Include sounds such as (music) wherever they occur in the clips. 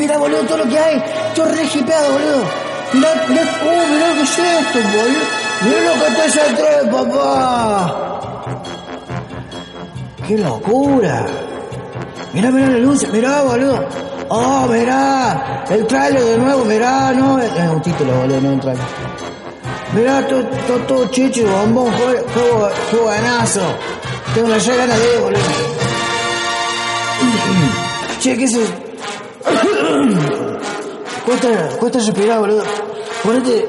mirá, boludo, todo lo que hay. Estoy re hipeado, boludo. Mirá, mirá, uh, mirá qué es esto, boludo. Mirá lo que está allá atrás, papá. ¡Qué locura! Mirá, mirá la luz, mirá, boludo. Oh, mirá, el trailer de nuevo, mirá, no, es un título, boludo, no un trailer. Mirá, todo, todo, todo chicho, bombón, qué, qué, buenazo. Tengo una ya de, boludo. (clears throat) Che, ¿qué es eso? (clears throat) Cuesta, cuesta respirar, boludo. Ponete,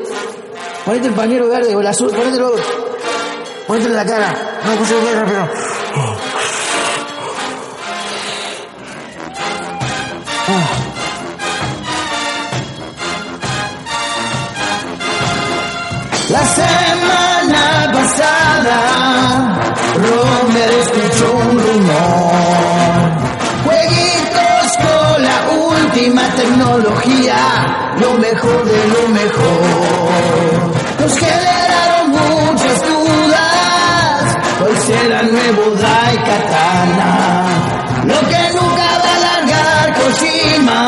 ponete el pañuelo verde o el azul, ponételo. Ponete en la cara. No, escucho que respirar. La semana lo mejor de lo mejor. Nos generaron muchas dudas, hoy será el nuevo Dai Katana. Lo que nunca va a largar Kojima,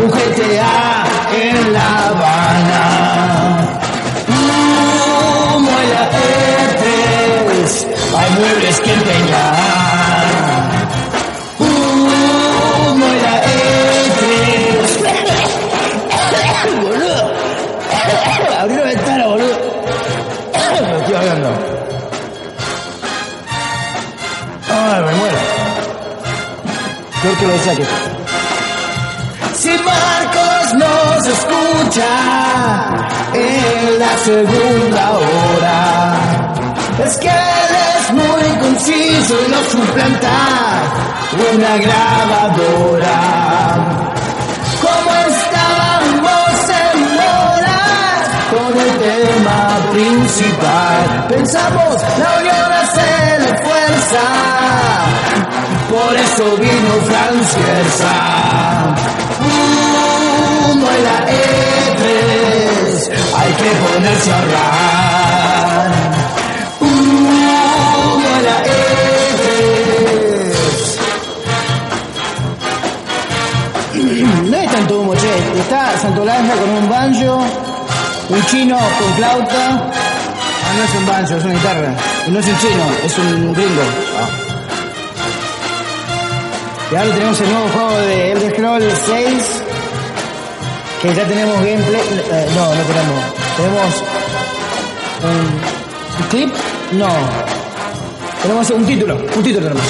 un GTA en La Habana. Humo en la E3, hay muebles que empeñar. Lo. Si Marcos nos escucha en la segunda hora, es que él es muy conciso y no suplanta una grabadora. Como estábamos en moda con el tema principal, pensamos la unión hace la fuerza. Por eso vino Francesa. Humo en la E3, hay que ponerse a ahorrar. La E3. No hay tanto humo, che. Está Santolanja con un banjo, un chino con flauta. Ah, no es un banjo, es una guitarra. Y no es un chino, es un gringo. Ah. Y ahora tenemos el nuevo juego de Elder Scrolls 6. Que ya tenemos gameplay. eh, no, no tenemos. Tenemos un clip. No. Tenemos un título. Un título tenemos.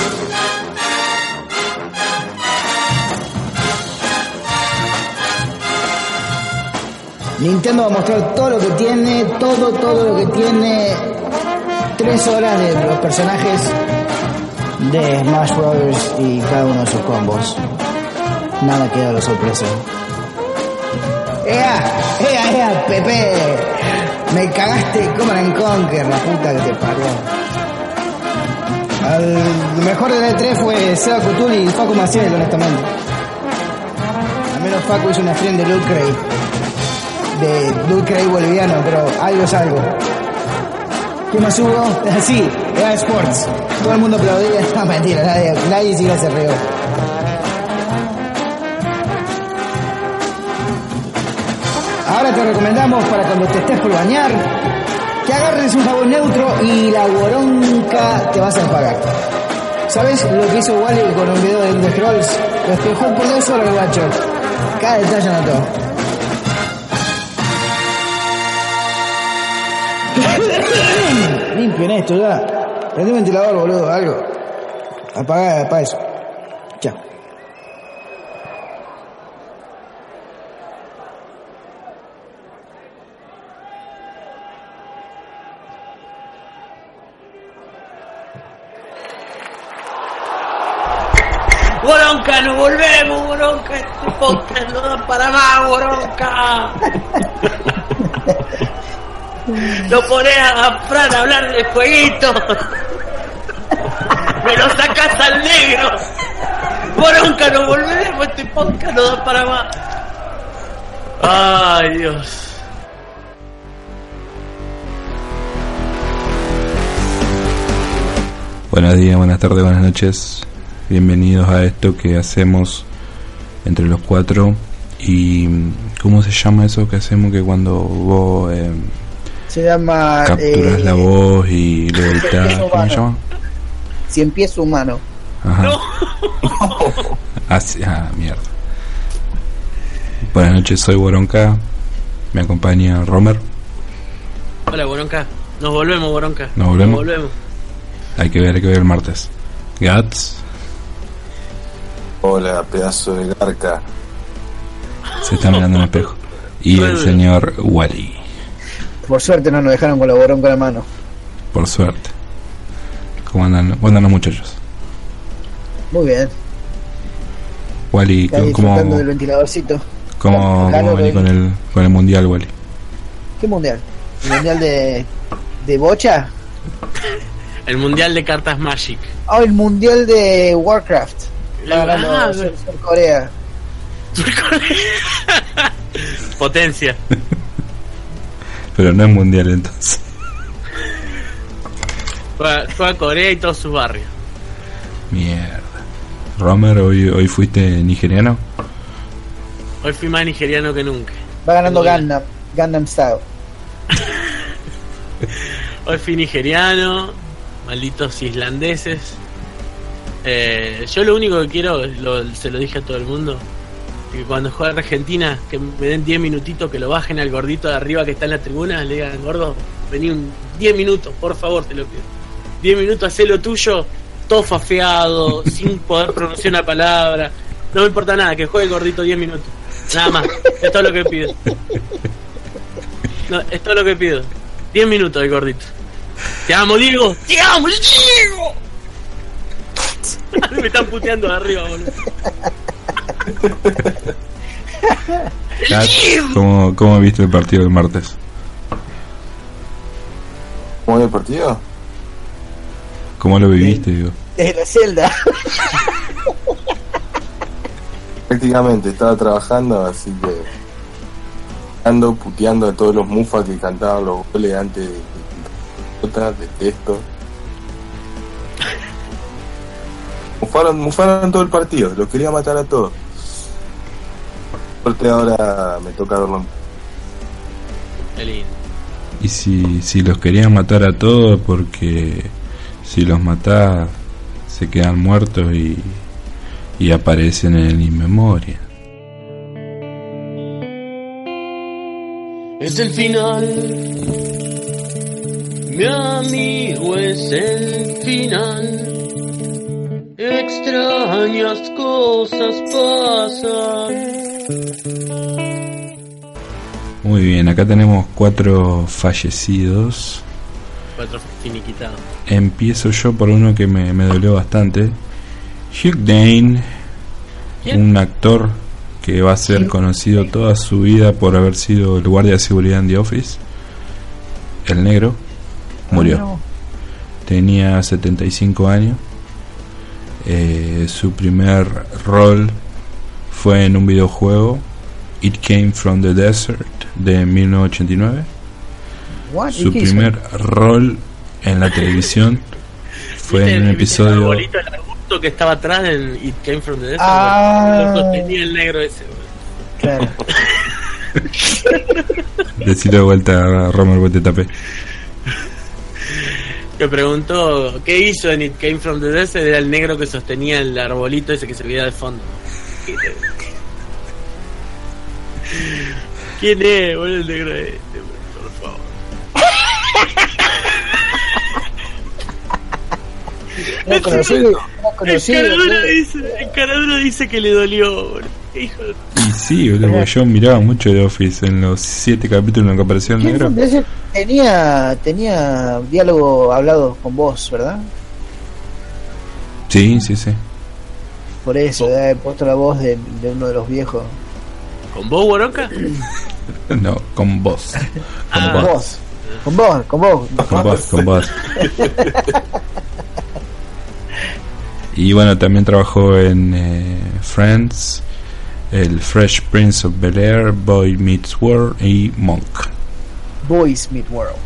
Nintendo va a mostrar todo lo que tiene, todo, todo lo que tiene. Tres horas de los personajes de Smash Brothers y cada uno de sus combos. Nada queda de sorpresa. ¡Ea! ¡Ea, ea, Pepe! Me cagaste Command and Conquer, la puta que te parió. Al mejor de la E3 fue Seba Cutuli y Facu Maciel, honestamente. Al menos Facu hizo una friend de Luke Cray. De Luke Cray boliviano, pero algo es algo. ¿Qué más hubo? (laughs) Sí, era Sports. Todo el mundo aplaudía. No, (laughs) mentira, nadie, nadie siquiera se rió. Ahora te recomendamos para cuando te estés por bañar, que agarres un jabón neutro y la boronca te vas a enjuagar. ¿Sabes lo que hizo Wally con un video de The Scrolls? Lo despejó por dos horas el guacho. Cada detalle anotó. (laughs) Limpien esto ya. Prende un ventilador, boludo, algo. Apaga, apaga eso. Chao. Boronca, no volvemos, Boronca. Este podcast no da para más, Boronca. (laughs) Lo pones a Fran a hablar de jueguito. Me lo sacas al negro. Boronca, no volvemos. Este podcast no da para más. Ay, Dios. Buenos días, buenas tardes, buenas noches. Bienvenidos a esto que hacemos entre los cuatro ¿Y cómo se llama eso que hacemos que cuando vos eh, Se llama. capturas eh, la voz y lo? Eso ¿Cómo se llama? Cien pies humano. Ajá. (laughs) Ah, sí, ah, mierda. Buenas noches, soy Boronca. Me acompaña Romer. Hola, Boronca. Nos volvemos, Boronca. ¿Nos volvemos? Nos volvemos. Hay que ver, hay que ver el martes. Gats. Hola, pedazo de garca. Se está mirando en el espejo. Y el señor Wally. Por suerte no nos dejaron con la borón con la mano. Por suerte. ¿Cómo andan, cómo andan los muchachos? Muy bien. Wally, Está ¿cómo, disfrutando del ventiladorcito. cómo, Claro, cómo venís que- con el, con el mundial, Wally? ¿Qué mundial? ¿El mundial de, de bocha? El mundial de cartas Magic. Ah, el mundial de Warcraft. Está ganando Sur- Sur Corea. (laughs) Potencia. (laughs) Pero no es mundial entonces. Juega, juega Corea y todos sus barrios. Mierda. Romer, hoy, hoy fuiste nigeriano. Hoy fui más nigeriano que nunca. Va ganando. Gundam. Gundam Style. (laughs) Hoy fui nigeriano, malditos islandeses. Eh, yo lo único que quiero, lo- se lo dije a todo el mundo, que cuando juegue Argentina, que me den 10 minutitos, que lo bajen al gordito de arriba que está en la tribuna, le digan, gordo, vení un 10 minutos, por favor, te lo pido. 10 minutos, hacé lo tuyo, todo fafeado, (laughs) sin poder pronunciar una palabra. No me importa nada, que juegue el gordito 10 minutos. Nada más, es todo lo que pido. No, es todo lo que pido. 10 minutos el gordito. Te amo, Diego. Te amo, Diego. (laughs) Me están puteando de arriba, boludo. ¿Cómo, ¿Cómo viste el partido del martes? ¿Cómo el partido? ¿Cómo lo viviste, digo? Desde la celda. Prácticamente estaba trabajando, así que ando puteando a todos los mufas que cantaban los goles antes de otra detesto. Mufaron, mufaron todo el partido, los quería matar a todos. Suerte ahora me toca verlo. Y si, si los querían matar a todos, porque si los matás se quedan muertos y, y aparecen en el inmemoria. Es el final. Mi amigo es el final. Extrañas cosas pasan. Muy bien, acá tenemos cuatro fallecidos. Cuatro finiquitados. Empiezo yo por uno que me, me dolió bastante. Hugh Dane, ¿Quién? un actor que va a ser conocido toda su vida por haber sido el guardia de seguridad en The Office. El negro murió. Tenía 75 años. Eh, su primer rol fue en un videojuego, It Came from the Desert, de 1989. What? Su primer rol en la televisión fue ¿Viste en un el- ¿viste El episodio. el arbusto que estaba atrás en It Came From the Desert. Ah. Lo sostenía el negro ese. Claro. (laughs) Decirlo de vuelta a Romer, vos te tapé. Que preguntó qué hizo en It Came From the Desert. Era el negro que sostenía el arbolito ese que se veía de fondo. ¿Quién es, boludo, el negro este? Por favor. No conocido. No El caradura dice, el caradura dice que le dolió, boludo. Hijo de... Y sí, boludo, yo miraba mucho The Office en los siete capítulos en los que apareció el ¿Quién negro. Tenía, tenía diálogo hablado con vos, ¿verdad? Sí, sí, sí. Por eso, he puesto la voz de, de uno de los viejos. ¿Con vos, Boronca? (laughs) No, con vos. Con Ah. Con vos. vos. Con vos, con vos. Con vos, con vos. (laughs) Y bueno, también trabajó en eh, Friends, el Fresh Prince of Bel Air, Boy Meets World y Monk. Boys Meet World.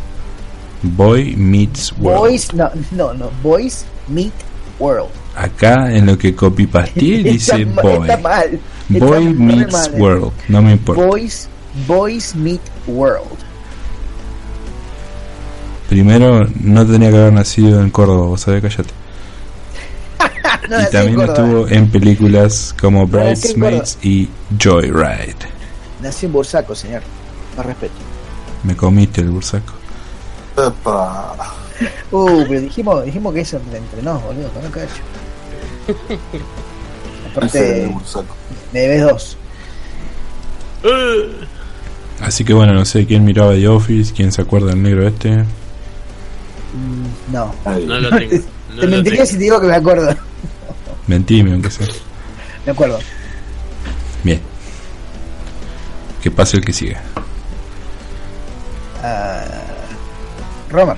Boy Meets World. Boys, no, no, no. Boys Meet World. Acá en lo que copy pasteé (laughs) dice Está boy. Está mal. Boy Está meets mal. world. No me importa. Boys, boys meet world. Primero, no tenía que haber nacido en Córdoba, vos sabés, cállate. (laughs) No, y también en estuvo en películas como Bridesmaids y Joyride. Nací en Bursaco, señor. Más respeto. Me comiste el bursaco. Epa. (laughs) Uh, pero dijimos, dijimos que eso entre nos, boludo, con un cacho. (laughs) Aparte, me debes dos. Uh, Así que bueno, no sé quién miraba The Office, quién se acuerda del negro este. Mm, no. No lo tengo. No te mentiría si te digo que me acuerdo. Mentime, aunque sea. Me acuerdo. Bien. Que pase el que siga. Ah, Romer.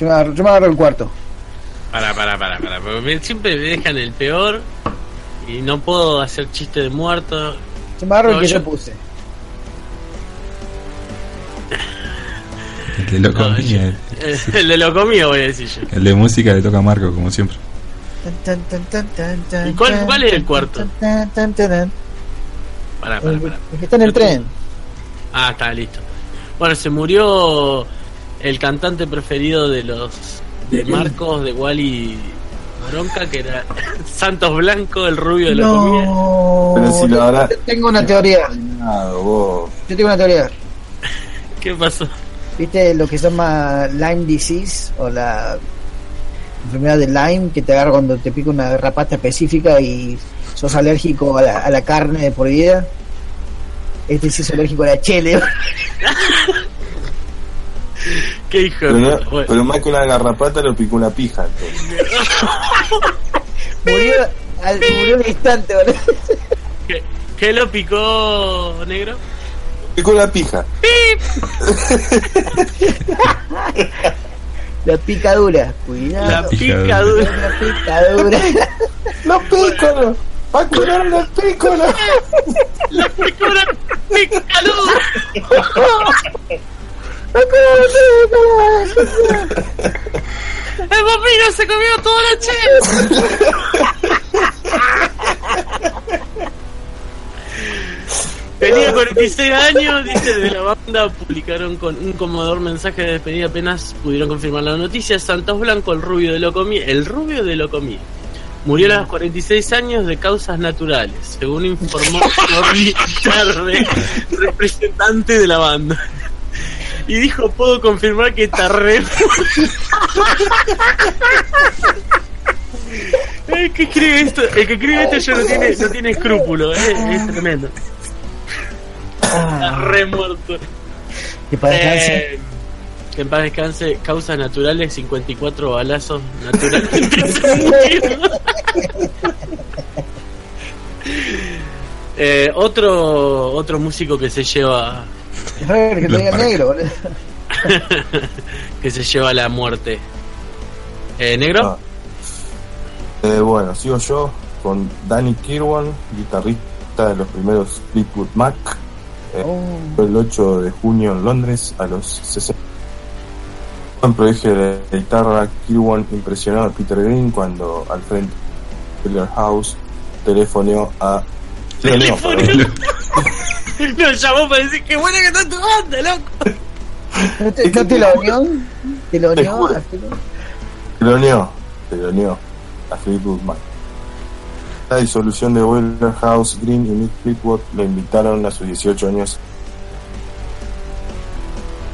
Yo me, agarro, yo me agarro el cuarto. Para, para, para, para. porque siempre me dejan el peor y no puedo hacer chiste de muerto. Yo me agarro No, el que yo, yo- puse. El de lo No, (laughs) el- de lo comido voy a decir yo. el de música le toca a Marco, como siempre. ¿Y cuál- cuál es el cuarto? El, que está en el tren. Ah, está listo. Bueno, se murió el cantante preferido de los de Marcos, de Wally Moronca, que era (laughs) Santos Blanco, el rubio de la comida. No. Pero si la verdad- Tengo una teoría. Yo tengo una teoría. ¿Qué pasó? ¿Viste lo que se llama Lyme disease o la enfermedad de Lyme que te agarra cuando te pica una garrapata específica y sos alérgico a la, a la carne de por vida? Este sí es alérgico a la chele. (laughs) ¿Qué hijo Pero, de no- puta? Bueno, pero más que una garrapata lo picó una pija. (laughs) murió, al, murió al instante, boludo. ¿qué, qué lo picó, negro? Picó una pija. (laughs) La picadura. Cuidado. La picadura. picadura. La picadura. (laughs) ¡Los pícolos! ¡Va a curar los pícolos! La picadura picaluda. (laughs) El vampiro se comió toda la chela. Tenía 46 años, dice de la banda, publicaron con un comodor mensaje de despedida apenas pudieron confirmar la noticia. Santos Blanco, el rubio de Locomí, el rubio de Locomí, murió a los 46 años de causas naturales, según informó (laughs) Tarde, representante de la banda. Y dijo, puedo confirmar que Tarre... (laughs) El que escribe esto, el que escribe esto ya no tiene, no tiene escrúpulos, es, es tremendo. Está Ah, re muerto. que para descansar. Eh, que en paz descanse, causas naturales, 54 balazos naturalmente. (laughs) Eh, otro otro músico que se lleva te diga negro, (laughs) que se lleva la muerte. Eh, negro, Ah. Eh, bueno, sigo yo con Danny Kirwan, guitarrista de los primeros Fleetwood Mac. Eh, Oh. Fue el 8 de junio en Londres a los 60. En prodigio de la guitarra, Kirwan impresionó a Peter Green cuando al frente de Taylor House telefoneó a. telefoneó, nos (laughs) llamó para decir que buena que está tu banda, loco. ¿No te, no te lo unió? ¿Te lo Te unió? juro. Teloneó, teloneó a Fleetwood Mac. La disolución de Boiler House, Green y Mick Fleetwood lo invitaron a sus 18 años.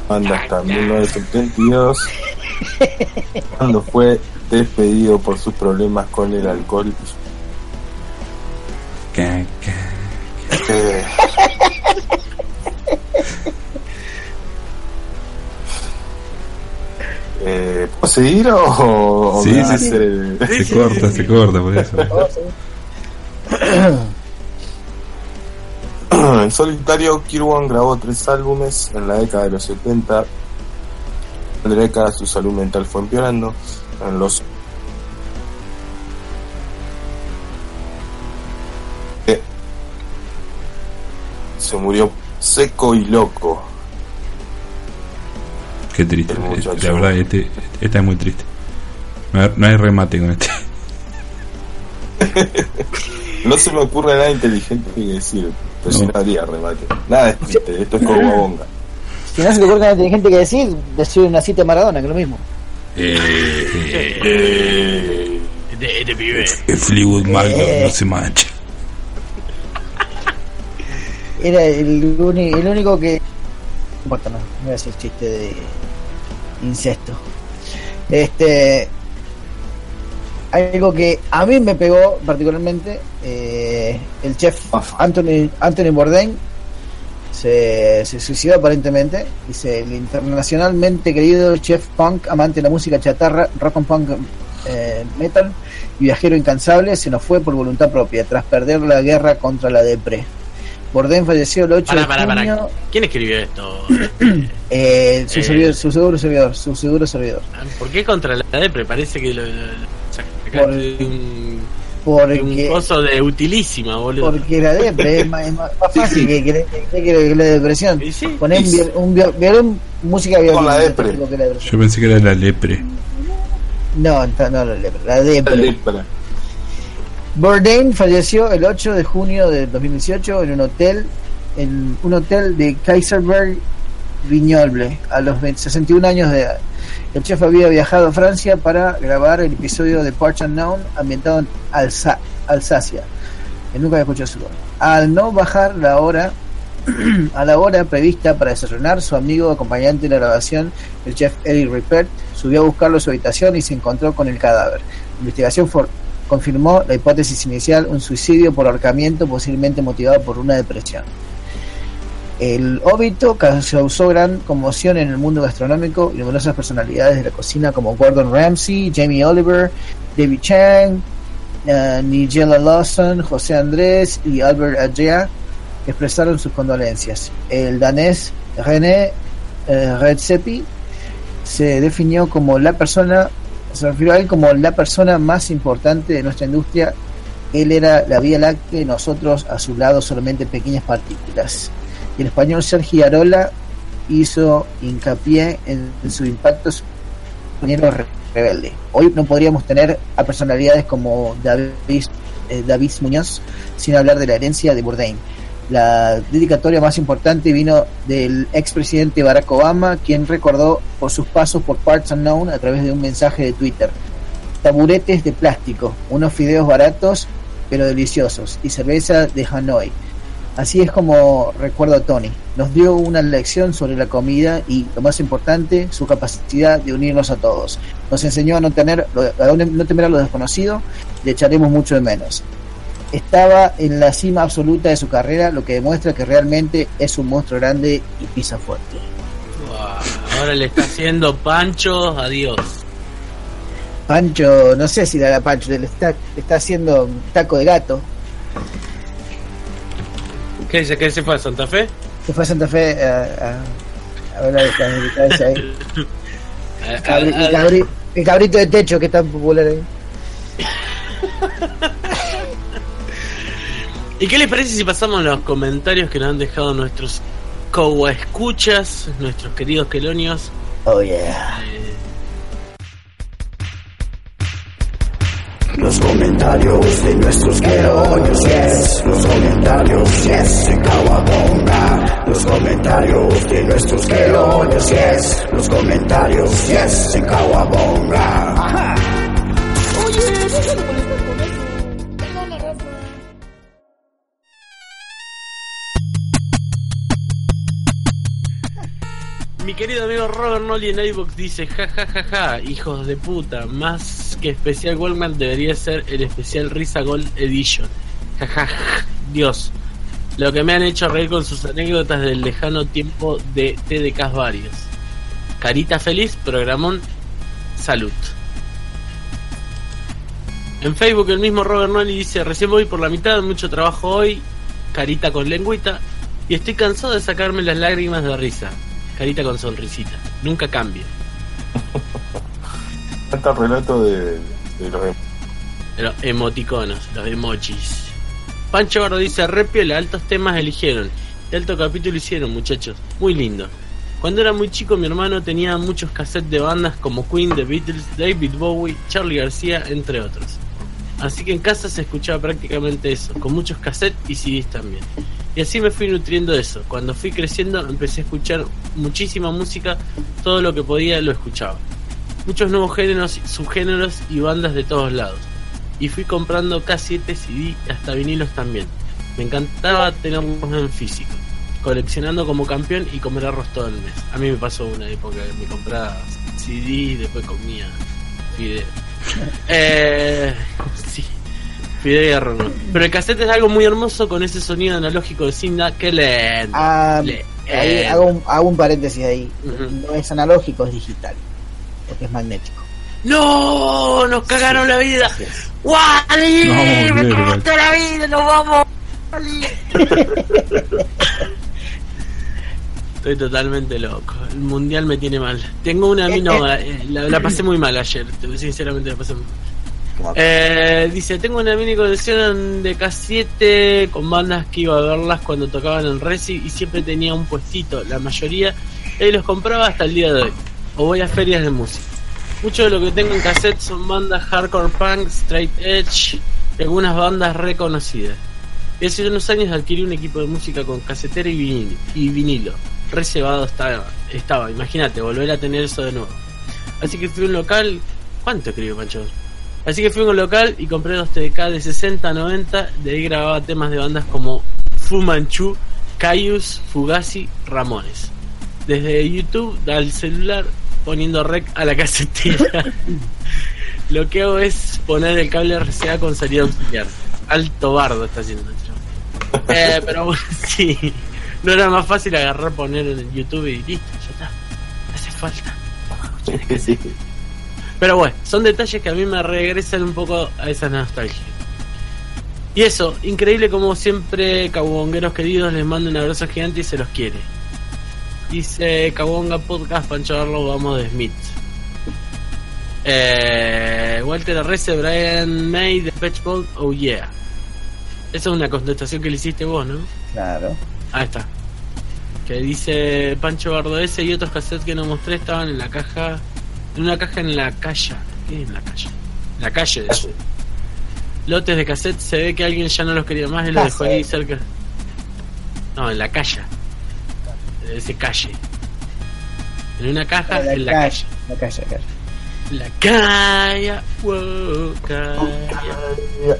Banda hasta 1972, cuando fue despedido por sus problemas con el alcohol ca. Eh, Eh, ¿Puedo seguir o, o Sí, sí, sí. Se corta, se corta por eso. En solitario, Kirwan grabó tres álbumes en la década de los 70. En la década su salud mental fue empeorando. En los se murió seco y loco. Qué triste. La verdad, este, esta es muy triste. No hay remate con este. (laughs) No se me ocurre nada inteligente que decir, pero si No. haría remate. Nada es triste, esto es como bonga. Si no se te ocurre nada inteligente que decir, decir una cita de Maradona, que es lo mismo. Eh, Eh, Este, este pibe. el Fleetwood Mac no, no se mancha. Era el, uni- el único que. No importa, no, no voy a hacer chiste de incesto. Este. Algo que a mí me pegó particularmente, eh, el chef Anthony, Anthony Bourdain se, se suicidó aparentemente. Dice: el internacionalmente querido chef punk, amante de la música chatarra, rock and punk eh, metal y viajero incansable, se nos fue por voluntad propia tras perder la guerra contra la depre. Bourdain falleció el 8 Pará, de pará, junio. pará. ¿Quién escribió esto? (clears throat) Eh, su, Eh. servidor- su seguro servidor, su seguro servidor. ¿Por qué contra la depre? Parece que lo, lo- lo Por- un, de un Porque, coso de utilísima, boludo. porque la depre es más, es más- fácil que, que, que- que la depresión. Sí. Poner un, viol- violín, música violín. Con la depre. lo que la depresión. Yo pensé que era la lepre. No, no, no, la depre. La la depre. lepra. Bourdain falleció el 8 de junio de 2018 en un hotel en un hotel de Kaiserberg Vignoble a los 20 61 años de edad. El chef había viajado a Francia para grabar el episodio de Parts Unknown ambientado en Alsa- Alsacia. Que nunca había escuchado su voz. Al no bajar la hora (clears throat) a la hora prevista para desayunar, su amigo acompañante de la grabación, el chef Eric Ripert, subió a buscarlo a su habitación y se encontró con el cadáver. La investigación for- confirmó la hipótesis inicial, un suicidio por ahorcamiento posiblemente motivado por una depresión. El óbito causó gran conmoción en el mundo gastronómico y numerosas personalidades de la cocina como Gordon Ramsay, Jamie Oliver, David Chang, eh, Nigella Lawson, José Andrés y Albert Adria expresaron sus condolencias. El danés René eh, Redzepi se definió como la persona, se refirió a él como la persona más importante de nuestra industria. Él era la Vía Láctea y nosotros a su lado solamente pequeñas partículas. El español Sergio Arola hizo hincapié en, su impacto compañero re- rebelde. Hoy no podríamos tener a personalidades como David, eh, David Muñoz sin hablar de la herencia de Bourdain. La dedicatoria más importante vino del expresidente Barack Obama, quien recordó por sus pasos por Parts Unknown a través de un mensaje de Twitter. Taburetes de plástico, unos fideos baratos pero deliciosos y cerveza de Hanoi. Así es como recuerdo a Tony. Nos dio una lección sobre la comida y, lo más importante, su capacidad de unirnos a todos. Nos enseñó a no, tener, a no temer a lo desconocido, le echaremos mucho de menos. Estaba en la cima absoluta de su carrera, lo que demuestra que realmente es un monstruo grande y pisa fuerte. Ahora le está haciendo Pancho, adiós. Pancho, no sé si dará Pancho, le está, le está haciendo taco de gato. ¿Qué dice? ¿Qué se fue a Santa Fe? Se fue a Santa Fe a, a, a ver la ahí. El, (laughs) cabri- a- el cabri- el cabrito de techo que es tan popular ahí. (laughs) ¿Y qué les parece si pasamos los comentarios que nos han dejado nuestros co-escuchas, nuestros queridos quelonios? Oh yeah. Los comentarios de nuestros queroños, yes. Los comentarios, yes, en Kawabonga. Los comentarios de nuestros queroños, yes. Los comentarios, yes, en Kawabonga. Mi querido amigo Robert Nolly en iVoox dice, ja ja ja ja, hijos de puta, más que especial Goldman debería ser el especial Risa Gold Edition. Ja ja ja, Dios. Lo que me han hecho reír con sus anécdotas del lejano tiempo de TDKs varios. Carita feliz, programón, salud. En Facebook el mismo Robert Nolly dice, recién voy por la mitad, mucho trabajo hoy, carita con lengüita, y estoy cansado de sacarme las lágrimas de risa. Carita con sonrisita. Nunca cambia. Falta relato de, de los em- Los emoticonos, los emojis. Pancho Barro dice, repiola, altos temas eligieron. Y alto capítulo hicieron, muchachos. Muy lindo. Cuando era muy chico mi hermano tenía muchos cassettes de bandas como Queen, The Beatles, David Bowie, Charlie García, entre otros. Así que en casa se escuchaba prácticamente eso, con muchos cassettes y CDs también. Y así me fui nutriendo de eso. Cuando fui creciendo empecé a escuchar muchísima música, todo lo que podía lo escuchaba. Muchos nuevos géneros, subgéneros y bandas de todos lados. Y fui comprando cassettes, CD y hasta vinilos también. Me encantaba tenerlos en físico, coleccionando como campeón y comer arroz todo el mes. A mí me pasó una época que me compraba CD y después comía fideo. Eh, sí, fideo y. Pero el cassette es algo muy hermoso con ese sonido analógico de Signa. ¡Qué lento! Ah, Le- ahí hago, un, hago un paréntesis ahí. Ujú. No es analógico, es digital. Porque es magnético. ¡No! ¡Nos cagaron la vida! ¡Wally! No, ¡Me cagaste la vida! ¡Nos vamos! (laughs) Estoy totalmente loco. El mundial me tiene mal. Tengo una no, eh, la, la pasé muy mal ayer. te- Sinceramente la pasé muy mal. Eh, dice, tengo una mini colección de K7 con bandas que iba a verlas cuando tocaban en Resi y siempre tenía un puestito, la mayoría, y los compraba hasta el día de hoy. O voy a ferias de música. Mucho de lo que tengo en cassette son bandas hardcore punk, straight edge y algunas bandas reconocidas. Y hace unos años adquirí un equipo de música con casetera y vinilo. Y vinilo. Reservado estaba, estaba. imagínate, volver a tener eso de nuevo. Así que fui a un local. ¿Cuánto escribió Pancho? Así que fui a un local y compré dos TDK de 60 90. De ahí grababa temas de bandas como Fu Manchu, Caius, Fugazi, Ramones. Desde YouTube al celular poniendo rec a la casetera. (laughs) Lo que hago es poner el cable RCA con salida auxiliar. Alto bardo está haciendo (laughs) eh, Pero bueno, (laughs) sí. No era más fácil agarrar, poner en el YouTube y listo, ya está. No hace falta. (laughs) Sí. Pero bueno, son detalles que a mí me regresan un poco a esa nostalgia. Y eso, increíble como siempre, cabongueros queridos, les mando un abrazo gigante y se los quiere. Dice Cabonga Podcast, Pancho Arlo, vamos de Smith. Eh, Walter Arrece, Brian May, de Patch Mode, oh yeah. Esa es una contestación que le hiciste vos, ¿no? Claro. Ahí está. Que dice Pancho Bardo ese y otros cassettes que no mostré estaban en la caja. En una caja en la calle. ¿Qué es en la calle? En la calle. Lotes de cassette, se ve que alguien ya no los quería más y los dejó ahí cerca. No, en la calle. Ese calle. En una caja, La en la calle. La calle, la calle. La calle. wow, calle.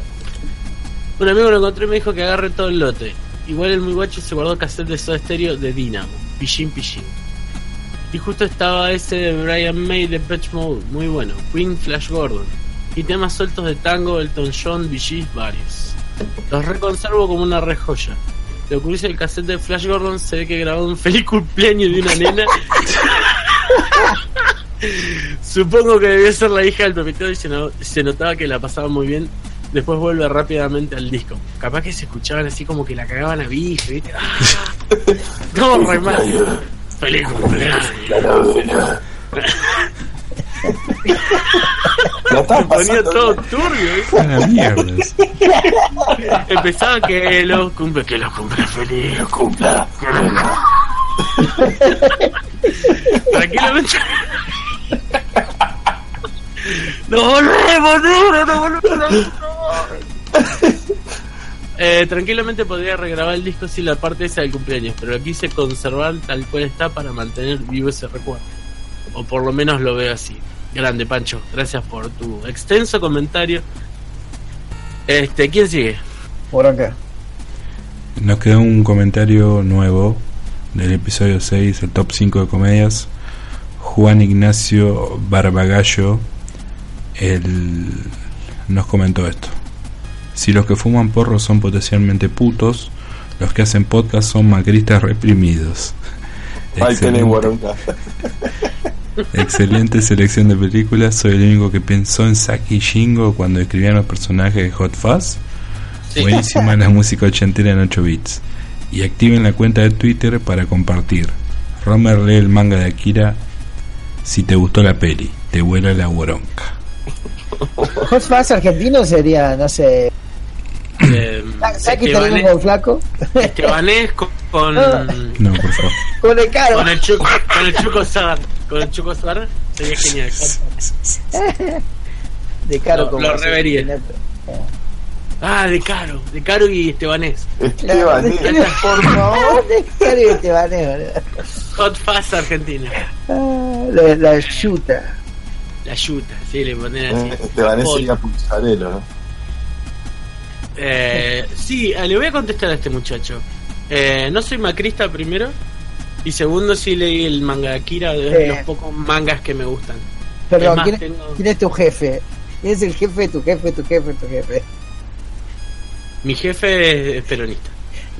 Un amigo lo encontró y me dijo que agarre todo el lote. Igual el muy guacho se guardó cassette de Soda Stereo de Dynamo, Pichín Pichín. Y justo estaba ese de Brian May de Patch Mode, muy bueno, Queen Flash Gordon. Y temas sueltos de tango, Elton John, Gees, varios. Los reconservo como una re joya. Lo curioso el cassette de Flash Gordon se ve que grabó un feliz cumpleaños de una nena. (laughs) Supongo que debió ser la hija del propietario y se notaba que la pasaba muy bien. Después vuelve rápidamente al disco. Capaz que se escuchaban así como que la cagaban a bife, ¿viste? ¡Ah! No, re mal. Feliz cumpleaños. La ponía todo turbio, mierda. Empezaba que los cumple, que los cumple feliz, cumpla. Tranquilamente. ¡No volvemos, no, no volvemos! Eh, tranquilamente podría regrabar el disco sin la parte esa del cumpleaños, pero lo quise conservar tal cual está para mantener vivo ese recuerdo. O por lo menos lo veo así. Grande, Pancho. Gracias por tu extenso comentario. Este, ¿quién sigue? Por acá. Nos quedó un comentario nuevo del episodio 6, el top 5 de comedias. Juan Ignacio Barbagallo él nos comentó esto. Si los que fuman porros son potencialmente putos, los que hacen podcast son macristas reprimidos. Ahí tenés Excelente, excelente selección de películas. Soy el único que pensó en Saki y Shingo cuando escribían los personajes de Hot Fuzz. Sí. Buenísima la música ochentera en 8 bits. Y activen la cuenta de Twitter para compartir. Romer lee el manga de Akira. Si te gustó la peli, te vuela la boronca. (laughs) Hot Fuzz argentino sería, no sé. Eh, Saki Estebanés- tenemos con flaco. Estebanés con, con, (laughs) No, por favor. Con el caro. con el Chuco, con el Chuco Sar. Con el Chuco Sar sería genial. (laughs) De caro Lo- como lo revería. Ah, de Caro, de Caro y Estebanés. Esteban, eh, por favor. Que te van, eh, Hot Fast Argentina. Ah, La, la yuta. La yuta, sí, le ponen así. Eh, Esteban Pol. sería Puzzarello, ¿no? Eh, sí, eh, le voy a contestar a este muchacho. Eh, no soy macrista primero. Y segundo, sí leí el manga de Akira, de Eh. los pocos mangas que me gustan. Perdón, Es más, ¿quién, tengo- quién es tu jefe? ¿Quién es el jefe, tu jefe, tu jefe, tu jefe? Mi jefe es peronista.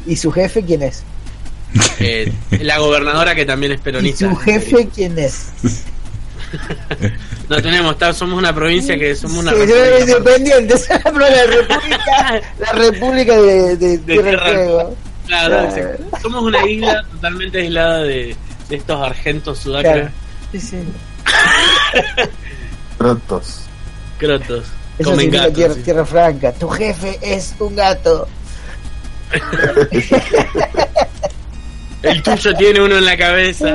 ¿Y su jefe quién es? Eh, la gobernadora que también es ¿Y peronista. su jefe quién es? (laughs) No tenemos, tal, somos una provincia que somos una Sí, república. independiente, pero (laughs) la república, la república de, de, del Tierra- Fuego. Claro, somos una isla totalmente aislada de, de estos argentos sudacra Claro. Sí, sí. (laughs) Protos. crotos. Eso Comen gatos. tierra, sí. tierra franca. Tu jefe es un gato. (laughs) El tuyo tiene uno en la cabeza.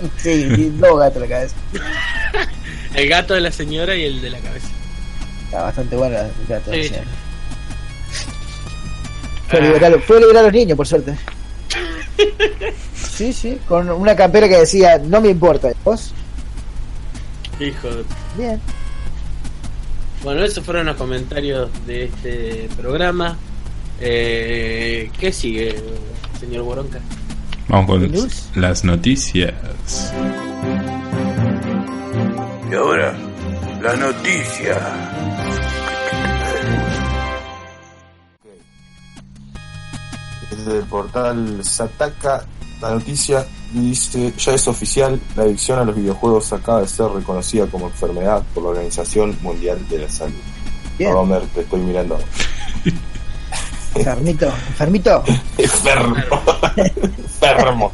(laughs) Sí, y dos gatos en la cabeza. El gato de la señora y el de la cabeza. Está bastante bueno el gato. Sí. sí. Fue, a liberar, fue liberar a los niños, por suerte. (laughs) Sí, sí, con una campera que decía, no me importa. ¿Vos? Hijo. de- Bien. Bueno, esos fueron los comentarios de este programa. Eh, ¿Qué sigue, señor Boronca? Vamos con las noticias. Y ahora, la noticia. Desde el portal Sataka, la noticia dice, ya es oficial, la adicción a los videojuegos acaba de ser reconocida como enfermedad por la Organización Mundial de la Salud. Bien. Homer, te estoy mirando. (laughs) Enfermito, enfermito. Enfermo. Enfermo.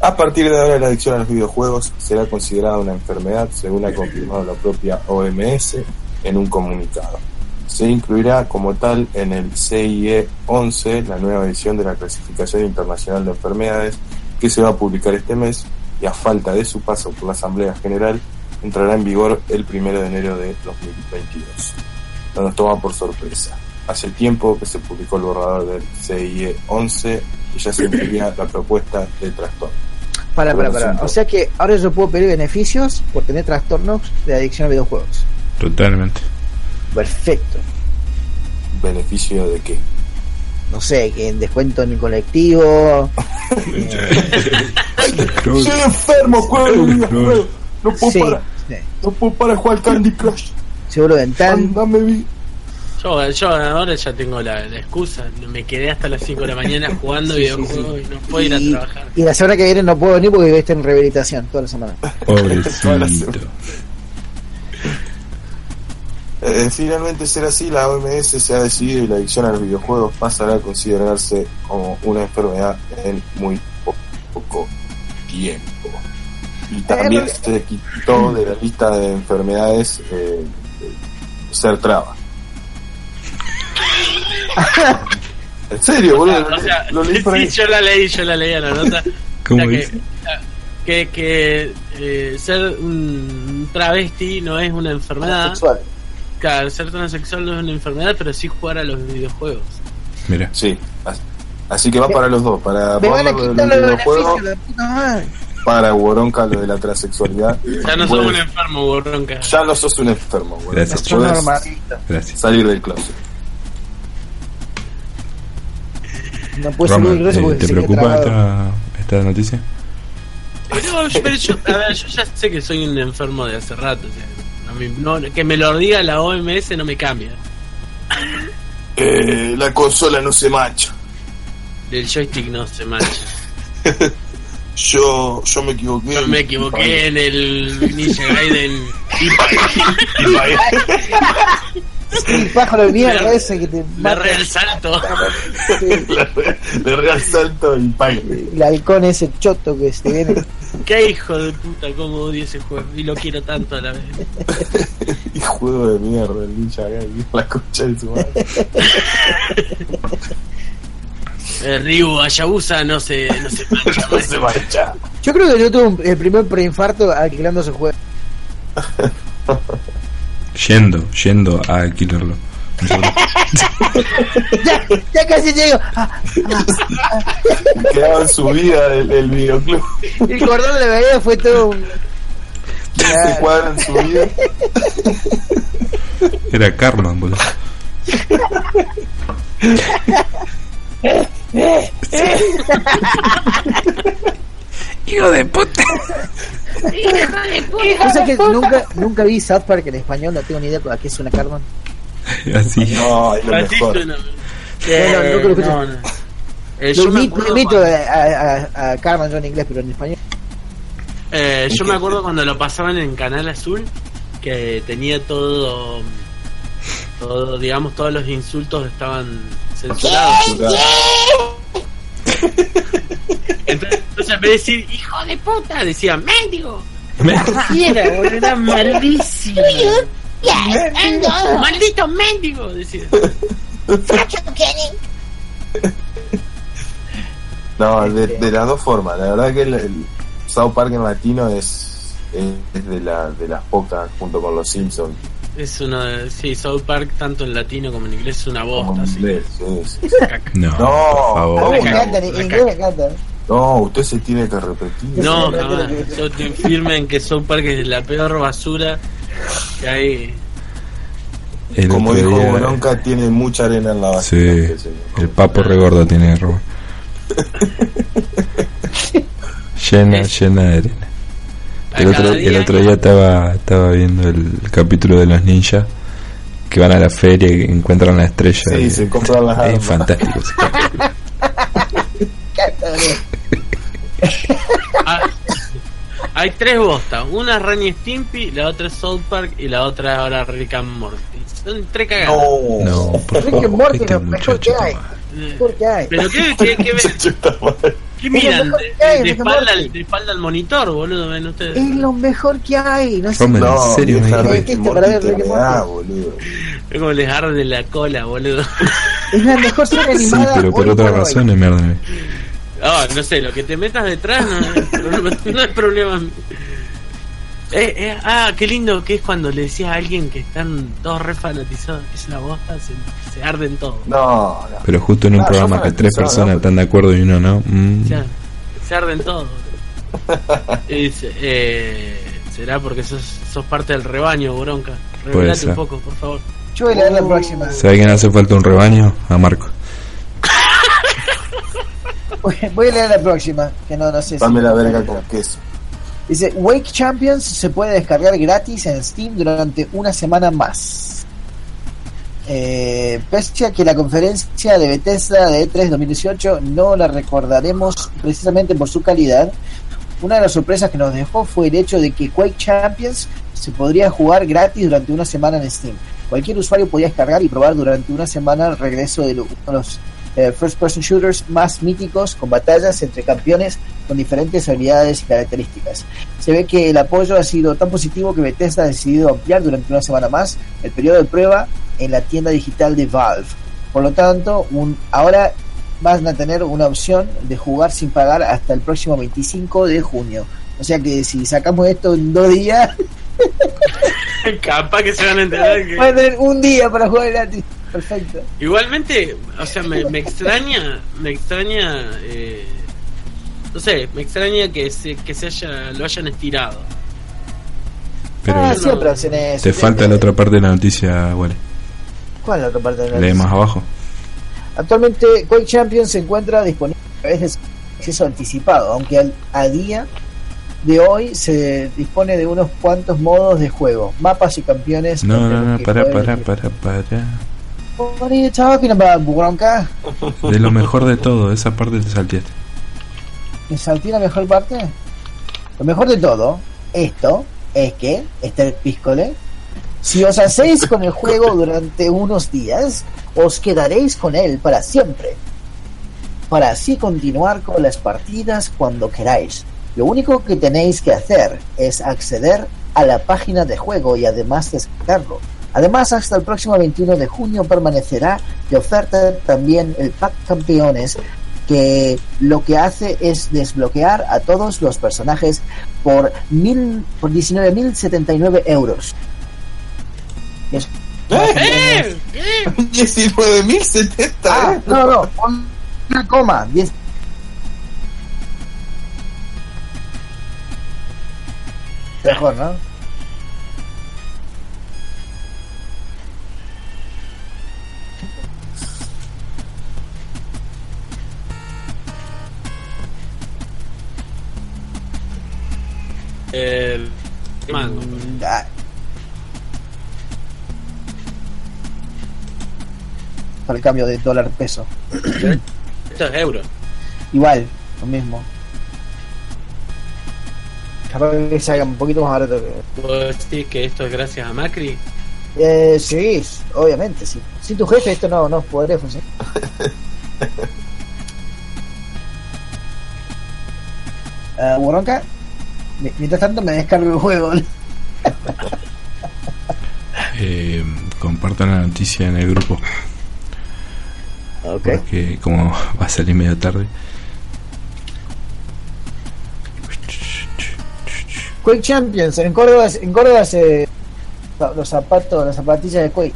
A partir de ahora la adicción a los videojuegos será considerada una enfermedad, según ha confirmado la propia OMS en un comunicado. Se incluirá como tal en el CIE 11, la nueva edición de la Clasificación Internacional de Enfermedades, que se va a publicar este mes y a falta de su paso por la Asamblea General, entrará en vigor el 1 de enero de 2022. No nos toma por sorpresa. Hace tiempo que se publicó el borrador del CIE 11 y ya se incluía la propuesta de trastorno. Para, para, para. O sea que ahora yo puedo pedir beneficios por tener trastornos de adicción a videojuegos. Totalmente. Perfecto. ¿Beneficio de qué? No sé, que en descuento en el colectivo. (laughs) Soy enfermo, juego. No puedo Sí, parar, sí. no puedo parar jugar Candy Crush. Seguro dental. Dame vi. Yo, yo ahora ya tengo la, la excusa. Me quedé hasta las 5 de la mañana (laughs) jugando Sí, sí, videojuegos y no puedo ir a trabajar. y la semana que viene no puedo venir porque estoy en rehabilitación toda la semana. (laughs) Pobrecito. (laughs) Eh, finalmente será así, la OMS se ha decidido y la adicción a los videojuegos pasará a considerarse como una enfermedad en muy po- poco tiempo. Y también Eh, se quitó de la lista de enfermedades eh, eh, ser traba. (laughs) en serio, boludo. O sea, lo leí por sí, yo la leí, yo la leí a la nota. ¿Cómo (laughs) O sea que- dice? que, que eh, ser un travesti no es una enfermedad. Sexual. Claro, ser transexual no es una enfermedad, pero sí jugar a los videojuegos. Mira, Sí, as- así que va para los dos, para Me van a Borlo lo quitar del los videojuego, beneficios, la puta madre. para Boronca lo de la transexualidad. Ya no somos un enfermo, borronca. Ya no sos un enfermo, Boronca. Gracias. salir del closet. No puede grueso ¿te, porque te se queda preocupa esta, esta noticia? Pero, pero yo, a ver, yo ya sé que soy un enfermo de hace rato. o sea, no me- no- que me lo diga la OMS no me cambia. (laughs) Eh, la consola no se mancha. Del joystick no se mancha. (laughs) Yo, yo me equivoqué. Yo me equivoqué en el Ninja Gaiden. (laughs) El (laughs) pájaro de mierda ese que te mata. re el salto. Sí, (laughs) Le, le real salto y pague. El halcón ese choto que se viene. Qué hijo de puta, cómo odio ese juego. Y lo quiero tanto a la vez. (laughs) Y juego de mierda, el ninja Gaiden, la concha de su madre. Eh, Ryu Hayabusa no se, no se mancha. No se mancha. Yo creo que yo tuve un- el primer preinfarto alquilando ese juego. Yendo, yendo a alquilarlo. (laughs) Ya, ya casi llego. Ah, Quedaba en su vida el, el videoclub. el cordón de veía fue todo un. Se cuadra en su vida. Era Carlos, boludo. (laughs) Hijo de puta. Cosa que nunca, nunca vi South Park en español, no tengo ni idea de qué es una Carmen. (laughs) Así. No, es lo mejor. suena. no, Eh, escuché. no, no. Eh, Lo yo me imito, a, a, a Carmen yo en inglés, pero en español. Eh, yo me acuerdo cuando lo pasaban en Canal Azul, que tenía todo, todo, digamos, todos los insultos estaban censurados. Entonces, entonces, en vez de decir hijo de puta, decía mendigo. Era, boludo, era malísimo. Maldito mendigo, decía. No, de, de las dos formas. La verdad que el, el South Park en latino es, es de, la, de las pocas, junto con los Simpsons. Es uno de, sí, South Park, tanto en latino como en inglés, es una bosta. en sí. sí, sí. No, No, por favor. Me cago, encanta, en me inglés me encanta. No, usted se tiene que repetir. No, jamás. Yo te firme en que South Park es la peor basura que hay. El Como dijo día- Bronca, tiene mucha arena en la base. Sí, el papo regordo tiene error. (laughs) llena, llena de arena. El otro, el día- otro día estaba, estaba viendo el capítulo de los ninjas que van a la feria y encuentran la estrella. Sí, y- se compran las es armas. fantástico. (laughs) Ah, hay tres bostas. Una es Ren y Stimpy, la otra es South Park y la otra es ahora Rick and Morty. Son tres cagadas. No, No, por Rick and Morty este es lo mejor que hay. Eh, ¿Por qué hay? Pero (laughs) qué, qué, qué, mal. qué miran mejor de, que espalda, al- de espalda al monitor, boludo, ven ustedes. Es lo mejor que hay. No sé. No, en serio, me- Rick boludo. Es como les arde la cola, boludo. Es la mejor serie Sí, animada. pero por otras razones me Ah, no sé, lo que te metas detrás no es problema, no es problema. Eh, eh, ah, qué lindo que es cuando le decías a alguien que están todos re fanatizados, que es una bosta, se, se arden todos. No, no. Pero justo en un Ah, programa que tres personas ¿no? están de acuerdo y uno no. mm, se arden todos. (laughs) Es, eh, ¿Será porque sos, sos parte del rebaño, bronca? Revelate un poco, por favor. Yo voy a leer la próxima. ¿Sabe quién hace falta un rebaño? A Marco. Voy a leer la próxima. Que no, no sé si- Dame la verga con queso. Dice, Wake Champions se puede descargar gratis en Steam durante una semana más. Eh, pese a que la conferencia de Bethesda de E E3 2018 no la recordaremos precisamente por su calidad, una de las sorpresas que nos dejó fue el hecho de que Quake Champions se podría jugar gratis durante una semana en Steam. Cualquier usuario podía descargar y probar durante una semana el regreso de los eh, first person shooters más míticos con batallas entre campeones con diferentes habilidades y características. Se ve que el apoyo ha sido tan positivo que Bethesda ha decidido ampliar durante una semana más el periodo de prueba en la tienda digital de Valve. Por lo tanto, un, ahora van a tener una opción de jugar sin pagar hasta el próximo 25 de junio. O sea que si sacamos esto en dos días, (laughs) Capaz que se van a enterar que... van a tener un día para jugar gratis. Perfecto. Igualmente, o sea, me, me extraña, me extraña, eh, no sé, me extraña que se, que se haya, lo hayan estirado. Pero ah, siempre hacen eso. te falta la otra parte de la noticia, Wally. ¿Cuál es la otra parte de la Lee noticia? más abajo. Actualmente Quake Champions se encuentra disponible a través de acceso anticipado, aunque al- a día de hoy se dispone de unos cuantos modos de juego, mapas y campeones. No, no, no, para, para, para, para. What are you talking about, Bronca? De lo mejor de todo, esa parte te salteaste. ¿Me salté la mejor parte? Lo mejor de todo, esto, es que, este piscole, si os hacéis con el juego durante unos días, os quedaréis con él para siempre. Para así continuar con las partidas cuando queráis. Lo único que tenéis que hacer es acceder a la página de juego y además descargarlo. Además, hasta el próximo 21 de junio permanecerá de oferta también el pack campeones que lo que hace es desbloquear a todos los personajes por mil por 19.079 euros. Es- ¡Eh! 19.070. Ah, ¿eh? no, no, pon una coma, 10. Mejor, ¿no? Eh, mango. Ah, Para el cambio de dólar peso. Esto es euro. Igual, lo mismo. Capaz que salga un poquito más barato que. ¿Puedo decir que esto es gracias a Macri? Eh, sí, obviamente, sí. Sin tu jefe esto no, no podría funcionar. (laughs) Ah, Boronca, mi- mientras tanto me descargo el juego. (laughs) Eh, compartan la noticia en el grupo. ok. Porque como va a salir medio tarde. Quake Champions, en Córdoba, en Córdoba se. Los zapatos, las zapatillas de Quake.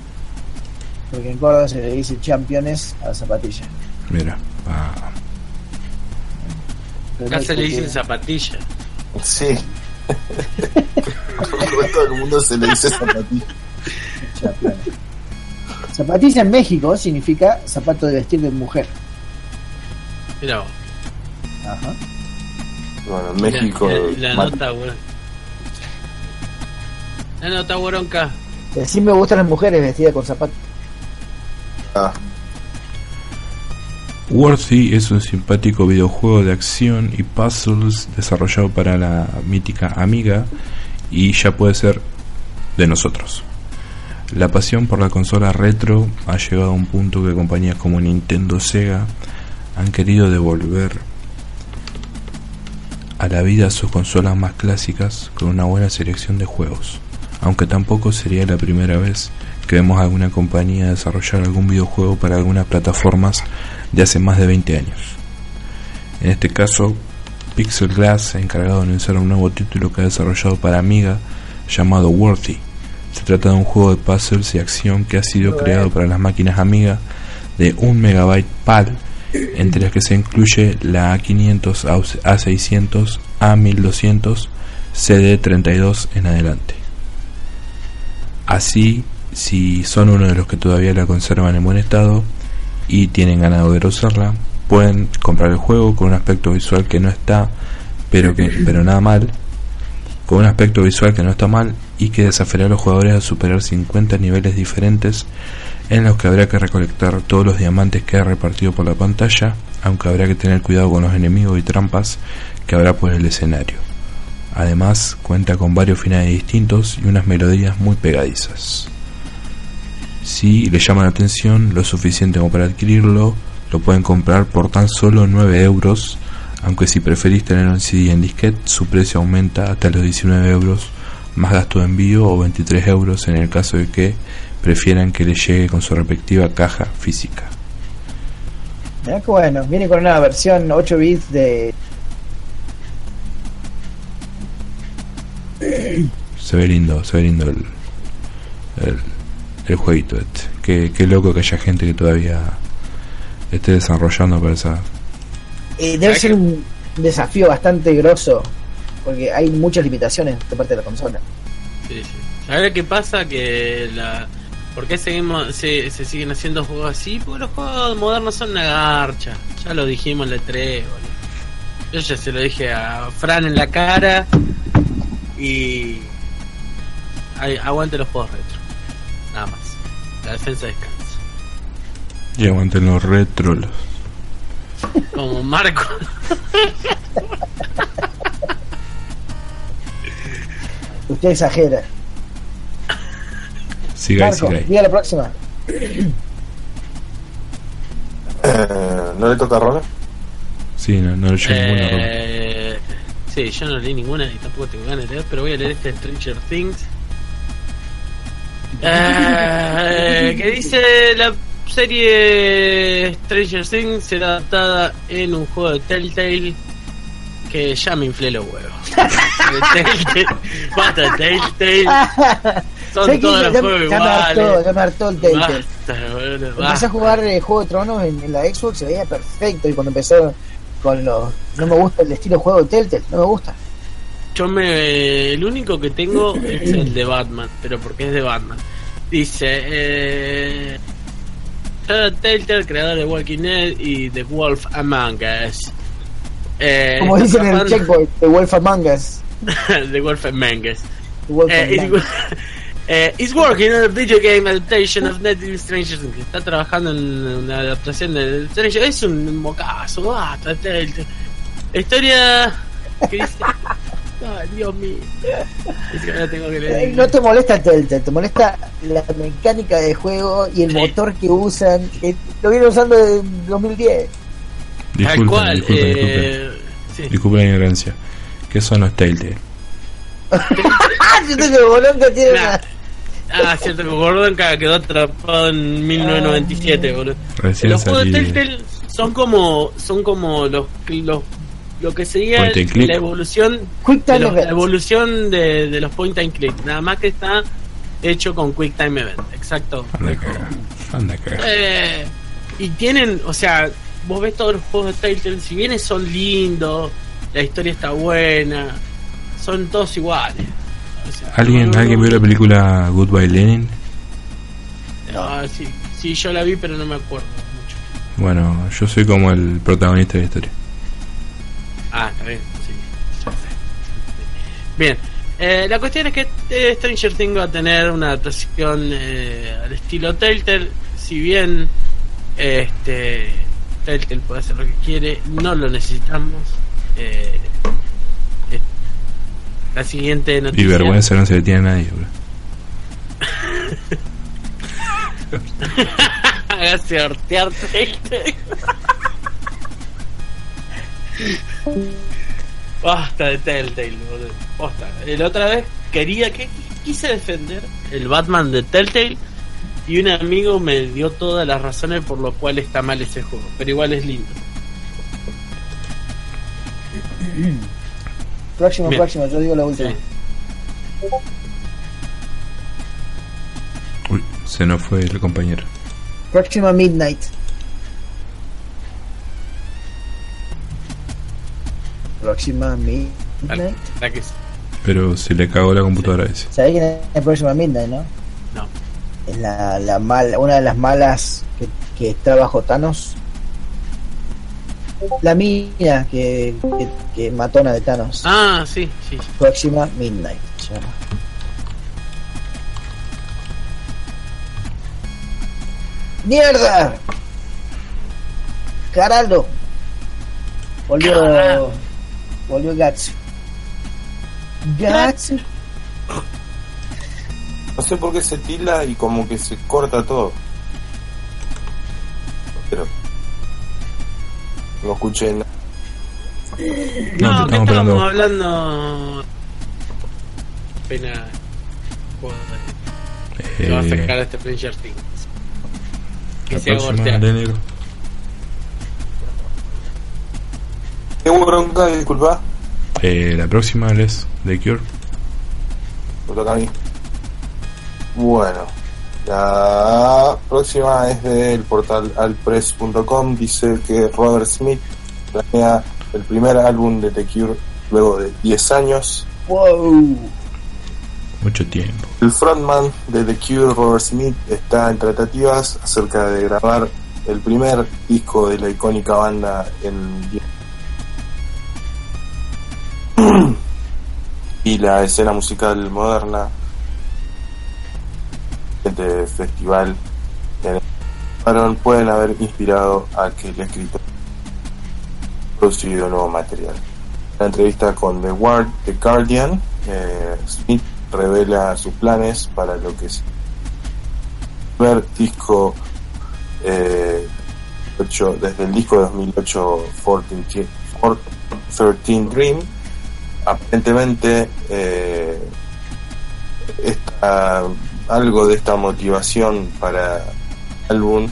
Porque en Córdoba se le dice championes a las zapatillas. Mira, ah, Acá se le dicen de- zapatilla. Sí. A todo el mundo se le dice zapatilla. Zapatilla en México significa zapato de vestir de mujer. Mira vos. Ajá. Bueno, en México. La, la ma- nota, weón. La nota, Boronca. Sí me gustan las mujeres vestidas con zapatos. ah, Worthy es un simpático videojuego de acción y puzzles desarrollado para la mítica Amiga y ya puede ser de nosotros. La pasión por la consola retro ha llegado a un punto que compañías como Nintendo Sega han querido devolver a la vida sus consolas más clásicas con una buena selección de juegos, aunque tampoco sería la primera vez que vemos a alguna compañía desarrollar algún videojuego para algunas plataformas de hace más de 20 años. En este caso, Pixel Glass, encargado de anunciar un nuevo título que ha desarrollado para Amiga llamado Worthy. Se trata de un juego de puzzles y acción que ha sido creado para las máquinas Amiga de 1 MB PAL, entre las que se incluye la A500, A600, A1200, CD32 en adelante. Así, si son uno de los que todavía la conservan en buen estado y tienen ganas de usarla, pueden comprar el juego con un aspecto visual que no está, pero que pero nada mal, con un aspecto visual que no está mal y que desafiará a los jugadores a superar 50 niveles diferentes en los que habrá que recolectar todos los diamantes que ha repartido por la pantalla, aunque habrá que tener cuidado con los enemigos y trampas que habrá por el escenario. Además, cuenta con varios finales distintos y unas melodías muy pegadizas. Si le llama la atención lo suficiente como para adquirirlo, lo pueden comprar por tan solo 9 euros, aunque si preferís tener un CD en disquete, su precio aumenta hasta los 19 euros, más gasto de envío o 23 euros en el caso de que prefieran que le llegue con su respectiva caja física. Mirá que bueno, viene con una versión 8 bits de. Se ve lindo, se ve lindo el, el, el jueguito este. Qué, qué loco que haya gente que todavía esté desarrollando para esa... eh, debe ser un desafío bastante grosso, porque hay muchas limitaciones de parte de la consola. Sí, sí. A ver qué pasa que la... ¿Por qué seguimos, se, se siguen haciendo juegos así? Porque los juegos modernos son una garcha. Ya lo dijimos en la 3, boludo. Yo ya se lo dije a Fran en la cara. Y... Ay, aguante los juegos retro. Nada más. La defensa descansa. Y aguanten los retro. los- Como Marco. Usted exagera. Siga ahí, Marco, siga ahí. diga la próxima. eh, ¿No le toca a? Sí, no, no leyó ninguna. Rob. Eh, sí, yo no leí ninguna y tampoco tengo ganas de leer, pero voy a leer este Stranger Things. Eh, que dice la serie Stranger Things será adaptada en un juego de Telltale que ya me inflé los huevos. (laughs) Telltale, basta Telltale. Son todos los Ya- juegos ya me hartó, iguales. ya me hartó el Telltale. Basta, Empecé a jugar eh, Juego de Tronos en, en la Xbox, se veía perfecto. Y cuando empezó con los. No me gusta el estilo de juego de Telltale, no me gusta. Yo me. El único que tengo es el de Batman, pero porque es de Batman. Dice. Eh, Telltale, creador de Walking Dead y The Wolf Among Us. Eh, Como dicen en el checkpoint, The Wolf Among Us. (laughs) The Wolf Among Us. The Wolf Eh, Among Us. it's, (laughs) eh, it's working on a video game adaptation of Netflix Stranger Things. Está trabajando en una adaptación de Stranger Es un mocazo, basta. La historia dice. Ay, Dios mío. Es que ahora tengo que Eh, leer. No te molesta Telltale, te molesta la mecánica de juego y el Sí. motor que usan. que lo vienen usando en 2010. Tal Disculpen, cual. disculpen, disculpen. eh, sí. Disculpen la ignorancia. ¿Qué son los Telltale? ¡Ah! Siento que Bolón que tiene Nah. una- Ah, cierto que Gordon ca- quedó atrapado en 1997, boludo. Recién los juegos de. Telltale son como son como los los lo que sería la evolución de los- la evolución de, de los point and click nada más que está hecho con quick time event exacto Anda. Anda. Eh, y tienen o sea vos ves todos los juegos de Telltale si bien son lindos la historia está buena son todos iguales O sea, ¿Alguien, no- no- ¿alguien no- vio la película Goodbye Lenin? Ah, sí, sí, yo la vi, pero no me acuerdo mucho. Bueno, yo soy como el protagonista de la historia. Ah, está bien, sí. Bien, eh, la cuestión es que eh, Stranger Things va a tener una adaptación eh, al estilo Telltale. Si bien este Telltale puede hacer lo que quiere, no lo necesitamos. Eh, eh, la siguiente noticia. Y vergüenza no se le tiene a nadie, bro. (laughs) Hágase hortear Telltale. Basta de Telltale, boludo. Basta. La otra vez quería que quise defender el Batman de Telltale y un amigo me dio todas las razones por lo cual está mal ese juego, pero igual es lindo. (clears throat) Próximo, Bien. próximo, yo digo la última. Sí. Uy, se nos fue el compañero. Próxima Midnight. Próxima Midnight. la que sí. Pero se le cagó la computadora a ese. ¿Sabés quién es el próximo Midnight, no? No. Es la, la mala, una de las malas que, que está bajo Thanos. La mina que, que, que matona de Thanos. Ah, sí, sí. sí. Próxima Midnight. se llama. ¡Mierda! Caralho. Volvió. Volvió Gatsu. Gatsu. No sé por qué se tila y como que se corta todo. Pero. No escuché nada. No, No, que estamos estábamos esperando. hablando. Pena. Joder, que va a Eh, sacar este Stranger Things. Que se abortea. Tengo bronca, disculpa. Eh, la próxima es The Cure. Me toca a mí. Bueno, la próxima es del portal alpress.com. Dice que Robert Smith planea el primer álbum de The Cure luego de 10 años. Wow. Mucho tiempo. El frontman de The Cure, Robert Smith, está en tratativas acerca de grabar el primer disco de la icónica banda en y la escena musical moderna de festival pueden haber inspirado a que el escritor producido nuevo material. La entrevista con The, Guard, The Guardian, eh, Smith revela sus planes para lo que es el primer disco eh, ocho- desde el disco de 2008 14, 13 Dream aparentemente eh, esta- algo de esta motivación para el álbum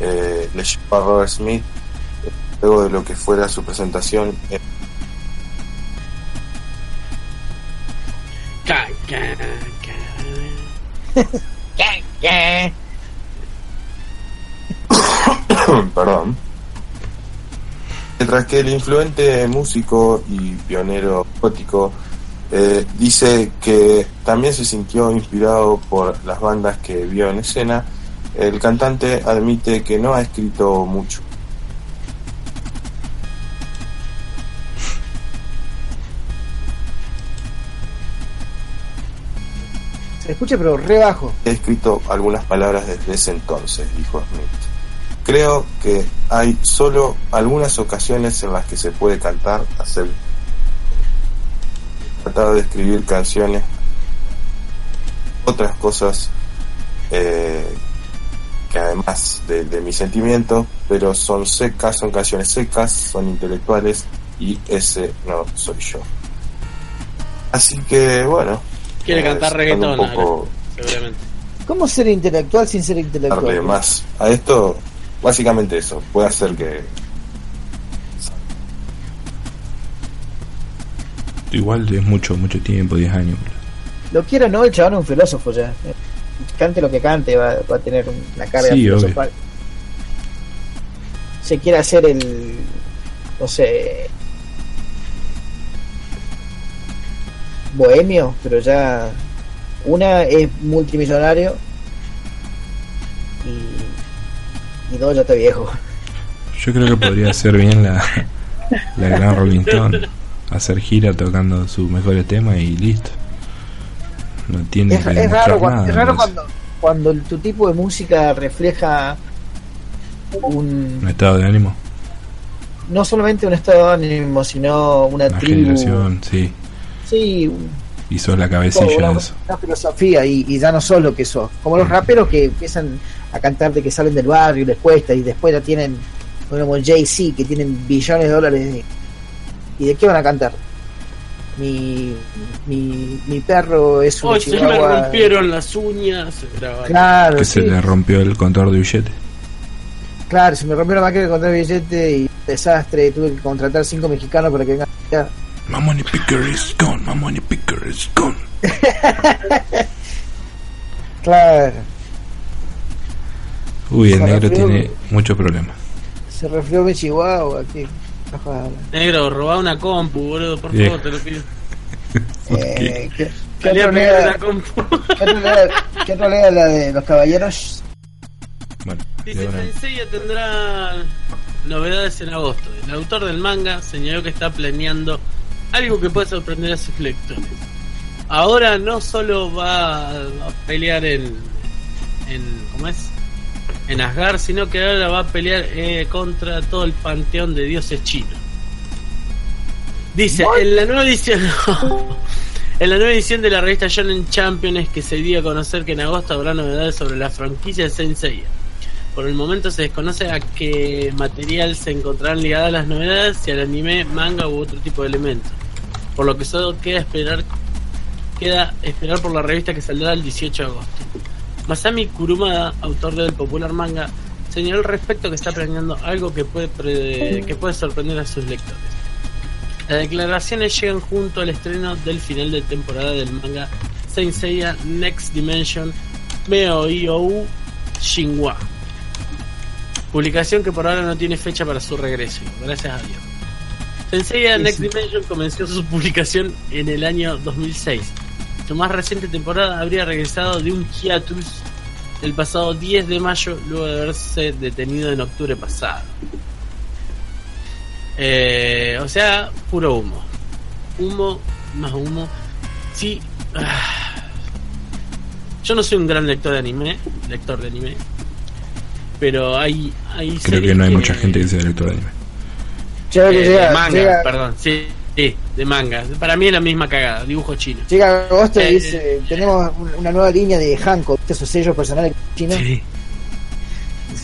eh, le llevó a Robert Smith luego de lo que fuera su presentación (laughs) (coughs) Perdón. Mientras que el influente músico y pionero gótico eh, dice que también se sintió inspirado por las bandas que vio en escena, el cantante admite que no ha escrito mucho. Se escucha, pero re bajo. He escrito algunas palabras desde ese entonces, dijo Smith. Creo que hay solo algunas ocasiones en las que se puede cantar, hacer, tratar de escribir canciones, otras cosas eh, que además de, de mis sentimientos, pero son secas, son canciones secas, son intelectuales y ese no soy yo. Así que bueno, Quiere eh, cantar reggaetón poco ahora, seguramente. ¿Cómo ser intelectual sin ser darle intelectual? más a esto, básicamente eso, puede hacer que Igual es mucho, mucho tiempo, 10 años. Lo quiera o no, el chabón es un filósofo ya. Cante lo que cante, va, va a tener una carga Sí, filosofal. Se quiere hacer el. No sé. Bohemio, pero ya. Una es multimillonario. Y. Y dos ya está viejo. Yo creo que podría ser bien la, la gran Rolling Stone. Hacer gira tocando sus mejores temas y listo. No tiene Es, que es raro, cuando, nada. es raro cuando, cuando tu tipo de música refleja un, Un estado de ánimo, no solamente un estado de ánimo, sino una, una tribu. sí. Sí, Y sos la cabecilla una, de eso. una filosofía y, y ya no sos lo que sos. Como los Mm. raperos que empiezan a cantar de que salen del barrio y les cuesta y después ya tienen, bueno, como Jay-Z, que tienen billones de dólares. de- ¿Y de qué van a cantar? Mi, mi, mi perro es un Hoy se me rompieron las uñas. Claro, Que sí. se le rompió el contador de billete. Claro, se me rompió la máquina de contar billete y desastre. Tuve que contratar cinco mexicanos para que vengan. acá. My money picker is gone, my money picker is gone. (laughs) Claro, Uy, el Se negro refrió. tiene muchos problemas. se resfrió mi chihuahua. Aquí. Negro, robá una compu, boludo, por Bien. favor, te lo pido. (laughs) Eh, ¿qué, qué otra compu. (laughs) qué otra lea la de los caballeros? Bueno, Dice Senseiya tendrá novedades en agosto. El autor del manga señaló que está planeando algo que puede sorprender a sus lectores. Ahora no solo va a pelear en, en ¿cómo es? En Asgard, sino que ahora va a pelear eh, contra todo el panteón de dioses chinos. Dice, en la nueva edición (laughs) En la nueva edición de la revista Shonen Champions que se dio a conocer que en agosto habrá novedades sobre la franquicia de Saint Seiya. Por el momento se desconoce a qué material se encontrarán ligadas las novedades, si al anime, manga u otro tipo de elementos. Por lo que solo queda esperar queda esperar por la revista que saldrá el 18 de agosto. Masami Kurumada, autor del popular manga, señaló al respecto que está planeando algo que puede que puede sorprender a sus lectores. Las declaraciones llegan junto al estreno del final de temporada del manga Saint Seiya Next Dimension Meoyou Shinwa. Publicación que por ahora no tiene fecha para su regreso, gracias a Dios. Sí, Next. Dimension comenzó su publicación en el año 2006. Su más reciente temporada habría regresado de un hiatus el pasado 10 de mayo luego de haberse detenido en octubre pasado. Eh, o sea, puro humo. Humo, más humo. Sí. ah. Yo no soy un gran lector de anime, lector de anime. Pero hay, hay Creo que no hay mucha gente que sea lector de anime. Eh, de manga, llega, perdón, sí, sí, de manga. Para mí es la misma cagada, dibujo chino. llega agosto Eh, y dice: Tenemos un- una nueva línea de Hancock, esos sellos personales chinos. Sí.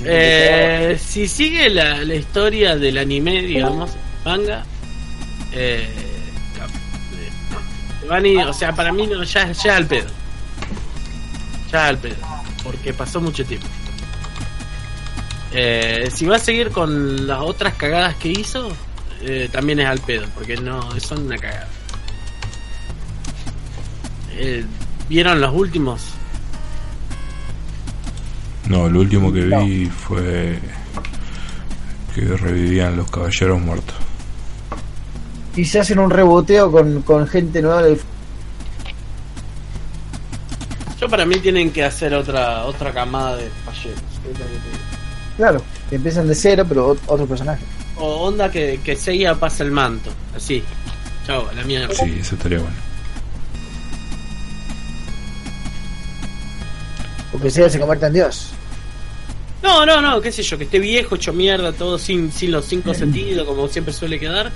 Eh, si sigue la, la historia del anime, digamos, manga, eh, eh, ir- o sea, para mí no, ya, ya al pedo. Ya al pedo. Porque pasó mucho tiempo. Eh, si va a seguir con las otras cagadas que hizo, eh, también es al pedo, porque no son una cagada. Eh, ¿Vieron los últimos? No, lo último que vi fue que revivían los caballeros muertos. Y se hacen un reboteo con, con gente nueva del Yo para mí tienen que hacer otra otra camada de caballeros. Claro, que empiezan de cero, pero ot- otro personaje. O onda que, que Seiya pasa el manto. Así. Chao, a la mierda. Sí, eso estaría bueno. Porque sea se convierta en Dios. No, no, no, qué sé yo, que esté viejo, hecho mierda, todo sin, sin los cinco sentidos, como siempre suele quedar,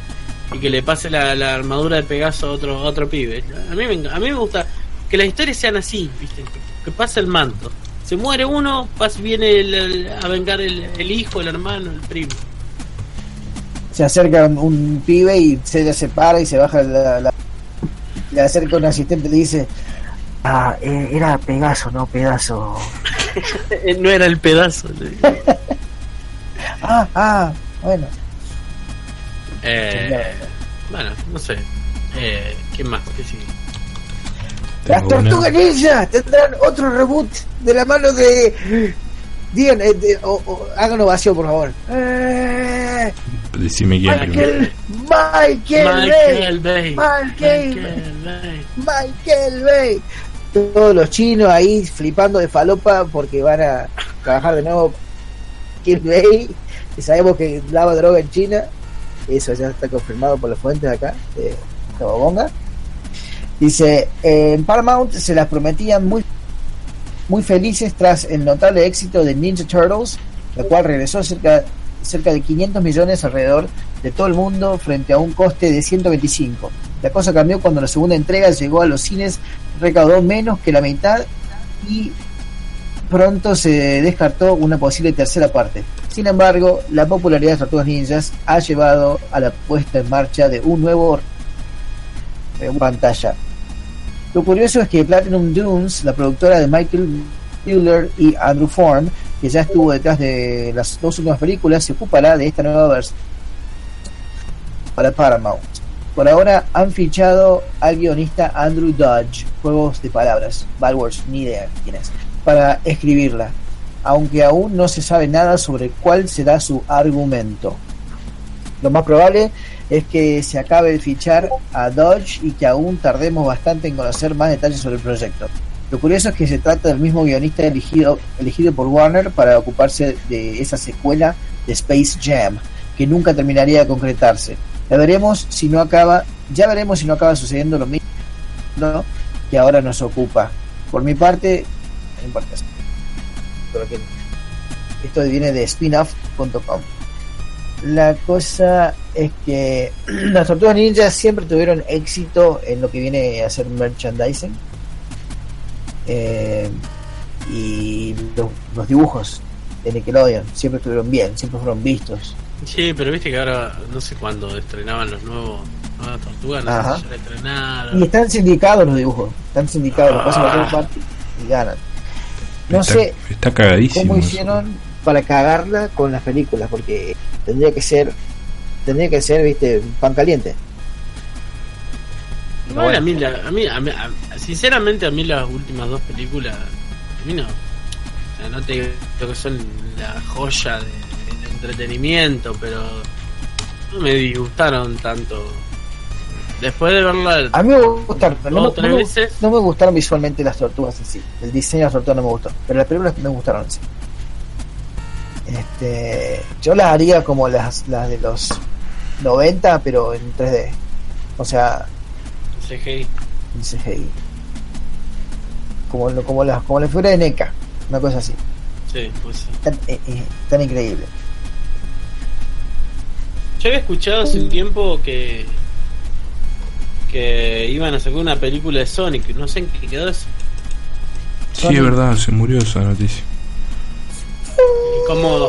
y que le pase la, la armadura de Pegaso a otro, a otro pibe. A mí, me, a mí me gusta que las historias sean así, ¿viste? Que, que pase el manto. Se muere uno, pas, viene el- el- a vengar el, el hijo, el hermano, el primo. Se acerca un, un pibe y se se para y se baja la, la- le acerca un asistente y le dice ah eh, era Pegaso no pedazo (laughs) Eh, no era el pedazo. (laughs) ah ah bueno Eh, bueno, no sé. Eh, ¿Qué más? ¿Qué sigue? Las tortugas ninja tendrán otro reboot de la mano de digan eh, de- o- o- hagan ovación por favor eh, Decime quién primero. Michael Michael Michael Bay Bay. Michael Michael Bay. Michael Bay. Todos los chinos ahí flipando de falopa porque van a trabajar de nuevo Michael Bay. Y sabemos que lava droga en China. Eso ya está confirmado por las fuentes de acá, de Cababonga. Dice, eh, en Paramount se las prometían muy, muy felices tras el notable éxito de Ninja Turtles, la cual regresó cerca, cerca de 500 millones alrededor de todo el mundo frente a un coste de 125. La cosa cambió cuando la segunda entrega llegó a los cines, recaudó menos que la mitad y pronto se descartó una posible tercera parte. Sin embargo, la popularidad de Tortugas Ninjas ha llevado a la puesta en marcha de un nuevo eh, pantalla. Lo curioso es que Platinum Dunes, la productora de Michael Mueller y Andrew Form, que ya estuvo detrás de las dos últimas películas, se ocupará de esta nueva versión para Paramount. Por ahora han fichado al guionista Andrew Dodge, juegos de palabras, bad words, ni idea quién es, para escribirla, aunque aún no se sabe nada sobre cuál será su argumento. Lo más probable es que se acabe de fichar a Dodge y que aún tardemos bastante en conocer más detalles sobre el proyecto. Lo curioso es que se trata del mismo guionista elegido, elegido por Warner para ocuparse de esa secuela de Space Jam, que nunca terminaría de concretarse. Ya veremos si no acaba, ya veremos si no acaba sucediendo lo mismo que ahora nos ocupa. Por mi parte, no importa. Esto viene de spinoff.com. La cosa es que (clears throat) las tortugas ninjas siempre tuvieron éxito en lo que viene a ser merchandising. Eh, y los, los dibujos de Nickelodeon siempre estuvieron bien, siempre fueron vistos. Sí, pero viste que ahora no sé cuándo estrenaban los nuevos nuevas tortugas, no Ajá. sé si ya la Y estrenaron. están sindicados los dibujos, están sindicados, los pasan a y ganan. No está, sé está cagadísimo. cómo eso. hicieron para cagarla con las películas, porque tendría que ser, tendría que ser, viste, pan caliente. Igual bueno. a mí, la- a mí, a mí- a- sinceramente a mí las últimas dos películas, a mí no, o sea, no te digo que son la joya de, de entretenimiento, pero no me disgustaron tanto. Después de verla A mí me gustaron, no, me- tres no me- veces, no me gustaron visualmente las tortugas en sí. El diseño de las tortugas no me gustó, pero las películas me gustaron en sí. Este, yo las haría como las, las de los 90, pero en 3D. O sea, CGI. en CGI. Como, lo- como, las, como la figura de NECA, una cosa así. Sí, pues sí. Tan, eh, eh, tan increíble. Yo había escuchado hace un tiempo que que iban a sacar una película de Sonic, no sé en qué quedó eso. Sí, es verdad, se murió esa noticia. Como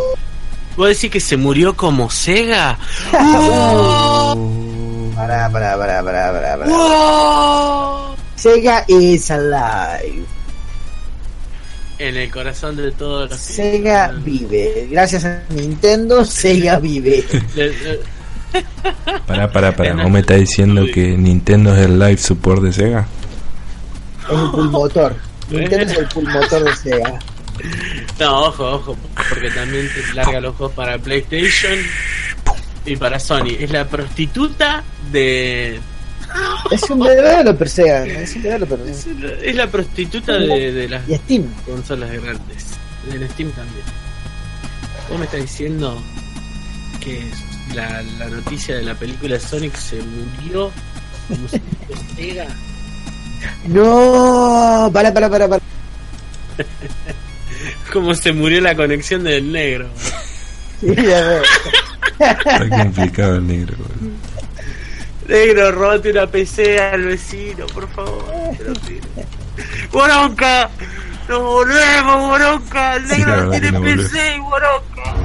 ¿Vos decís que se murió como Sega? (laughs) Pará, pará, pará, pará, pará, pará. Sega is alive. En el corazón de todos los que- Sega vive. Gracias a Nintendo, Sega vive. (laughs) Pará, pará, pará. ¿Vos me estás diciendo que Nintendo es el live support de Sega? Es el pulmotor. (laughs) Nintendo es el pulmotor de Sega. No, ojo, ojo, porque también te larga los juegos para PlayStation y para Sony. Es la prostituta de. Es un developer, Sega. Es un developer. (laughs) Es, es la prostituta de, de las Y Steam. consolas grandes. En Steam también. Vos me estás diciendo que la, la noticia de la película Sonic se murió como fuese Sega. (laughs) No, para, para, para, para. (laughs) Como se murió la conexión del negro. (laughs) Sí. Está complicado el negro. boludo. Negro, robate una PC al vecino, por favor. ¡Boronca! ¡Nos volvemos, Boronca! El negro no tiene volvemos. PC, Boronca.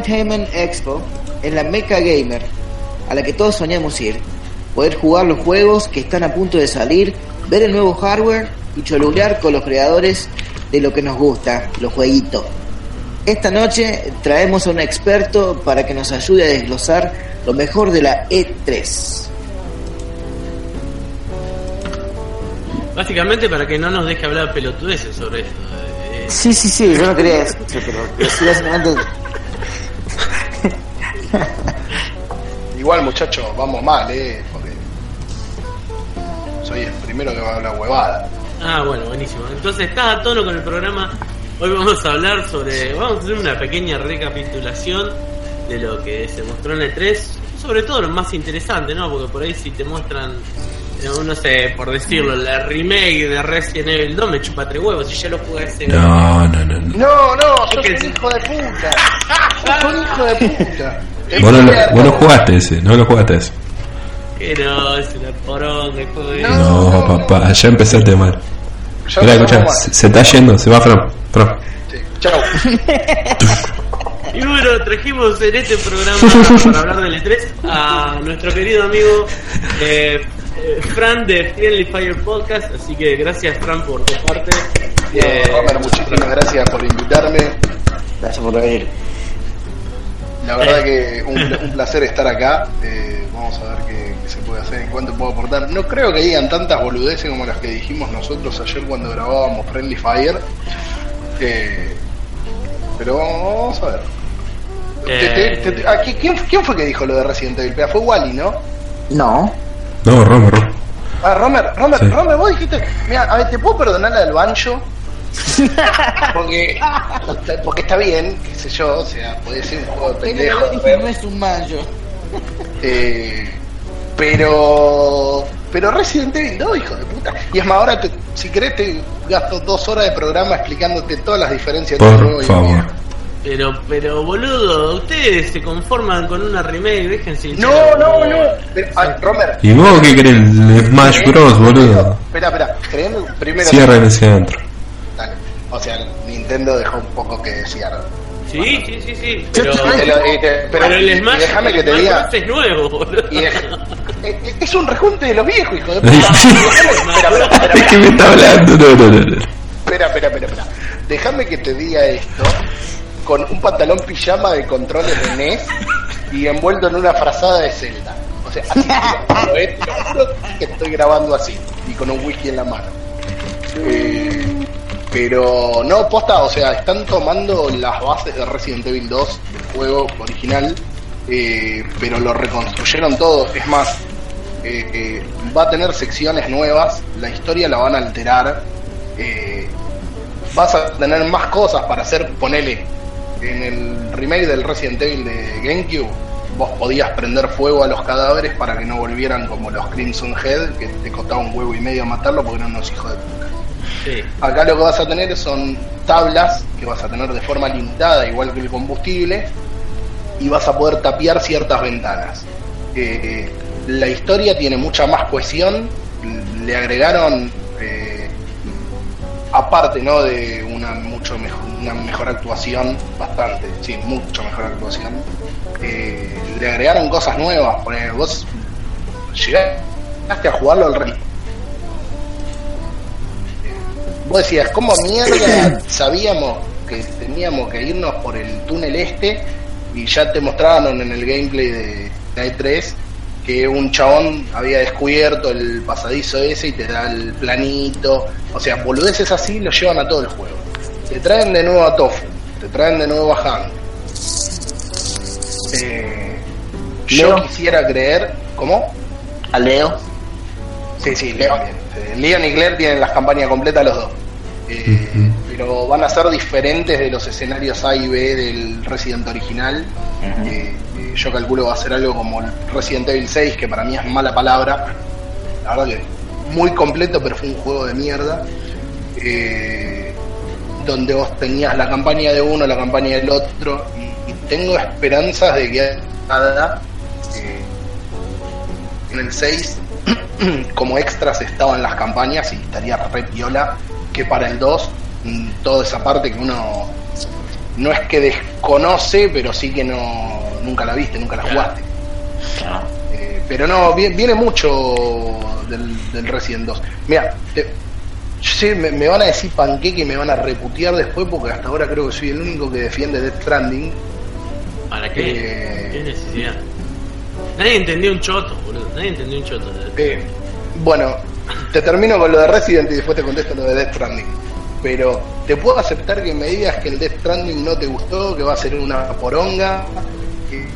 Entertainment Expo es la meca gamer a la que todos soñamos ir. Poder jugar los juegos que están a punto de salir, ver el nuevo hardware y cholulear con los creadores de lo que nos gusta, los jueguitos. Esta noche traemos a un experto para que nos ayude a desglosar lo mejor de la E E3. Básicamente para que no nos deje hablar pelotudeces sobre esto. Eh, Sí, sí, sí, yo no quería eso, pero, pero sí, básicamente. Igual, muchachos, vamos mal, ¿eh? Porque soy el primero que va a hablar huevada. Ah, bueno, buenísimo. Entonces, está a tono con el programa. Hoy vamos a hablar sobre. Vamos a hacer una pequeña recapitulación de lo que se mostró en el 3. Sobre todo lo más interesante, ¿no? Porque por ahí si te muestran. No sé, por decirlo, la remake de Resident Evil 2 me chupa tres huevos. Si ya lo jugué ese. No, no, no. no. No, no, (laughs) sos un hijo de puta. Sos un hijo de puta. Vos no, lo, vos no jugaste ese, no lo jugaste ese. Que no, es una poronga el juego ese. No, papá, ya empezaste mal. Mira, escucha, se, se está yendo, se va Fran. Fran. Sí. Chau. (laughs) Y bueno, trajimos en este programa para hablar del E3 a nuestro querido amigo eh, eh, Fran de Friendly Fire Podcast. Así que gracias, Fran, por tu parte. Eh, Romer, muchísimas gracias por invitarme. Gracias por venir. La verdad que un, un placer estar acá. Eh, vamos a ver qué, qué se puede hacer, en cuánto puedo aportar. No creo que digan tantas boludeces como las que dijimos nosotros ayer cuando grabábamos Friendly Fire. Eh, pero vamos a ver. Te- te- te- te- aquí, ¿quién, quién fue que dijo lo de Resident Evil? Fue Wally, ¿no? No. No, Romer, Romer. Ah, Romer, Romer, Sí. Romer, vos dijiste, mira, a ver, ¿te puedo perdonar la del banjo? Porque, porque está bien, qué sé yo, o sea, puede ser un juego de pendejo. no es un manjo. Eh, pero pero Resident Evil 2, hijo de puta. Y es más, ahora te- si querés te gasto dos horas de programa explicándote todas las diferencias entre el nuevo Por y el favor. pero, pero, boludo, ustedes se conforman con una remake, déjense No, no, no. Pero, ah, Romer. ¿Y vos qué querés? El Smash Bros, boludo. Espera, espera. Créeme primero. Cierra el centro. O sea, Nintendo dejó un poco que desear. Sí, sí, sí, sí. Pero, Te lo- y te- pero- pero el y Smash, déjame que te diga. Es nuevo, boludo. Y es, es- es un rejunte de los viejos, hijo de (laughs) puta. Ay, sí. Espera, espera, espera, ¿De qué me está hablando? No, no, no. Espera, espera, espera, espera. Déjame que te diga esto con un pantalón pijama de controles de NES y envuelto en una frazada de Zelda. O sea, así eh, que estoy grabando así y con un whisky en la mano. Eh, pero no, posta, o sea, están tomando las bases de Resident Evil 2, el juego original, eh, pero lo reconstruyeron todo. Es más, eh, eh, va a tener secciones nuevas, la historia la van a alterar, vas a tener más cosas para hacer, ponele, en el remake del Resident Evil de GameCube, vos podías prender fuego a los cadáveres para que no volvieran como los Crimson Head, que te costaba un huevo y medio matarlo porque eran unos hijos de puta. Acá lo que vas a tener son tablas que vas a tener de forma limitada, igual que el combustible, y vas a poder tapiar ciertas ventanas. Eh, la historia tiene mucha más cohesión, le agregaron, eh, aparte ¿no? de una mucho mejor, una mejor actuación, bastante, sí, mucho mejor actuación, eh, le agregaron cosas nuevas, vos llegaste a jugarlo al re- Vos decías, ¿cómo mierda (coughs) sabíamos que teníamos que irnos por el túnel este? Y ya te mostraron en el gameplay de la E3 que un chabón había descubierto el pasadizo ese y te da el planito. O sea, boludeces así lo llevan a todo el juego. Te traen de nuevo a Tofu, te traen de nuevo a Han. Eh, yo quisiera creer. ¿Cómo? A Leo. Sí, sí, Leon. Leon y Claire tienen las campañas completas los dos. Eh. Pero van a ser diferentes de los escenarios A y B del Resident original. Eh, eh, yo calculo va a ser algo como el Resident Evil 6, que para mí es mala palabra. La verdad que muy completo, pero fue un juego de mierda. Eh, donde vos tenías la campaña de uno, la campaña del otro. Y, y tengo esperanzas de que eh, en el 6 (clears throat) como extras estaban las campañas y estaría re piola que para el 2 mm, toda esa parte que uno no es que desconoce pero sí que no nunca la viste nunca la jugaste Eh, pero no vi- viene mucho del, del Resident 2 mira me, me van a decir panqueque y me van a reputear después porque hasta ahora creo que soy el único que defiende Death Stranding ¿Para qué? Eh. ¿Qué necesidad? Nadie entendió un choto, boludo. Nadie entendió un choto. Eh, bueno, te termino con lo de Resident y después te contesto lo de Death Stranding. Pero te puedo aceptar que me digas que el Death Stranding no te gustó, que va a ser una poronga,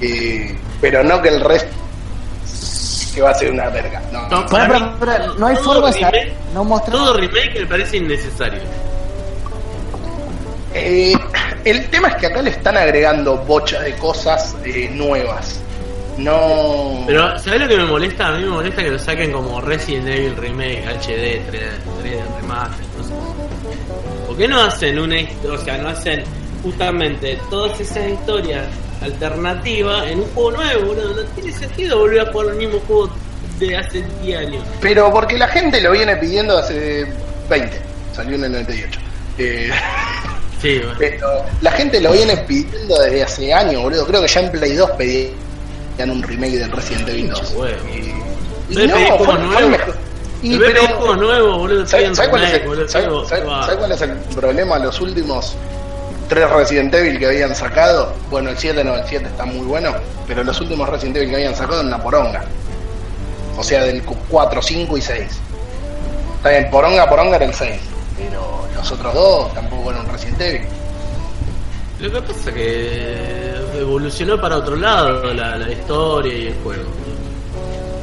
eh, pero no que el resto que va a ser una verga. No, No, para mí, no hay forma de remake- no mostrar. Todo remake me parece innecesario. Eh, el tema es que acá le están agregando bocha de cosas eh, nuevas. No. Pero, ¿sabes lo que me molesta? A mí me molesta que lo saquen como Resident Evil Remake, HD, 3D, 3D Remaster, no sé. ¿Por qué no hacen una historia, o sea, no hacen justamente todas esas historias alternativas en un juego nuevo, boludo? No tiene sentido volver a jugar el mismo juego de hace 10 años. Pero porque la gente lo viene pidiendo hace 20. Salió en el 98. Eh, Sí, bueno. (laughs) pero la gente lo viene pidiendo desde hace años, boludo. Creo que ya en Play 2 pedían un remake del Resident Evil 2. huevo. Y, y ¿No fue, nuevos? Y pero- nuevos, boludo, ¿Sabes cuál, cuál es el problema? Los últimos tres Resident Evil que habían sacado, bueno, el 7 no, el 7 está muy bueno, pero los últimos Resident Evil que habían sacado en una poronga. O sea, del 4, 5 y 6. Está bien, poronga, poronga era el 6. Pero los otros dos tampoco eran Resident Evil. Lo que pasa es que evolucionó para otro lado la, la historia y el juego.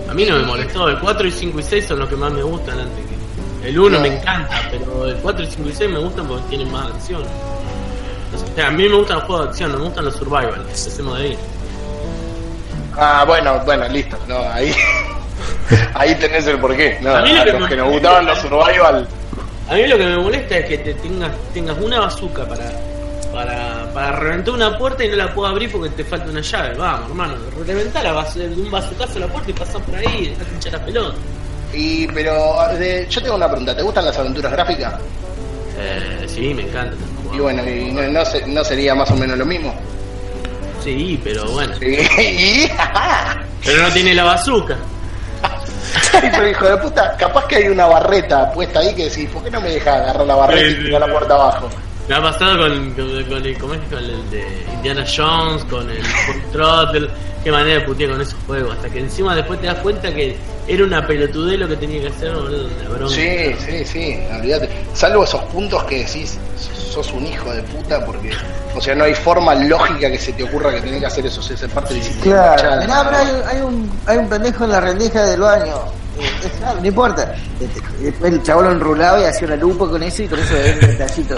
A mí no me molestó, el 4 y 5 y 6 son los que más me gustan antes que... El 1 me encanta, pero el 4 y 5 y 6 me gustan porque tienen más acción. O sea, a mí me gustan los juegos de acción, no me gustan los survival, empecemos de ahí. Ah, bueno, bueno, listo. No, ahí, (laughs) ahí tenés el porqué. No, A mí lo a que los que nos gustaban los survival. A mí lo que me molesta es que te tengas, tengas una bazooka para, para, para reventar una puerta y no la puedo abrir porque te falta una llave. Vamos, hermano, reventá la base de un bazucazo la puerta y pasá por ahí dejate hinchar la pelota. Y, pero de- yo tengo una pregunta. ¿Te gustan las aventuras gráficas? Eh, sí, me encanta. Y bueno, y no, no, se- no sería más o menos lo mismo. Sí, pero bueno. (laughs) Pero no tiene la bazooka. pero hijo de puta, capaz que hay una barreta puesta ahí que decís, ¿por qué no me deja agarrar la barreta y tirar la puerta abajo? Me ha pasado con, con, con el, con el de Indiana Jones, con el Full Throttle. Qué manera de putear con esos juegos. Hasta que encima después te das cuenta que era una pelotudez lo que tenía que hacer, boludo. Una bronca. Sí, sí, sí, olvídate. Salvo esos puntos que decís, sos un hijo de puta porque, o sea, no hay forma lógica que se te ocurra que tenés que hacer eso, esa parte disciplina. Claro, mirá, hay, hay un, hay un pendejo en la rendeja del baño. Eh, no importa. Este, Después el chabón lo enrulaba y hacía una lupa con eso y con eso le un detallito.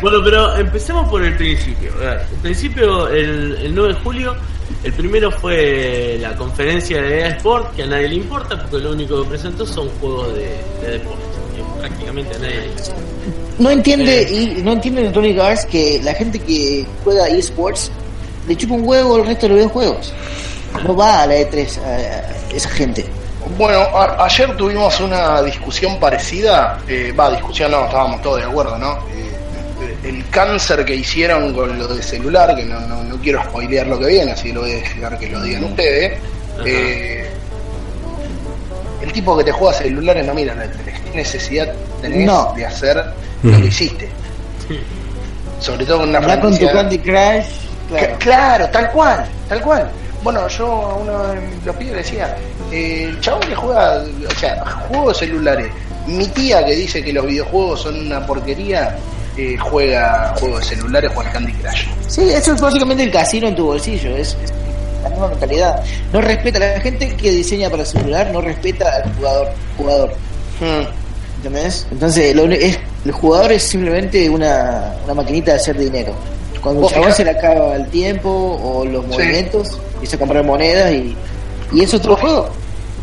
Bueno, pero empecemos por el principio. El principio, el, el 9 de julio, el primero fue la conferencia de EA Sport, que a nadie le importa, porque lo único que presentó son juegos de, de deporte. prácticamente a nadie le importa. No entiende, y no entiende Electronic Arts que la gente que juega eSports le chupa un huevo el resto de los videojuegos. No va a la E3 a, a esa gente. Bueno, a- ayer tuvimos una discusión parecida, eh, va, discusión no, estábamos todos de acuerdo, ¿no? Eh, el cáncer que hicieron con lo de celular, que no, no, no quiero spoilear lo que viene, así lo voy a dejar que lo digan ustedes. Eh, el tipo que te juega celulares no mira la tele. ¿Qué necesidad tenés No. de hacer lo que hiciste? Sobre todo con una Habla con tu franquicia- Candy Crush, claro. Cl- Claro, tal cual, tal cual. Bueno, yo a uno de los pibes decía, eh, el chabón que juega, o sea, juegos celulares. Mi tía que dice que los videojuegos son una porquería, eh, juega juegos de celulares, juega al Candy Crush. Sí, eso es básicamente el casino en tu bolsillo, es, es la misma mentalidad. No respeta la gente que diseña para celular, no respeta al jugador. jugador Hmm. ¿Entendés? Entonces, lo es, el jugador es simplemente una, una maquinita de hacer dinero. Cuando el chabón se le acaba el tiempo o los Sí. movimientos, empieza a comprar monedas y, y es otro juego.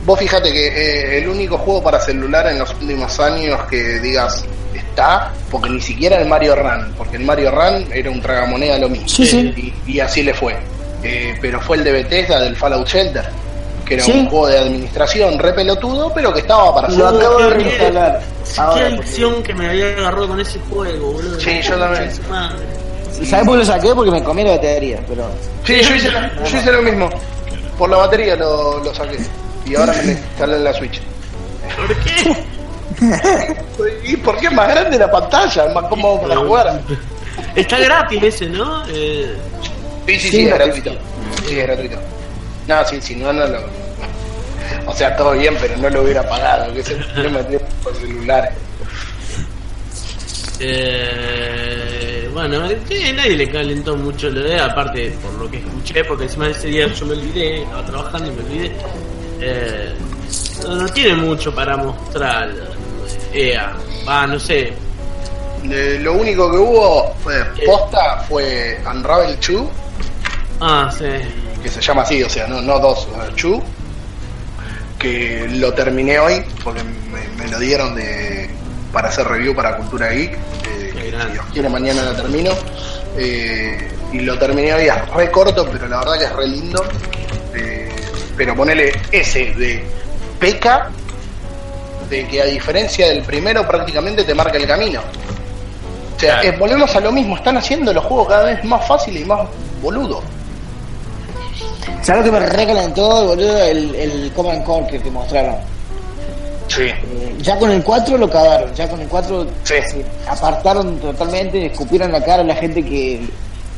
Vos fíjate que eh, el único juego para celular en los últimos años que digas está, porque ni siquiera el Mario Run, porque el Mario Run era un tragamoneda lo mismo. Sí, sí. Y, y así le fue. Eh, pero fue el de Bethesda del Fallout Shelter, que era Sí. un juego de administración re pelotudo, pero que estaba para Lo celular. acabo de qué-. Sí, porque- adicción que me había agarrado con ese juego, boludo. Sí, yo también. ¿Sabes por qué lo saqué? Porque me comí la batería, pero... Sí, yo hice, yo hice lo mismo. Por la batería lo, lo saqué. Y ahora me en la Switch. ¿Por qué? (laughs) ¿Y por qué es más grande la pantalla? Es más cómodo para jugar. Está gratis ese, ¿no? Eh, Sí, sí, sí, Sí, es gratuito. Sí, es gratuito. No, sí, sí, no, no lo. O sea, todo bien, pero no lo hubiera pagado. Que se no me por celulares. eh, bueno, que nadie le calentó mucho lo de, aparte por lo que escuché, porque encima ese día yo me olvidé, estaba trabajando y me olvidé. Eh, no, tiene mucho para mostrar. EA, va, no sé. Eh, lo único que hubo fue posta fue Unravel 2, Ah, sí. que se llama así, o sea, no, no dos, eh, 2, que lo terminé hoy porque me, me lo dieron de para hacer review para Cultura Geek. eh, que si Dios quiere mañana lo termino. Eh, y lo terminé hoy, es re corto, pero la verdad que es re lindo. Eh, pero ponele ese de peca de que a diferencia del primero prácticamente te marca el camino. O sea, Claro. eh, volvemos a lo mismo, están haciendo los juegos cada vez más fáciles y más boludo. ¿Sabes lo que me recalentó, boludo? El, el Command Conquer que mostraron. Ya con el 4 lo cagaron, ya con el 4 Sí. se apartaron totalmente, escupieron la cara a la gente que,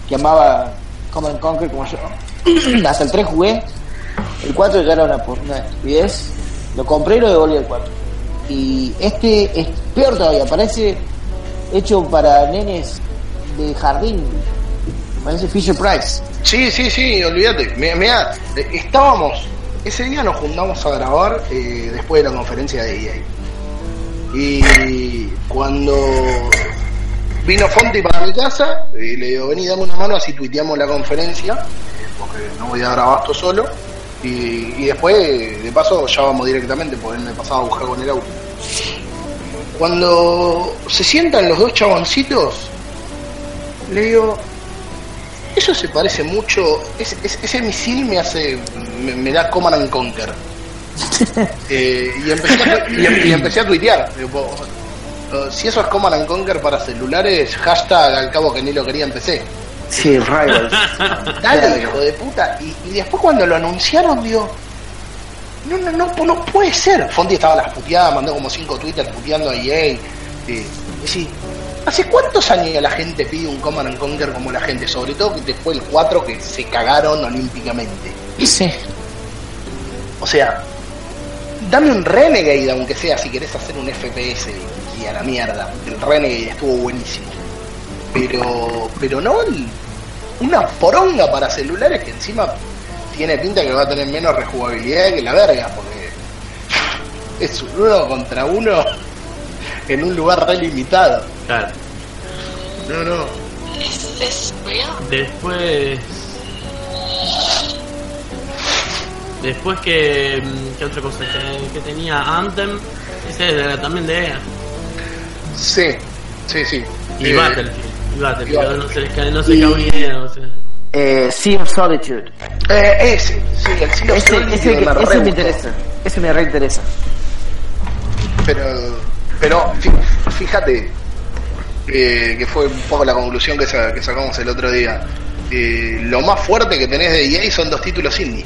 que amaba Command Conquer como yo. (clears throat) Hasta el 3 jugué, el 4 ya era una, por- una estupidez, lo compré y lo devolví al 4. Y este es peor todavía, parece hecho para nenes de jardín, parece Fisher Price. Sí, sí, sí, olvídate. Mira, estábamos, ese día nos juntamos a grabar eh, después de la conferencia de EA. Y cuando vino Fonti para mi casa, eh, le digo, vení, dame una mano, así tuiteamos la conferencia, porque no voy a grabar esto solo. Y, después, de paso, ya vamos directamente, porque él me pasaba a buscar con el auto. Cuando se sientan los dos chaboncitos, le digo, eso se parece mucho. Ese misil me hace. Me, me da Command and Conquer. (laughs) Eh, y, empecé a, y, em- y empecé a tuitear. Digo, eh, si eso es Command and Conquer para celulares, hashtag al cabo que ni lo quería en PC. Sí, Rivals. Dale, hijo de puta. Y, y después cuando lo anunciaron, digo. No, no, no, no puede ser. Fonti estaba las puteadas, mandó como cinco twitters puteando a EA. Eh, decir, ¿hace cuántos años la gente pide un Command and Conquer como la gente? Sobre todo que después el 4 que se cagaron olímpicamente. Sí. O sea, dame un Renegade, aunque sea si querés hacer un FPS y a la mierda. El Renegade estuvo buenísimo. Pero, pero no el- una poronga para celulares que encima tiene pinta que va a tener menos rejugabilidad que la verga, porque es un uno contra uno en un lugar re limitado. Claro. No, no. Después. Después que. mm, ¿Qué otra cosa? Que, que tenía Anthem. Ese era también de EA. Sí, sí, sí. Y Eh, Battlefield. Y Battlefield. y No se les cae, no se Y- cabía, o sea. Eh, sea of Solitude. eh, ese, sí, el Sea of Ese, Solitude ese, me ese interesa. Ese me reinteresa. pero pero fí- fíjate eh, que fue un poco la conclusión que, sa- que sacamos el otro día Eh, lo más fuerte que tenés de EA son dos títulos indie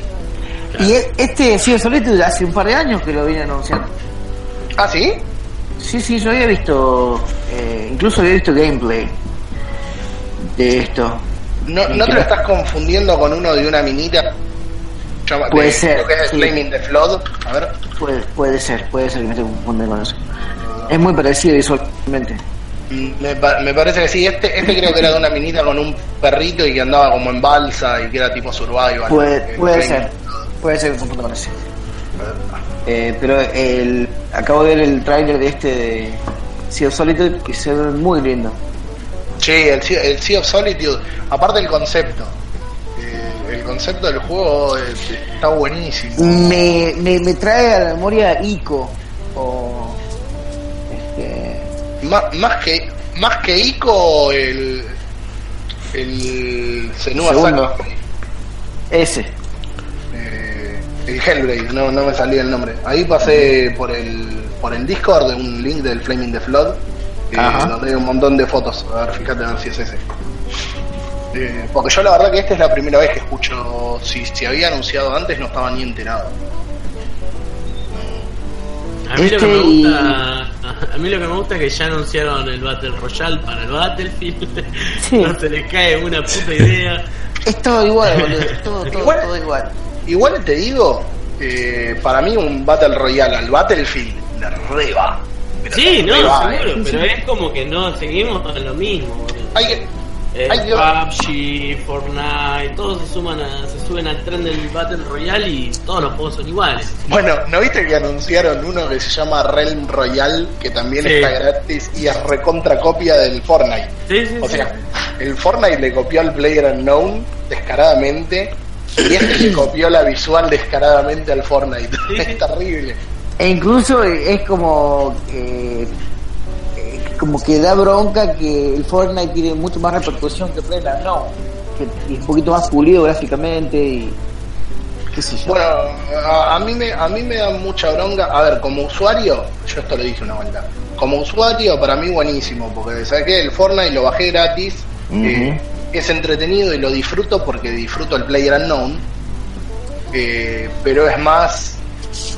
Y e- este of Solitude hace un par de años que lo viene anunciando. ah sí Sí, sí, yo había visto, eh, incluso había visto gameplay de esto. no, no te lo estás confundiendo con uno de una minita Puede de- ser, creo que es sí. Flaming the Flood a ver Puede, puede ser, puede ser que me esté confundiendo con eso. Es muy parecido visualmente. Mm, me, me parece que sí este este creo que era de una minita con un perrito y que andaba como en balsa y que era tipo survival Puede, Eh, puede ser, puede ser que me confunda con ese. Eh, pero el, acabo de ver el tráiler de este de Sea of Solitude y se ve muy lindo. Sí, el, Sea- el Sea of Solitude, aparte del concepto, eh, el concepto del juego es- está buenísimo. Me, me, me trae a la memoria Ico o este, Má- más que más que Ico, el el Senua ese. Eh, el Hellblade, no, no me salía el nombre. Ahí pasé por el por el Discord de un link del Flaming the Flood, eh, donde hay un montón de fotos. A ver, fíjate a ver si es ese. Eh, porque yo la verdad que esta es la primera vez que escucho, si se había anunciado antes no estaba ni enterado. A mí, lo que Este me y- gusta, (laughs) a mí lo que me gusta es que ya anunciaron el Battle Royale para el Battlefield. Sí. (laughs) No se les cae una puta idea. Es todo igual, boludo. es Todo, (laughs) todo, Igual- todo igual. Igual te digo, eh, para mí un Battle Royale al Battlefield le reba. Pero Sí, no, reba, seguro, eh. pero es como que no seguimos en lo mismo. boludo. Hay que, Eh. PUBG, Fortnite, todos se suman a, se suben al tren del Battle Royale y todos los juegos son iguales. Bueno, ¿no viste que anunciaron uno que se llama Realm Royale, que también Sí. está gratis y es recontra copia del Fortnite? Sí, sí, O sí. sea, el Fortnite le copió al Player Unknown descaradamente y este le copió la visual descaradamente al Fortnite. (laughs) Es terrible. E incluso es como eh, eh, como que da bronca que el Fortnite tiene mucho más repercusión que Plena, no, que es un poquito más pulido gráficamente y qué sé yo. Bueno, a, a mí me, a mí me da mucha bronca. A ver, como usuario, yo esto lo dije una vuelta. Como usuario, para mí buenísimo, porque saqué el Fortnite, lo bajé gratis. eh, es entretenido y lo disfruto porque disfruto el Player Unknown. eh, pero es más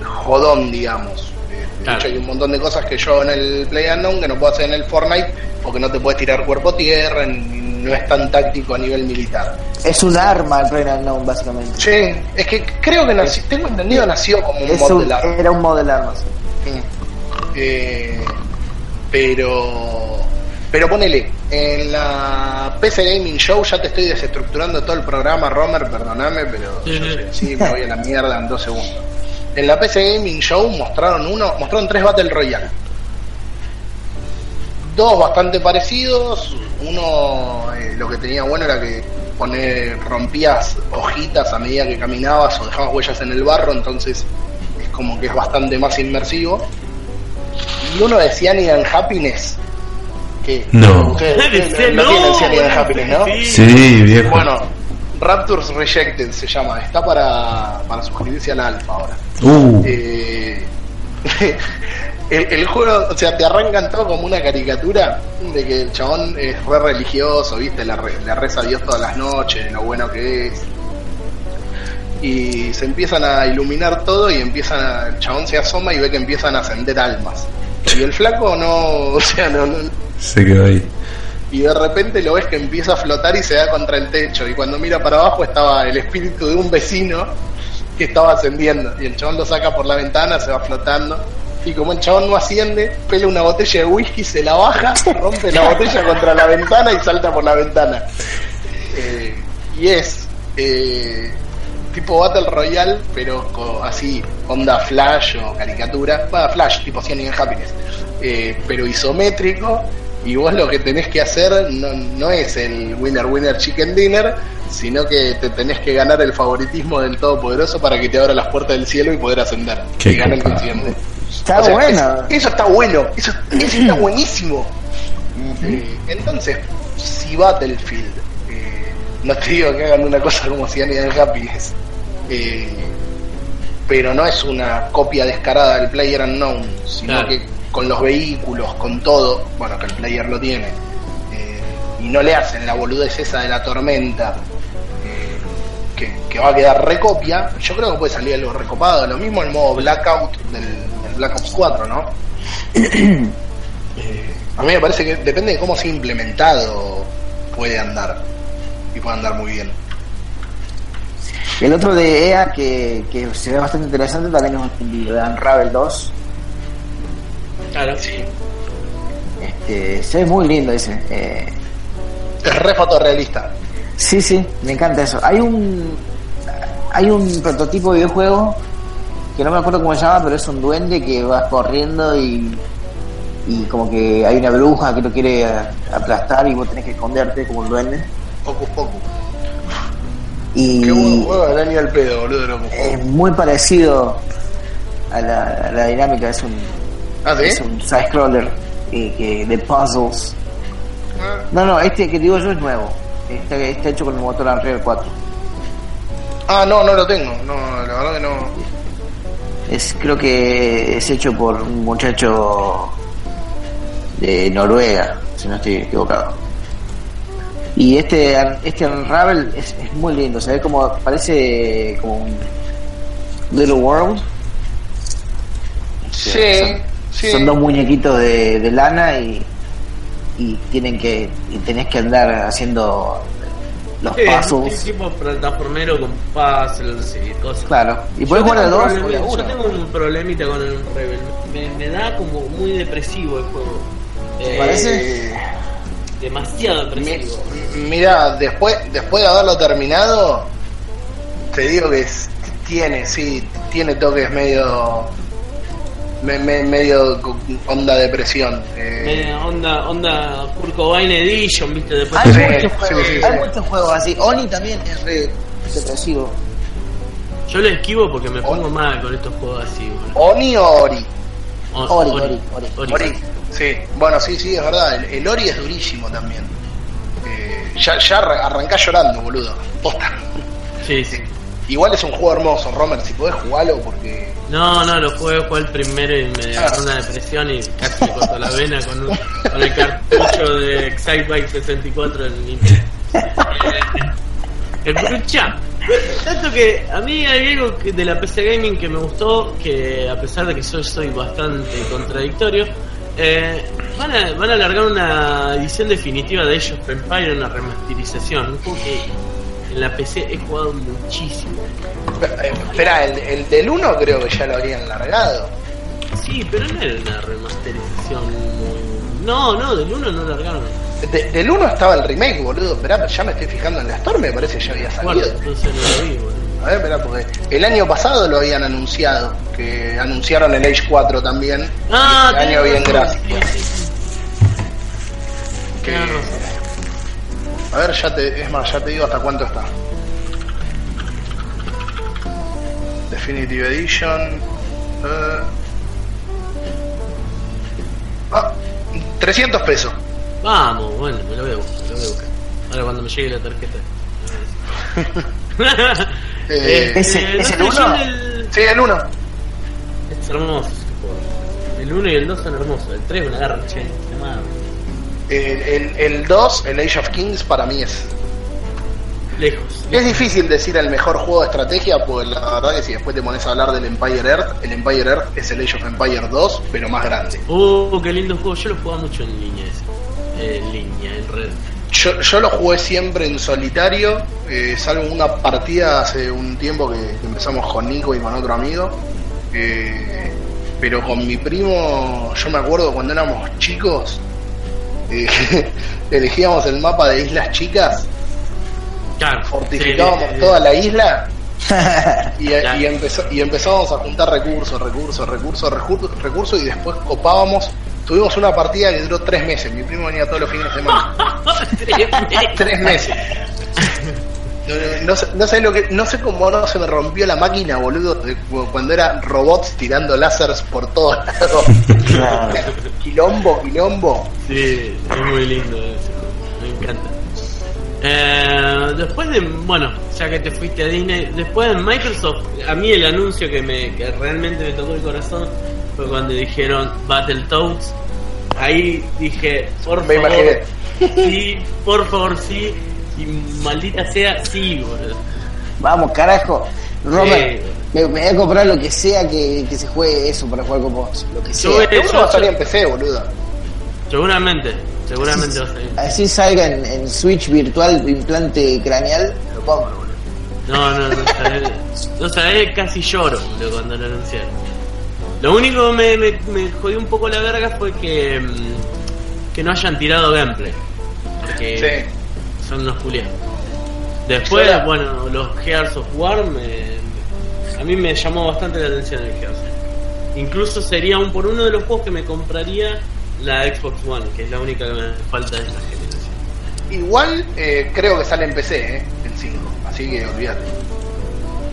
jodón, digamos. Eh, De Claro. hecho, hay un montón de cosas que yo en el Player Unknown que no puedo hacer en el Fortnite porque no te puedes tirar cuerpo tierra, no es tan táctico a nivel militar. Es un arma el Player Unknown básicamente. Sí, es que creo que nació, tengo entendido nació como un Es mod un- del arma. era un model arma. sí. Mm. Eh, pero pero ponele, en la PC Gaming Show ya te estoy desestructurando todo el programa, Romer, perdoname, pero yo me voy a la mierda en dos segundos. En la PC Gaming Show mostraron uno, mostraron tres Battle Royale. Dos bastante parecidos, uno eh, lo que tenía bueno era que poner, rompías hojitas a medida que caminabas o dejabas huellas en el barro, entonces es como que es bastante más inmersivo. Y uno de Cyanide and Happiness, que No. Dice, no, no, and Happiness, ¿no? sí. Viejo. Bueno, Raptors Rejected se llama, está para, para suscribirse al alfa ahora. Uh, Eh, (laughs) el, el juego, o sea, te arrancan todo como una caricatura de que el chabón es re religioso, ¿viste? Le, re- le reza a Dios todas las noches, lo bueno que es. Y se empiezan a iluminar todo y empiezan a, el chabón se asoma y ve que empiezan a ascender almas. Y el flaco no, (laughs) o sea, no, no- se quedó ahí. y de repente lo ves que empieza a flotar y se da contra el techo. Y cuando mira para abajo estaba el espíritu de un vecino que estaba ascendiendo. Y el chabón lo saca por la ventana, se va flotando. Y como el chabón no asciende, pela una botella de whisky, se la baja, (laughs) rompe la botella contra la ventana y salta por la ventana. Eh, y es eh, tipo Battle Royale, pero co- así, onda Flash o caricatura, va Flash, tipo Cien en Happiness, eh, pero isométrico. Y vos lo que tenés que hacer no, no es el winner winner chicken dinner, sino que te tenés que ganar el favoritismo del Todopoderoso para que te abra las puertas del cielo y poder ascender. Qué y gane el asciende. Está O sea, bueno. es- eso está bueno, eso, eso está (clears throat) buenísimo. Eh, entonces, si Battlefield, eh, no te digo que hagan una cosa como Cyanide and Happiness, eh, pero no es una copia descarada del Player Unknown, sino Claro. que con los vehículos, con todo, bueno, que el player lo tiene, eh, y no le hacen la boludez esa de la tormenta, eh, que, que va a quedar recopia, yo creo que puede salir algo recopado. Lo mismo el modo Blackout del, del Black Ops 4, ¿no? Eh, a mí me parece que depende de cómo sea implementado, puede andar. Y puede andar muy bien. El otro de EA que, que se ve bastante interesante también es el de Unravel 2. Claro. Este, se ve muy lindo ese. Eh, Es re fotorrealista. sí, sí, me encanta eso. Hay un hay un prototipo de videojuego que no me acuerdo cómo se llama, pero es un duende que va corriendo y y como que hay una bruja que lo quiere aplastar y vos tenés que esconderte como un duende. Pocus Pocus. Y Qué buen juego del año al pedo, boludo. loco. es muy parecido a la, a la dinámica, es un, ¿Ah, sí? es un side scroller eh, de puzzles. Ah, No, no, este que digo yo es nuevo. Está, está hecho con el motor Unreal 4. Ah, no, no lo tengo. No, la verdad que no. Es, creo que es hecho por un muchacho de Noruega, si no estoy equivocado. Y este este Unravel es, es muy lindo, se ve como parece como un Little World. Sí, son, sí. son dos muñequitos de, de lana y, y tienen que y tenés que andar haciendo los Sí, puzzles. es tipo plataformero con puzzles y cosas. Claro, y puedes jugar un dos. Yo tengo un problemita con el Rebel. Me, me da como muy depresivo el juego. ¿Te Eh, parece? Demasiado Mi- depresivo. Mira, después, después de haberlo terminado, te digo que es- tiene, sí, tiene toques medio. me- me- medio onda depresión. Eh, onda, onda Kurt Cobain Edition, viste, después Hay Sí, muchos juegos, sí, hay sí. muchos juegos así. Oni también es re depresivo. yo lo esquivo porque me pongo mal con estos juegos así, boludo. ¿Oni o Ori? Ori, Ori, Ori. Ori. Sí, bueno, sí, sí, es verdad. El, el Ori es durísimo también. Eh, ya, ya arra- arrancás llorando, boludo. Posta. Sí, sí. Igual es un juego hermoso, Romer, si podés jugarlo porque. No, no, lo jugué, jugué el primero y me agarró una depresión y casi me cortó la vena con, un- con el cartucho de Excitebike 64 en Nintendo. (laughs) Escucha, tanto que a mí hay algo que- de la PC Gaming que me gustó, que a pesar de que yo soy bastante contradictorio, eh, van, a, van a alargar una edición definitiva de of Empire, una remasterización, un juego que en la PC he jugado muchísimo. Eh, Espera, el, el del 1 creo que ya lo habrían largado. Sí, pero no era una remasterización muy... No, no, del 1 no largaron. De- del 1 estaba el remake, boludo. Esperá, ya me estoy fijando en la Store, me parece que ya había Bueno, salido. entonces no lo vi, boludo. A ver, esperá, porque el año pasado lo habían anunciado, que anunciaron el Age 4 también. Ah, el año bien gráfico. sí, sí. Que- a ver, ya te, es más, ya te digo hasta cuánto está. Definitive Edition. eh, ah, 300 pesos. Vamos, bueno, me lo voy a buscar, me lo buscar. Ahora cuando me llegue la tarjeta. (laughs) Eh, ¿Ese- ese no el sé, uno? yo el- Sí, el 1. Es hermoso ese juego. El 1 y el 2 son hermosos. El 3 es una de madre. El, el, el 2, el Age of Kings, para mí es. Lejos. Es difícil decir el mejor juego de estrategia, porque la verdad que si después te pones a hablar del Empire Earth, el Empire Earth es el Age of Empire 2, pero más grande. Uh, qué lindo juego. Yo lo jugaba mucho en línea ese. En línea, en red. Yo, yo lo jugué siempre en solitario, eh, salvo una partida hace un tiempo que, que empezamos con Nico y con otro amigo. eh, pero con mi primo, yo me acuerdo cuando éramos chicos, eh, (laughs) elegíamos el mapa de Islas Chicas, Claro. fortificábamos sí, toda la isla (laughs) y, empezó- y empezábamos a juntar recursos, recursos, recursos, recursos, recursos y después copábamos. Tuvimos una partida que duró tres meses. Mi primo venía todos los fines de semana. (laughs) tres meses. No, no, no sé, no sé lo que, no sé cómo no se me rompió la máquina, boludo, de cuando eran robots tirando láseres por todos lados. quilombo, quilombo. Sí, es muy lindo juego, me encanta. Eh, después de, bueno, ya que te fuiste a Disney, después de Microsoft, a mí el anuncio que me que realmente me tocó el corazón fue cuando dijeron Battletoads. Ahí dije, por Me favor, imaginé. sí, por favor, sí, y maldita sea, sí, boludo. Vamos, carajo. Robert, Sí. me, me voy a comprar lo que sea que, que se juegue eso para jugar con vos. Lo que sea. Yo voy- Seguro va a salir en PC, boludo. Seguramente, seguramente va a salir. Así salga en, en Switch virtual implante craneal, lo compro, boludo. No, no, no sabés, no sabés, casi lloro boludo, cuando lo anunciaron. Lo único que me, me, me jodió un poco la verga fue que, mm, que no hayan tirado gameplay. Porque son unos culiados. Después, bueno, los Gears of War, me- a mí me llamó bastante la atención el Gears. Incluso sería un por uno de los juegos que me compraría la Xbox One, que es la única que me falta de esta generación. Igual eh, creo que sale en PC, ¿eh? El 5. Así que olvídate.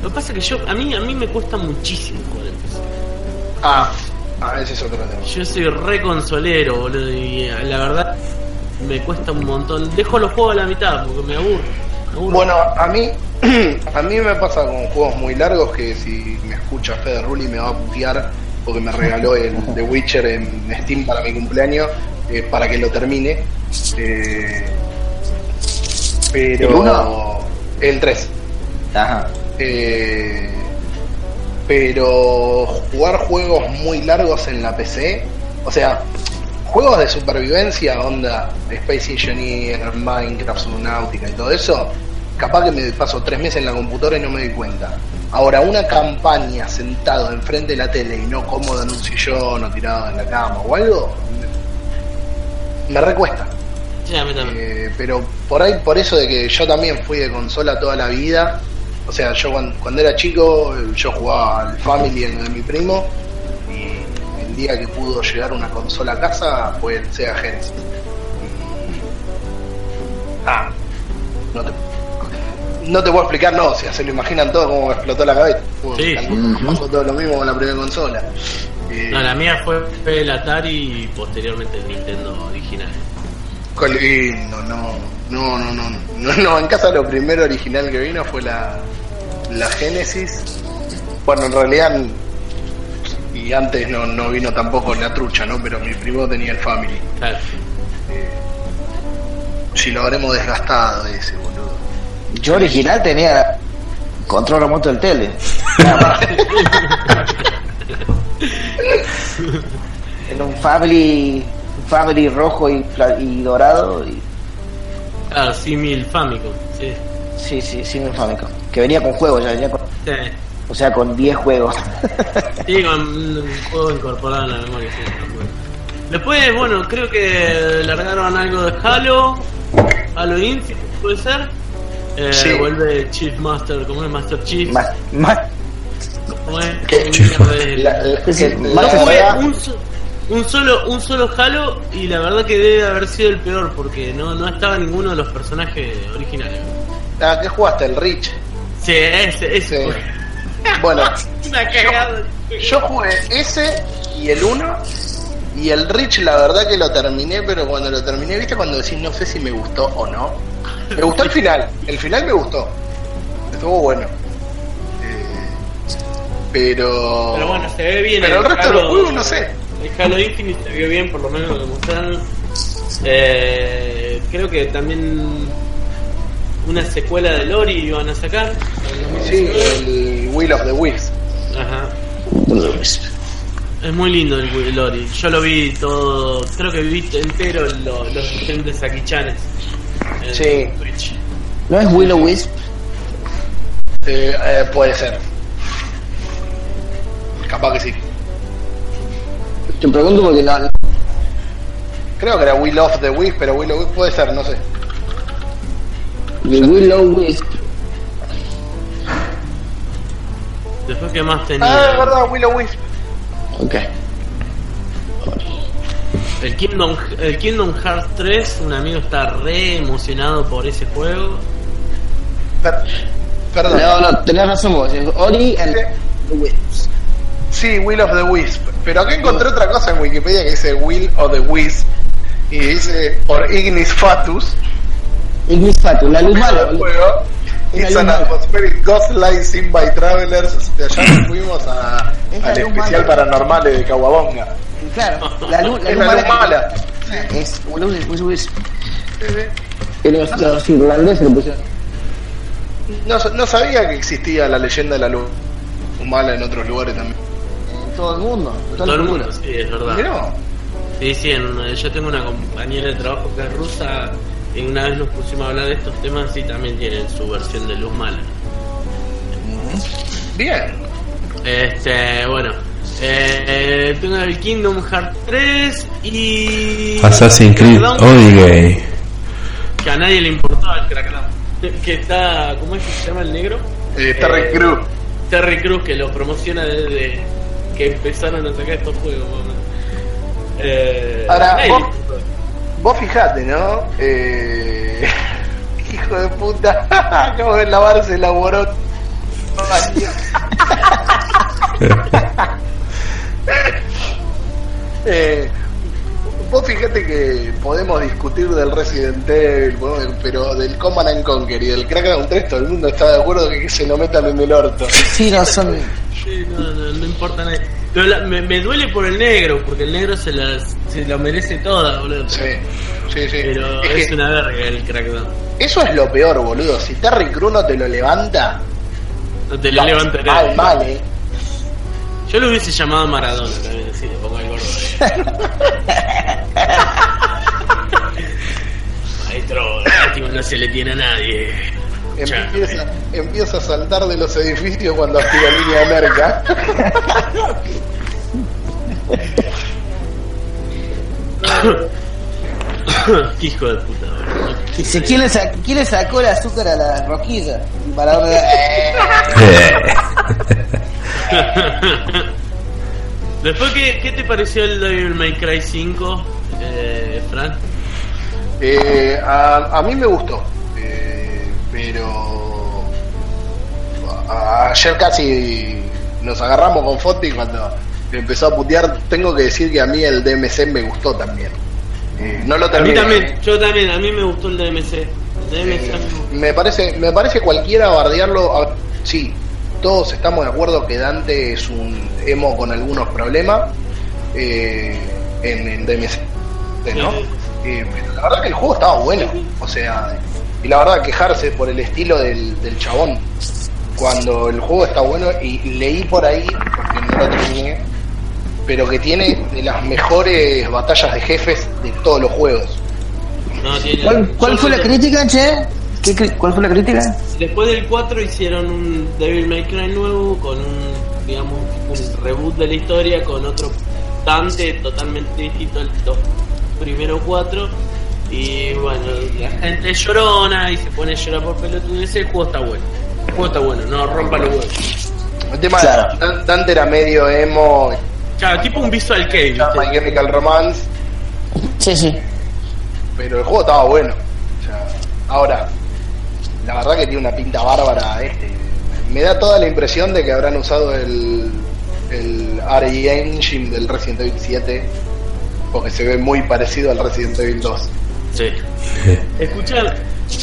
Lo que pasa es que yo, a mí, a mí me cuesta muchísimo jugar en PC. Ah, ah, ese es otro tema. Yo soy re consolero, boludo, y eh, la verdad me cuesta un montón. Dejo los juegos a la mitad porque me aburro. me aburro. Bueno, a mí, (clears throat) a mí me pasa con juegos muy largos que si me escucha Fede Rulli me va a putear porque me regaló el The Witcher en Steam para mi cumpleaños eh, para que lo termine. Eh, pero ¿El el 3. Ajá. Eh, pero jugar juegos muy largos en la PC, o sea, juegos de supervivencia, onda Space Engineer, Minecraft, Subnautica y todo eso, capaz que me paso tres meses en la computadora y no me doy cuenta. Ahora, una campaña sentado enfrente de la tele y no cómodo en un sillón o tirado en la cama o algo, me, me recuesta. Sí, a mí también. Eh, pero por ahí, por eso de que yo también fui de consola toda la vida. O sea, yo cuando, cuando era chico, yo jugaba al Family en de mi primo. Y el día que pudo llegar una consola a casa fue el Sega Genesis. Ah, no te, no te puedo explicar, no, o sea, se lo imaginan todo como explotó la cabeza. Sí. Pasó todo lo mismo con la primera consola. Eh, No, la mía fue el Atari y posteriormente el Nintendo original. Qué lindo, no, no, no, no, no, no, en casa lo primero original que vino fue la, la Genesis. Bueno, en realidad, y antes no, no vino tampoco la trucha, ¿no? Pero mi primo tenía el Family. Claro. Si lo habremos desgastado ese, boludo. Yo original tenía control remoto del tele. Era (laughs) un Family, un Family rojo y, dorado. Y, Claro, Simil Famicom, sí. sí, sí, un Famicom. Que venía con juegos, ya venía con, Sí, o sea, con 10 juegos. sí con un juego incorporado en la memoria. sí. Después, bueno, creo que largaron algo de Halo, Halo Infinite, puede ser. Eh, Sí. Vuelve Chief Master, ¿cómo es Master Chief? ¿Cómo es? ¿Qué? No jugué un, so- un solo un solo Halo y la verdad que debe haber sido el peor porque no, no estaba ninguno de los personajes originales. Ah, ¿qué jugaste? El Rich. Sí, ese, ese. Sí. (laughs) Bueno, (laughs) yo jugué ese y el 1 y el Rich la verdad que lo terminé, pero cuando lo terminé, viste cuando decís no sé si me gustó o no. Me gustó el final, el final me gustó. Estuvo bueno. Eh, pero Pero bueno, se ve bien. Pero el resto de los juegos no sé. El Halo Infinite se vio bien, por lo menos lo que mostraron. Eh, creo que también una secuela de Lori iban a sacar. Sí, 2019. el Will of the Wisps. Ajá. Es muy lindo el Wi- Lori. Yo lo vi todo, creo que vi entero lo- los diferentes Akichanes. Sí. Twitch. ¿No es Willow Wisp? Eh, eh, puede ser. Capaz que sí. Te pregunto porque no, Creo que era Will of the Wisp, pero Will of the Wisp puede ser, no sé. de Willow Wisp. Después, ¿qué más tenía? Ah, es verdad, Will of the Wisp. Ok. El Kingdom, el Kingdom Hearts 3, un amigo está re emocionado por ese juego. Per- perdón. No, no, tenés razón vos. es Ori and the Wisps. Sí, Will of the Wisp. Pero acá encontré otra cosa en Wikipedia que dice Will of the Wisp. Y dice por Ignis Fatus. Ignis Fatum, la luz mala. Una It's an luz atmospheric ghost light seen by travelers. De allá nos fuimos a, Es al luz especial mala. paranormales de Caguabonga. Claro, la luz, la Es luz la luz mala. mala. Es Willow Wisp, Wisp. Y los, los irlandeses lo pusieron. No, no sabía que existía la leyenda de la luz mala en otros lugares también. En todo el mundo. en Todo el cultura. mundo, sí, es verdad. Mirá. Sí, sí, en una- yo tengo una compañera de trabajo que es rusa una vez nos pusimos a hablar de estos temas y también tienen su versión de luz mala. Bien. Este, bueno, eh, tengo el Kingdom Hearts 3 y... Assassin's Creed Odyssey. Que a nadie le importaba el Crackdown. Que está, ¿cómo es que se llama el negro? Eh, Terry Eh, Crew. Terry Cruz que lo promociona desde que empezaron a sacar estos juegos. Eh, Ahora, vos-. Vos fijate, ¿no? Eh... (laughs) Hijo de puta. (laughs) Acabo de lavarse el aborot. (laughs) eh, vos fíjate que podemos discutir del Resident Evil, pero del Command and Conquer y del Crackdown 3 todo el mundo está de acuerdo que, que se lo metan en el orto. Sí, no son. Sí, no, no, no importa nada. Pero la- me, me duele por el negro, porque el negro se, las, se merece toda, boludo. Sí, sí, sí. Pero Es es, que una verga el crackdown. Eso es lo peor, boludo. Si Terry Crew no te lo levanta, No te lo mal, levanto mal, mal, eh. Yo lo hubiese llamado Maradona también, así le pongo el gordo. (laughs) Maestro, lástima no se le tiene a nadie. Empieza, empieza a saltar de los edificios cuando activa línea de merca. (coughs) Qué hijo de puta. Dice, ¿quién le, sa- ¿quién le sacó el azúcar a la rosquilla? Maradona, eh, (laughs) Después, ¿qué, ¿qué te pareció el Devil May Cry 5, eh, Fran? Eh, a, a mí me gustó, pero ayer casi nos agarramos con Foti cuando empezó a putear. Tengo que decir que a mí el DMC me gustó también. Eh, no lo A mí terminé. también, yo también, a mí me gustó el DMC. El DMC mí me parece, me parece cualquiera bardearlo. a- sí, todos estamos de acuerdo que Dante es un emo con algunos problemas eh, en el DMC, ¿no? Eh, pero la verdad que el juego estaba bueno, o sea, y la verdad quejarse por el estilo del, del chabón cuando el juego está bueno y leí por ahí porque no lo terminé, pero que tiene de las mejores batallas de jefes de todos los juegos. No, tiene- ¿Cuál, fue la crítica, che? ¿Qué cri- ¿Cuál fue la crítica? Después del 4 hicieron un Devil May Cry nuevo con un, digamos, un reboot de la historia con otro Dante totalmente distinto al los primeros cuatro. Y bueno, la gente llorona y se pone a llorar por pelotudeces. El juego está bueno. El juego está bueno, no rompa los huevos. El tema Claro. de Dante era medio emo, Claro, tipo un visual kei, My. Chemical Romance, Sí, sí. pero el juego estaba bueno. Ahora, la verdad que tiene una pinta bárbara este. Me da toda la impresión de que habrán usado el, el RE Engine del Resident Evil 7, porque se ve muy parecido al Resident Evil 2. Sí. (laughs) Escucha,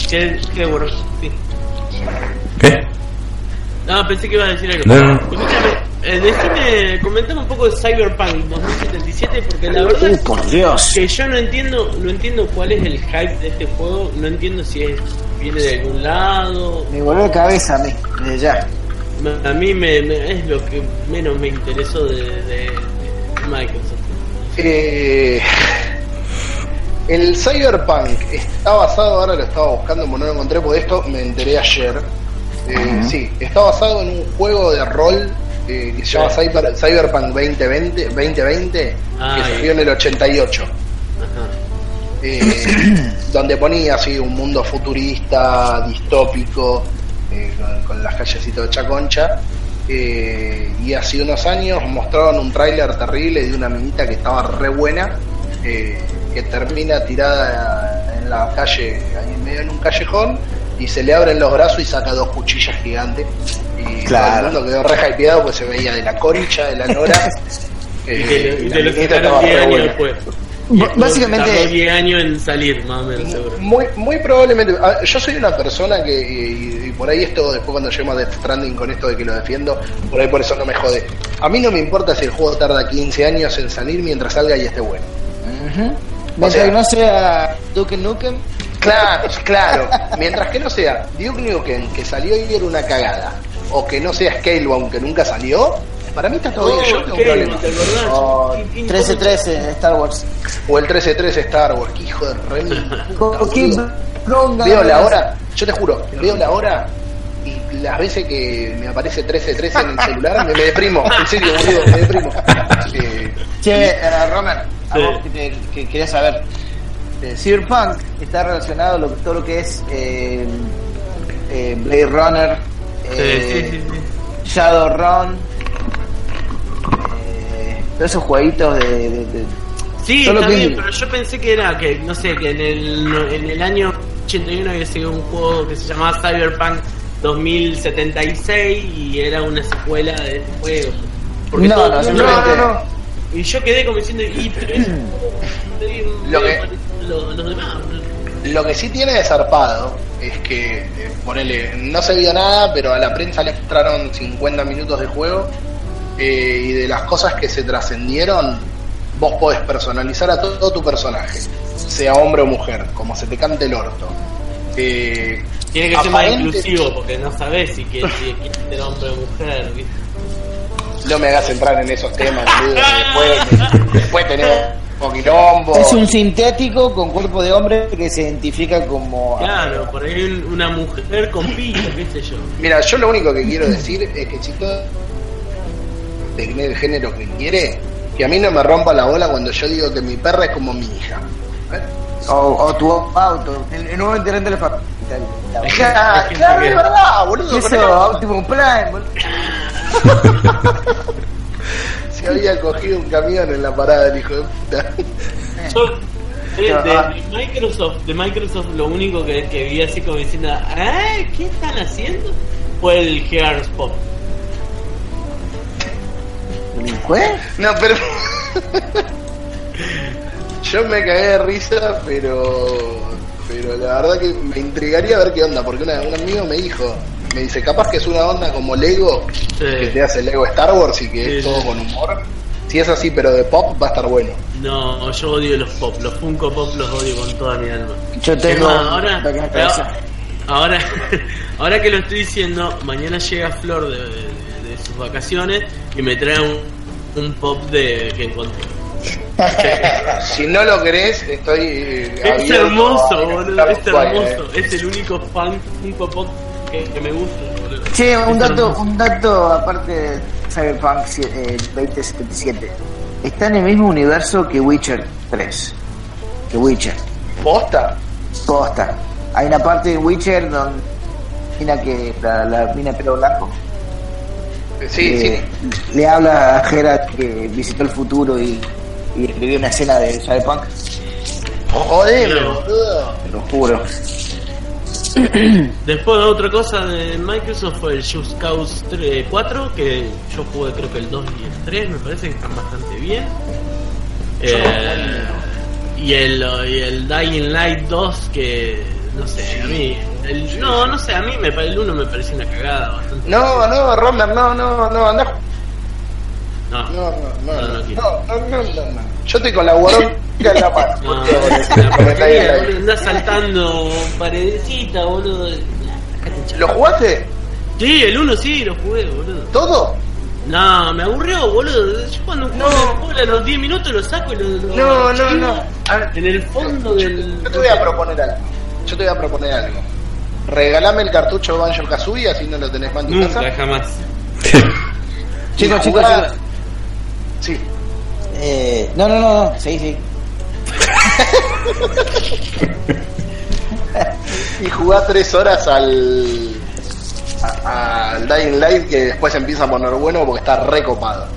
que, que bueno, sí. ¿Qué? No, pensé que iba a decir algo. No, no. Escúchame, eh, decime, comentame un poco de Cyberpunk 2077 porque la verdad Uh, por Dios. que yo no entiendo, no entiendo cuál es el hype de este juego, no entiendo si es, viene de algún lado. Me volvió la cabeza a mí, desde ya. A mí me, me- es lo que menos me interesó de, de- de Microsoft. Eh, el Cyberpunk está basado, ahora lo estaba buscando, como no lo encontré, por esto me enteré ayer. Eh, Sí, está basado en un juego de rol eh, que se llama Cyber- Cyberpunk 2020, 2020 Ah, que salió en el 88. Ajá. eh, (clears throat) donde ponía así un mundo futurista, distópico, eh, con, con las callecitas de Chaconcha. eh, y hace unos años mostraron un tráiler terrible de una minita que estaba re buena, que termina tirada en la calle, ahí en medio en un callejón, y se le abren los brazos y saca dos cuchillas gigantes. Y Claro. todo el mundo quedó re hypeado pues se veía de la concha, de la nora. (laughs) eh, Y te, y y la te lo minita sacaron estaba 10 re años buena. después. B- básicamente- tardó 10 años en salir, más o menos, seguro. Muy, muy probablemente. ah, Yo soy una persona que, y, y por ahí esto, después cuando lleguemos a Death Stranding con esto de que lo defiendo, por ahí por eso no me jode. A mí no me importa si el juego tarda 15 años en salir mientras salga y esté bueno. Mientras sea- que no sea Duke Nukem, Claro, (laughs) claro. Mientras que no sea Duke Nukem, que salió y era una cagada, o que no sea Scalebound, que nunca salió, para mí está todo bien. Yo tengo ¿qué? problema. O ¿Qué- qué- 1313 en Star Wars. O el 13-13 Star Wars, que hijo de re. (laughs) Veo la hora, yo te juro, veo la hora las veces que me aparece 13-13 en el celular me, me deprimo, en serio, boludo, me deprimo. Eh, Che, eh, Romer, a Sí. vos que, te- que quería saber. Eh, Cyberpunk está relacionado a lo, todo lo que es eh, eh, Blade Runner, eh, sí, sí, sí. Shadowrun, eh, todos esos jueguitos de, de- de- Sí, está que- bien, pero yo pensé que era que, no sé, que en el, en el año 81 había sido un juego que se llamaba Cyberpunk 2076 y era una secuela de este juego. Porque No, todo no, no, no, no. Y yo quedé como diciendo, y pero es (clears throat) Lo que- parecido a lo- a los demás. lo que sí tiene de zarpado es que, eh, ponele, no se vio nada, pero a la prensa le mostraron 50 minutos de juego eh, y de las cosas que se trascendieron, vos podés personalizar a todo, tu personaje, sea hombre o mujer, como se te cante el orto. Eh, Tiene que ser más inclusivo porque no sabés si quieres si quieres ser hombre o mujer. ¿viste? No me hagas entrar en esos temas, boludo, después, después tenemos un quilombo. Es un sintético con cuerpo de hombre que se identifica como. Claro, por ahí un- una mujer con pito, qué sé yo. Mira, yo lo único que quiero decir es que si todo tener el género que quiere, que a mí no me rompa la bola cuando yo digo que mi perra es como mi hija. ¿eh? O, o tu auto. En, en un momento de la facultad. Claro, claro, es verdad, boludo. el Eso, Optimum Prime, boludo. (laughs) Se había cogido un camión en la parada el hijo de puta. Yo, de, Ah. de- de Microsoft, de Microsoft lo único que, que vi así como diciendo, "Ay, ¿qué están haciendo? Fue el Gears Pop. ¿Qué? No, pero. (laughs) Yo me cagué de risa, pero. Pero la verdad que me intrigaría ver qué onda, porque una- un amigo me dijo, me dice, capaz que es una onda como Lego, que te hace Lego Star Wars y que Sí, es todo sí. con humor. Si es así, pero de pop, va a estar bueno. No, yo odio los pop, los Funko Pop los odio con toda mi alma. Yo tengo más, ahora, pero- ahora, (laughs) ahora que lo estoy diciendo, mañana llega Flor de, de- de sus vacaciones y me trae un, un pop de que encontré. (laughs) Si no lo querés, estoy. eh, Es hermoso, a boludo, es hermoso. eh. Es el único fan Funko Pop que, que me gusta, boludo. Che, un Es dato, hermoso. un dato aparte de Cyberpunk eh, 2077. Está en el mismo universo que Witcher 3. Que Witcher. ¿Posta? Posta. Hay una parte de Witcher donde mina que la, la mina de pelo blanco Sí, eh, sí. le habla a Geralt que visitó el futuro y, y escribió una escena de Cyberpunk. Jodeme, No. boludo. Te lo juro. (clears throat) Después otra cosa de Microsoft fue el Just Cause 3 4, que yo jugué creo que el 2 y el 3, me parece que están bastante bien. Eh, y el y el Dying Light 2 que no sé, a mí el, no, no sé, a mí me el 1 me pareció una cagada bastante. No, no, Romer, no, no, no, anda. No. No, no, no, No, no, no no, no, no, no, no. Yo estoy con la guaronca en la mano. No, andás saltando paredecita, boludo. ¿Lo jugaste? Sí, el 1 sí, lo jugué, boludo. ¿Todo? No, me aburrió, boludo. Yo cuando juego juego a los 10 minutos lo saco y lo. lo No, no, no. Ver, En el fondo yo, del. yo te voy a proponer algo. Yo te voy a proponer algo. Regalame el cartucho Banjo Kazooie, así no lo tenés más en tu Nunca, casa. jamás. (laughs) Chicos, chicos. Sí. Eh, no, no, no, no. Sí, sí. Y jugá tres horas al. al Dying Light que después empieza a poner bueno porque está recopado.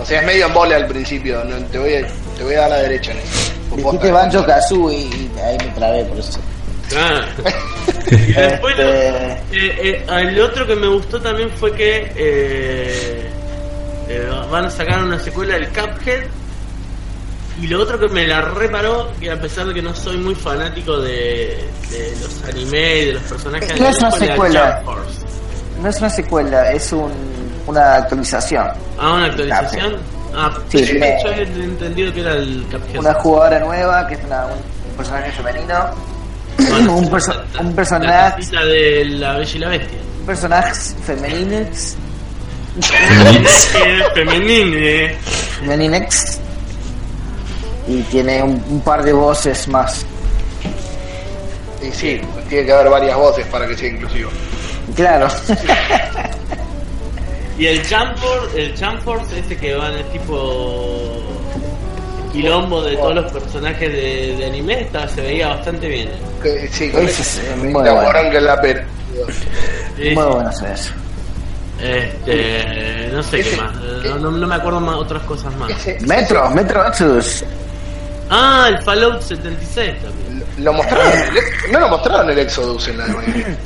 O sea, es medio en vole al principio. no, te, voy a, te voy a dar la derecha en eso. Dijiste Banjo Kazooie y ahí me trabé por eso. Ah. (laughs) y después lo- Este- eh, eh, el otro que me gustó también fue que eh, eh, van a sacar una secuela del Cuphead. Y lo otro que me la reparó, que a pesar de que no soy muy fanático de, de los anime y de los personajes No es una secuela. No es una secuela, es un, una actualización. Ah, una actualización. Ah, Sí, sí, yo he entendido que era el Cuphead. Una jugadora nueva que es una- un personaje femenino. Bueno, un, perso- la- un personaje de la Bella y la Bestia. un personaje femenino femenine. femeninex y tiene un, un par de voces más. Y sí, tiene que haber varias voces para que sea inclusivo. Claro. Y el Force, el Force ese que va en el tipo quilombo de todos los personajes de, de anime, estaba, se veía bastante bien. Que, sí, con es, eh, muy La bueno. la pera. Sí, Muy sí. bueno hacer eso. Este, no sé qué más, no, no- no me acuerdo más otras cosas más. Ese- Metro, Metro Exodus. Ah, el Fallout 76 también. Lo mostraron el, no lo mostraron el Exodus en la (laughs) de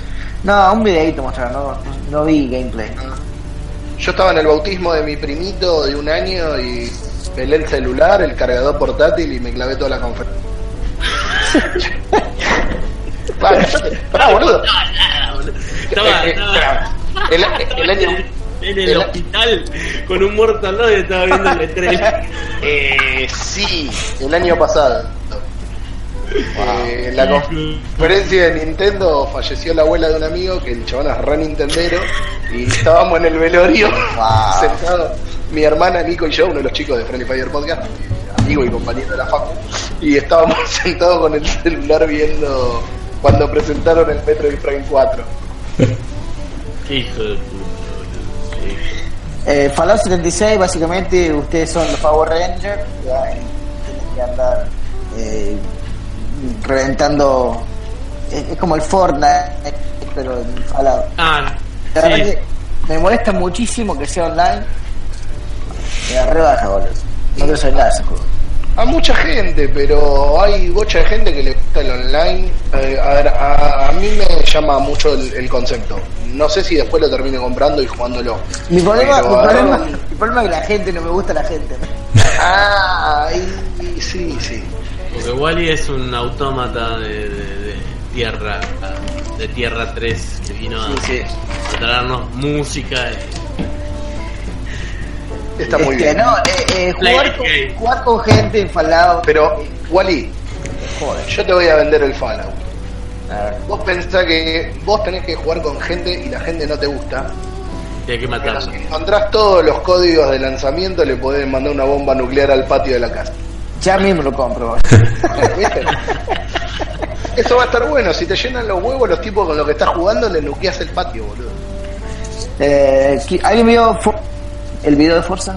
No, un videito mostraron, no, no vi gameplay. Yo estaba en el bautismo de mi primito de un año y pelé el celular, el cargador portátil y me clavé toda la conferencia. (laughs) Vale, cállate. Pará, boludo. Estaba, Eh, eh, estaba- el, el año, en el el- hospital con un Mortal Kombat y estaba viendo el estrella. (laughs) eh, sí, el año pasado. Eh, en la conferencia de Nintendo falleció la abuela de un amigo que el chabón es re Nintendero y estábamos en el velorio Wow. sentados, mi hermana Nico y yo, uno de los chicos de Friendly Fire Podcast, amigo y compañero de la facu, y estábamos (laughs) sentados con el celular viendo cuando presentaron el Metroid Prime 4. (laughs) Hijo de puta. Eh, Fallout 76, básicamente, ustedes son los Power Rangers, ya, y tienen que andar eh, reventando. Es, es como el Fortnite, pero en Fallout. Ah, La verdad sí. que me molesta muchísimo que sea online. Me da rebaja, boludo. No quiero saber nada de ese juego. A mucha gente, pero hay bocha de gente que le gusta el online. Eh, a, ver, a, a mí me llama mucho el, el concepto. No sé si después lo termine comprando y jugándolo. Mi problema, Pero mi, problema, agarrar mi problema es que la gente no me gusta la gente. Ah, y- y sí, sí. Porque Wally es un autómata de, de- de tierra de tierra 3 que vino a, Sí, sí. a traernos música y Está muy Este, bien. No, eh, eh, jugar, con, game. jugar con gente en Fallout. Pero, Wally, Joder. yo te voy a vender el Fallout. A ver. Vos pensás que vos tenés que jugar con gente y la gente no te gusta. y hay que si encontrás todos los códigos de lanzamiento, le podés mandar una bomba nuclear al patio de la casa. Ya mismo lo compro. (laughs) ¿Viste? Eso va a estar bueno. Si te llenan los huevos, los tipos con los que estás jugando, le nuqueas el patio, boludo. eh, ¿qui- ¿Alguien vio el video de Forza?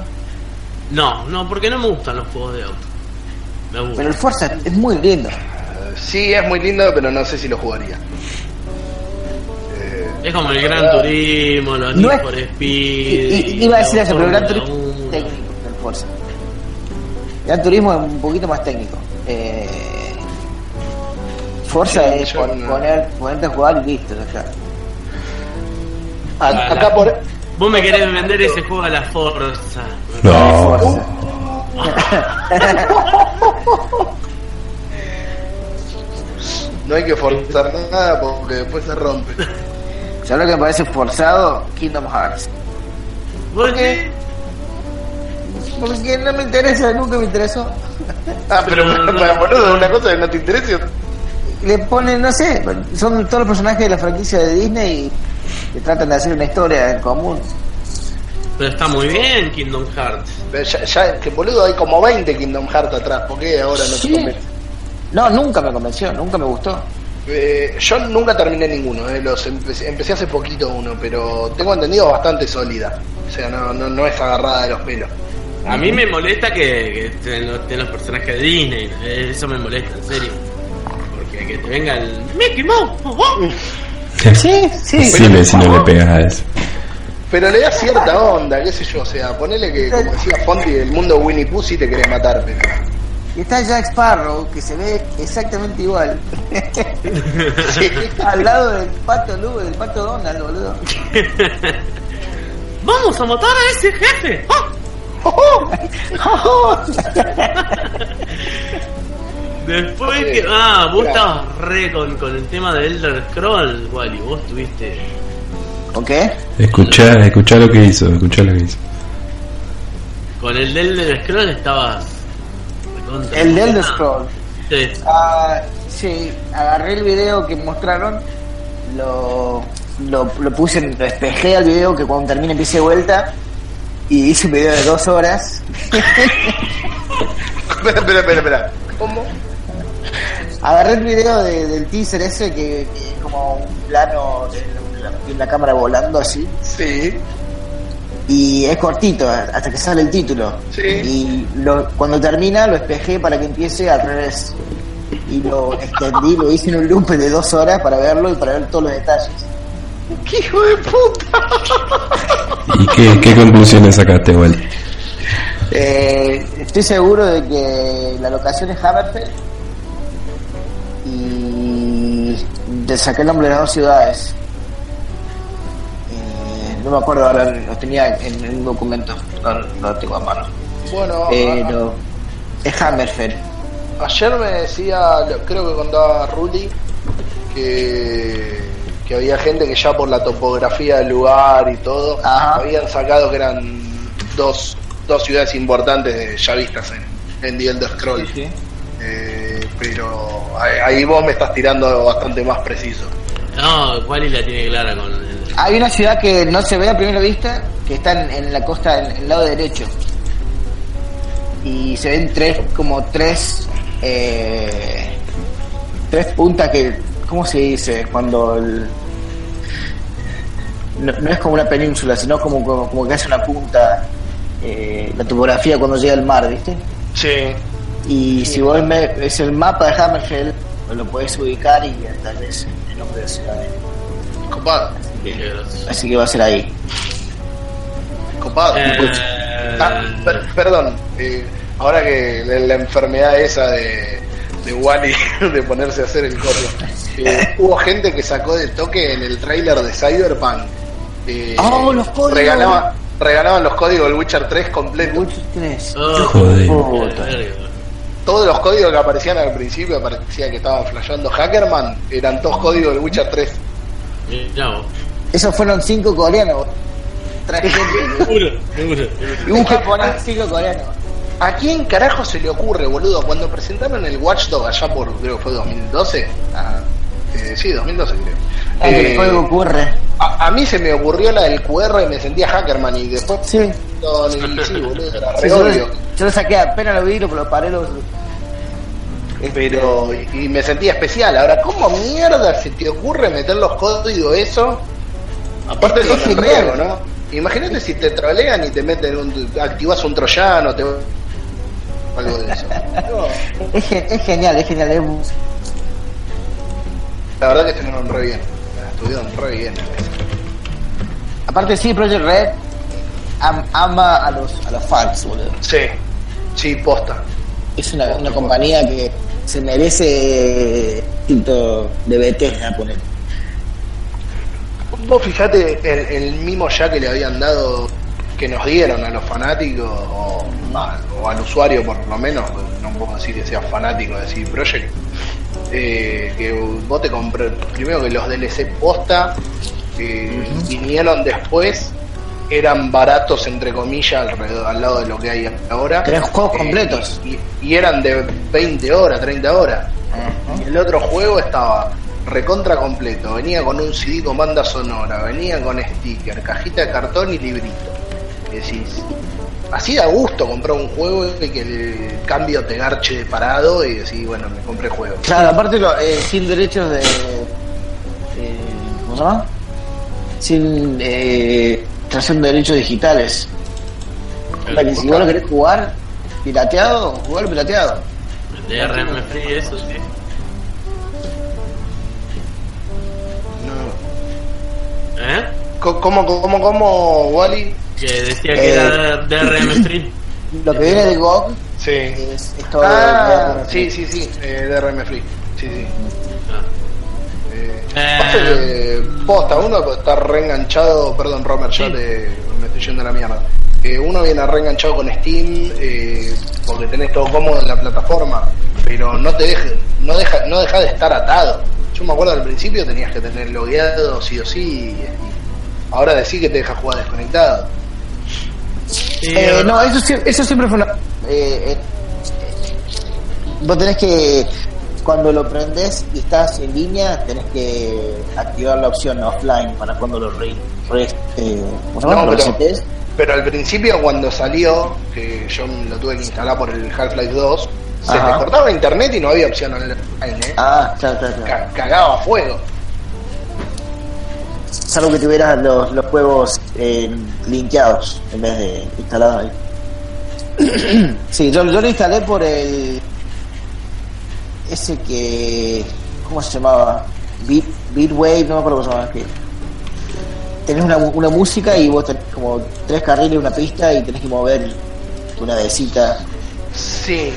No, no, porque no me gustan los juegos de auto. Me Pero gustan. el Forza es muy lindo. Sí, es muy lindo, pero no sé si lo jugaría. Eh, Es como el Gran Turismo, los No Need es- for Speed. I- i- iba a decir eso, pero el Gran Turismo es 1. técnico que el Forza. El Gran Turismo es un poquito más técnico. Eh, Forza Sí, es yo pon- no. poner, ponerte a jugar y listo, ya está. a- acá por. Vos me querés vender ese juego a la Forza. No. No hay que forzar nada porque después se rompe. ¿Sabes lo que me parece forzado? Kingdom Hearts. ¿Por qué? Porque no me interesa, nunca me interesó. Ah, pero para boludo, una cosa que no te interesa. Le ponen, no sé, son todos los personajes de la franquicia de Disney y que tratan de hacer una historia en común. Pero está muy bien Kingdom Hearts. Pero ya, ya, que boludo, hay como 20 Kingdom Hearts atrás. ¿Por qué ahora no Sí. te convence? No, nunca me convenció, nunca me gustó. Eh, yo nunca terminé ninguno, eh, los empecé, empecé hace poquito uno, pero tengo entendido bastante sólida. O sea, no, no, no es agarrada de los pelos. A mí me molesta que, que estén, los, estén los personajes de Disney. Eso me molesta, en serio. Que te venga el Mickey Mouse. oh, oh. Sí, sí. Sí, le- si no le pegas a eso. Pero le da cierta onda, qué sé yo, o sea, ponele que, como decía Fonti, el mundo Winnie Pooh sí te querés matar, pero... Y está Jack Sparrow, que se ve exactamente igual. Sí. Al lado del pato Lu, del pato Donald, boludo. (laughs) ¡Vamos a matar a ese jefe! ¡Ah! (laughs) Después que. Ah, vos estabas re con, con el tema de Elder Scroll, Wally. Vos tuviste. ¿Con qué? Escuchá, escuchá lo que hizo, escuchá lo que hizo. Con el de Elder Scroll estabas. El de Elder. Scroll. Sí. Ah, sí, agarré el video que mostraron, lo, lo, lo puse, lo despejé al video que cuando termine empiece de vuelta y hice un video de dos horas. (laughs) (laughs) espera, espera, espera, espera. ¿Cómo? Agarré el video de- del teaser ese que, que es como un plano de la, de la cámara volando así Sí, y es cortito hasta que sale el título. Sí. Y lo, cuando termina lo espejé para que empiece al revés. Y lo extendí, lo hice en un loop de dos horas para verlo y para ver todos los detalles. ¡Qué hijo de puta! ¿Y qué, qué conclusiones sacaste, Wally? Eh, estoy seguro de que la locación es Hammerfell y te saqué el nombre de las dos ciudades. Eh, no me acuerdo ahora, lo tenía en, en un documento, no, no lo tengo a mano. Bueno, Pero es Hammerfell. ayer me decía, creo que contaba Ruli, que, que había gente que ya por la topografía del lugar y todo, Ajá. habían sacado que eran dos, dos ciudades importantes de- ya vistas en, en The Elder Scrolls. Eh, pero ahí, ahí vos me estás tirando bastante más preciso. No, Wally la tiene clara con el. Hay una ciudad que no se ve a primera vista, que está en, en la costa, en el lado derecho. Y se ven tres, como tres, eh, tres puntas que, ¿cómo se dice? Cuando el, no, no es como una península, sino como, como, como que hace una punta, eh, la topografía cuando llega al mar, ¿viste? Sí. Y si vos me- ves el mapa de Hammerfell, lo podés ubicar y tal vez el nombre de ciudad. Copado. Así que va a ser ahí. Copado. Eh, Ah, per- perdón, eh, ahora que la, la enfermedad esa de, de Wally (laughs) de ponerse a hacer el coso, eh, hubo gente que sacó de toque en el tráiler de Cyberpunk. eh, Oh, los códigos. Regalaba, regalaban los códigos del Witcher 3 completos. Witcher 3. oh, Joder. Puta. Todos los códigos que aparecían al principio, parecía que estaban flasheando Hackerman, eran todos códigos del Witcher 3. Mirá vos. Esos fueron cinco coreanos. Traje (laughs) Seguro, seguro. y un japonés, cinco coreanos. ¿A quién carajo se le ocurre, boludo? Cuando presentaron el Watchdog allá por, creo que fue 2012. Ah, eh, sí, 2012 creo. Ah, Eh, el juego ocurre. a, a mí se me ocurrió la del QR y me sentía Hackerman y después... Sí. No, sí, boludo, era Sí, re yo, obvio. lo, yo lo saqué apenas lo vi, lo, lo paré, lo, Pero, y, me sentía especial. Ahora, ¿cómo mierda se te ocurre meter los códigos eso? Aparte Es con que riesgo, ¿no? Imagínate si te trolean y te meten un, activas un troyano, te algo de eso. No, (laughs) es, ge- es genial, es genial. es- la verdad que estuvieron re bien. Estuvieron re bien. aparte sí, Project Red am- ama a los, a los fans, boludo. Sí, sí, posta. Es una, una compañía que se merece tinto de Bethesda, poner. Vos fijate el, el mimo ya que le habían dado, que nos dieron a los fanáticos, o, a- o al usuario por lo menos, no puedo decir que sea fanático de CD Projekt, eh, que vos te compré, primero que los DLC posta, que vinieron después, eran baratos entre comillas alrededor, al lado de lo que hay ahora. Tenés juegos Eh, completos. y, y eran de 20 horas, 30 horas. Y el otro juego estaba recontra completo, venía con un CD con banda sonora, venía con sticker, cajita de cartón y librito. Y decís, así da gusto comprar un juego y que el cambio te garche de parado y decís, bueno, me compré juego. Claro, aparte lo, eh, sin derechos de... eh, ¿Cómo se llama? Sin eh, tracción de derechos digitales. Para que si vos lo querés jugar pirateado, jugarlo pirateado. DRM Free, eso sí. No. ¿Eh? Co- ¿Cómo, cómo, cómo, Wally? Que decía que era DRM Free. (coughs) Lo que viene de GOG Sí. es, es todo... Ah, de- sí, sí, sí, eh, DRM Free. Sí, sí. Ah. Eh, Eh. que, posta, uno está reenganchado, perdón, Romer, ya Sí. te, me estoy yendo a la mierda. Eh, uno viene reenganchado con Steam eh, porque tenés todo cómodo en la plataforma, pero no te deja, no deja, no deja de estar atado. Yo me acuerdo al principio tenías que tener logueado sí o sí, y, y ahora decís que te deja jugar desconectado. Eh, no, eso, eso siempre fue una... eh, eh, vos tenés que... Cuando lo prendes y estás en línea, tenés que activar la opción offline para cuando lo re, re- eh. No, Lo pero-. Pero al principio cuando salió, que yo lo tuve que instalar por el Half-Life 2, se te cortaba internet y no había opción online, ¿eh? Ah, claro, claro, claro. Ca- cagaba fuego. Salvo que tuvieras los, los juegos eh, linkeados en vez de instalados ahí. (clears throat) sí, yo, yo lo instalé por el. Ese que. ¿Cómo se llamaba? Beat, Beatwave, no me acuerdo cómo se llamaba. Que tenés una, una música y vos tenés como tres carriles, una pista y tenés que mover una vecita Sí,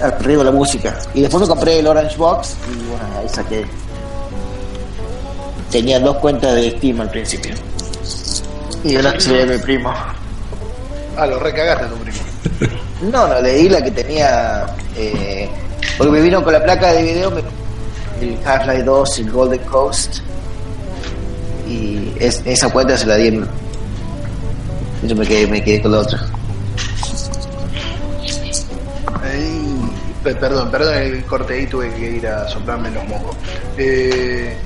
arriba de la música. Y después me compré el Orange Box y bueno, ahí saqué. Tenía dos cuentas de Steam al principio. Y una se ve mi primo. ah, lo recagaste a tu primo. No, no, le di la que tenía. Eh, porque me vino con la placa de video, me- el Half-Life 2, el Golden Coast. Y es- esa cuenta se la di en. Yo me quedé, me quedé con la otra. Ay, pe- perdón, perdón el corte ahí, tuve que ir a soplarme los mocos. Eh,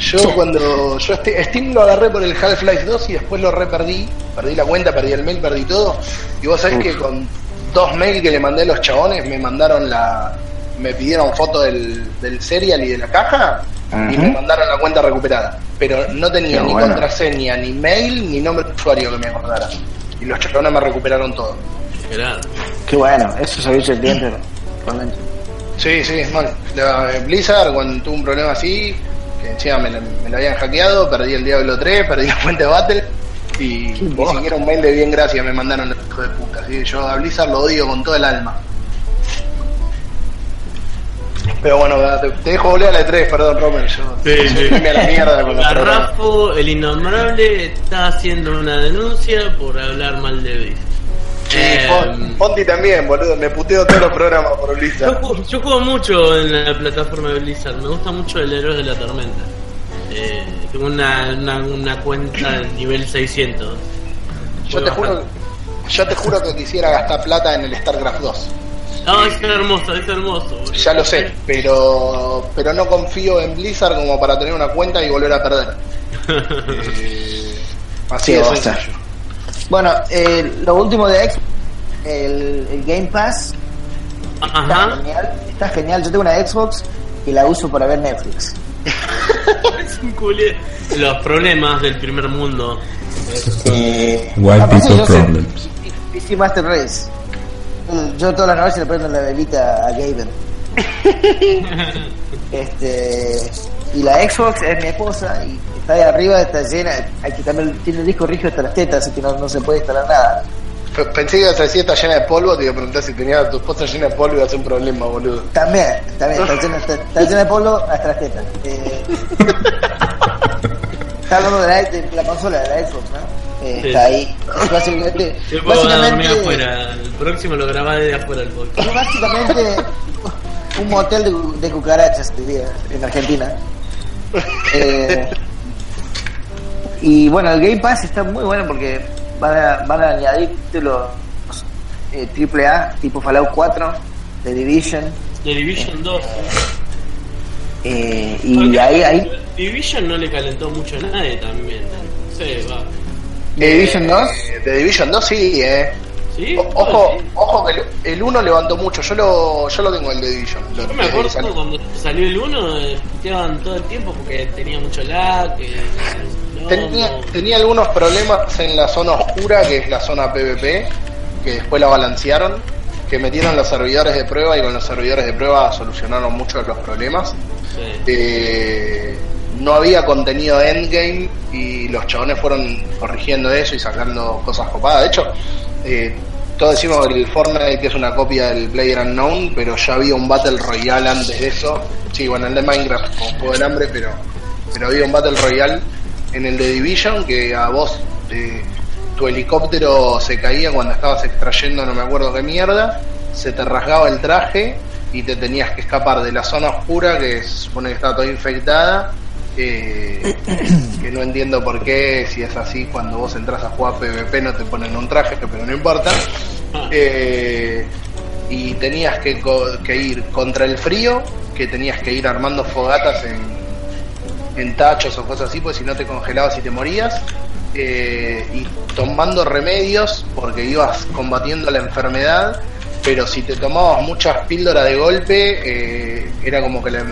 yo cuando. Yo este- Steam lo agarré por el Half-Life 2 y después lo re perdí. Perdí la cuenta, perdí el mail, perdí todo. Y vos sabés que con dos mails que le mandé a los chabones me mandaron la. Me pidieron foto del, del serial y de la caja y me mandaron la cuenta recuperada. Pero no tenía Qué ni bueno. contraseña, ni mail, ni nombre de usuario que me acordara. Y los chabones me recuperaron todo. Qué bueno, eso servicio al cliente, realmente. Sí, sí, mal. La, eh, Blizzard, cuando tuvo un problema así, que encima me, lo- me lo habían hackeado, perdí el Diablo 3, perdí la fuente Battle, y ni siquiera un mail de bien gracia me mandaron los hijos de puta. Así que yo a Blizzard lo odio con todo el alma. Pero bueno, te, te dejo volver a la 3, perdón, Romer. Yo, Sí, sí. a la mierda con los programas. Garrafo, el innombrable, está haciendo una denuncia por hablar mal de Blizzard. Sí, Eh, Fonti también, boludo. Me puteo todos los programas por yo, Blizzard. juego, yo juego mucho en la plataforma de Blizzard, me gusta mucho el héroe de la tormenta. Eh, tengo una, una, una cuenta de nivel 600. Yo te juro, yo te juro que quisiera gastar plata en el StarCraft 2. No, es hermoso, es hermoso. boludo. Ya lo sé, pero pero no confío en Blizzard como para tener una cuenta y volver a perder. (laughs) Eh, así sencillo. Bueno, eh, lo último de Xbox, el, el Game Pass, está genial, está genial. Yo tengo una Xbox y la uso para ver Netflix. (laughs) Es un culé. Los problemas del primer mundo. Eh, White people problems. PC Master Race. Yo todas las noches le prendo la velita a Gaben. (laughs) este y la Xbox es mi esposa y está ahí arriba, está llena, hay que también tiene el disco rígido hasta las tetas, así que no, no se puede instalar nada. Pensé que ibas a decir está llena de polvo, te iba a preguntar si tenía a tu esposa llena de polvo iba a ser un problema, boludo. También, también, está llena, está, está llena de polvo hasta las tetas. Eh, (laughs) está hablando de la, de la consola, de la Xbox, ¿no? Eh, Sí. Está ahí. (laughs) Básicamente, Yo puedo dormir básicamente, afuera. El próximo lo grabá desde afuera el podcast. es básicamente un motel de, de cucarachas, diría, en Argentina. (laughs) Eh, y bueno, el Game Pass está muy bueno porque van a, van a añadir títulos eh, AAA, tipo Fallout 4, The Division, The Division 2. eh, y ahí, ahí Division no le calentó mucho a nadie también. No sé, va. The Division 2, Eh, De Division 2 sí, eh. ¿Sí? O- ojo, Sí. ojo que el- el 1 levantó mucho. Yo lo, yo lo tengo el de Division. Yo me acuerdo salió. cuando salió el 1, eh, puteaban todo el tiempo porque tenía mucho lag. Que, no, Tenía, no. tenía algunos problemas en la zona oscura, que es la zona PvP, que después la balancearon, que metieron los servidores de prueba y con los servidores de prueba solucionaron muchos de los problemas. Sí. Eh, no había contenido endgame y los chabones fueron corrigiendo eso y sacando cosas copadas. De hecho, eh, todos decimos el Fortnite que es una copia del Player Unknown, pero ya había un Battle Royale antes de eso. Sí, bueno, el de Minecraft con Juego del Hambre, pero, pero había un Battle Royale en el de Division que a vos eh, tu helicóptero se caía cuando estabas extrayendo no me acuerdo qué mierda, se te rasgaba el traje y te tenías que escapar de la zona oscura que se supone que estaba toda infectada. Que no entiendo por qué, si es así, cuando vos entras a jugar PvP no te ponen un traje, pero no importa. Eh, y tenías que ir contra el frío, que tenías que ir armando fogatas en, en tachos o cosas así, pues si no te congelabas y te morías. eh, y tomando remedios porque ibas combatiendo la enfermedad, pero si te tomabas muchas píldoras de golpe, eh, era como que la-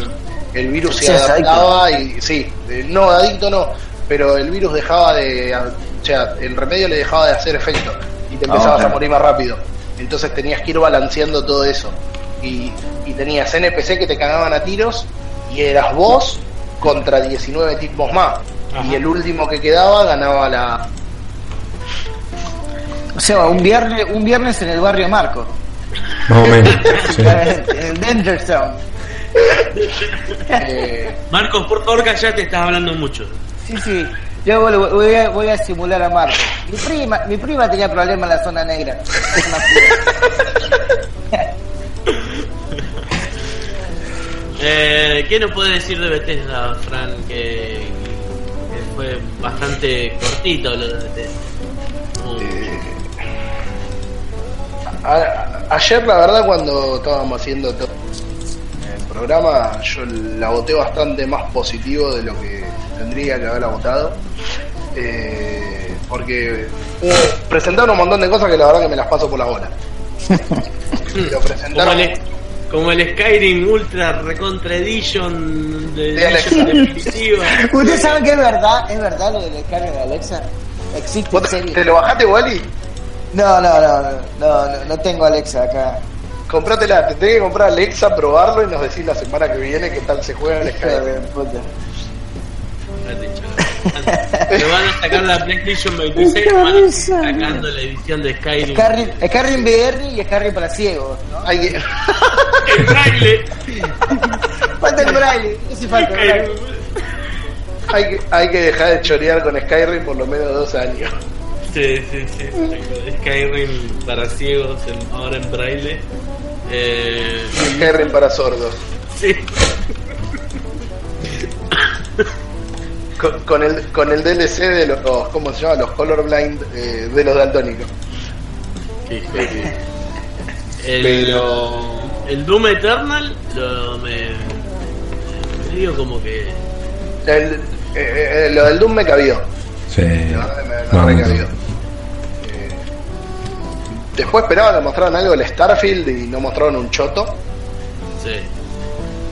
el virus se adicto. adaptaba y sí, no, adicto no, pero el virus dejaba de, o sea, el remedio le dejaba de hacer efecto y te empezabas Ah, ok. a morir más rápido. Entonces tenías que ir balanceando todo eso. Y, y tenías NPC que te cagaban a tiros y eras vos contra 19 tipos más. Y el último que quedaba ganaba la... o sea, un viernes, un viernes en el barrio Marco, Más o menos. (laughs) sí. en el Danger Zone. Eh, (laughs) Marcos, por favor, callate, estás hablando mucho. Sí, sí. Yo voy, a, voy a simular a Marco. Mi prima, mi prima tenía problemas en la zona negra. (laughs) Eh, ¿Qué nos puede decir de Bethesda, Fran? Que, que fue bastante cortito lo de Bethesda. Uh, a- ayer la verdad cuando estábamos haciendo todo el programa yo la voté bastante más positivo de lo que tendría que haberla votado. Eh, porque hubo- presentaron un montón de cosas que la verdad que me las paso por la bola. (laughs) Como, presentaron... el, como el Skyrim Ultra Recontra Edition de De Alexa. definitiva. (laughs) Ustedes saben que es verdad, es verdad lo del descarga de Alexa. Existe ¿Vos en te, serio. te lo bajaste, Wally? No, no, no, no, no, no tengo Alexa acá. Comprátela, te tenés que comprar Alexa, probarlo y nos decís la semana que viene qué tal se juega el Skyrim. Lo (laughs) van a sacar la PlayStation 26 Qué van a sacando la edición de Skyrim. Skyrim, Skyrim VR y Skyrim para ciegos, ¿no? Hay que, (laughs) El braille. Falta el braille, ese falta el braille. hay, que, hay que dejar de chorear con Skyrim por lo menos dos años. Sí, sí, sí. Skyrim para ciegos, en- ahora en braille. Eh, Skyrim para sordos. sí. Con, con el, con el DLC de los, ¿cómo se llama? Los colorblind eh, de los daltónicos. Sí, sí, sí. El, Pero- el Doom Eternal lo me, me digo como que El, eh, eh, lo del Doom me cabió. Sí. Que me, me. Eh, después esperaba que mostraran algo del Starfield y no mostraron un choto. sí.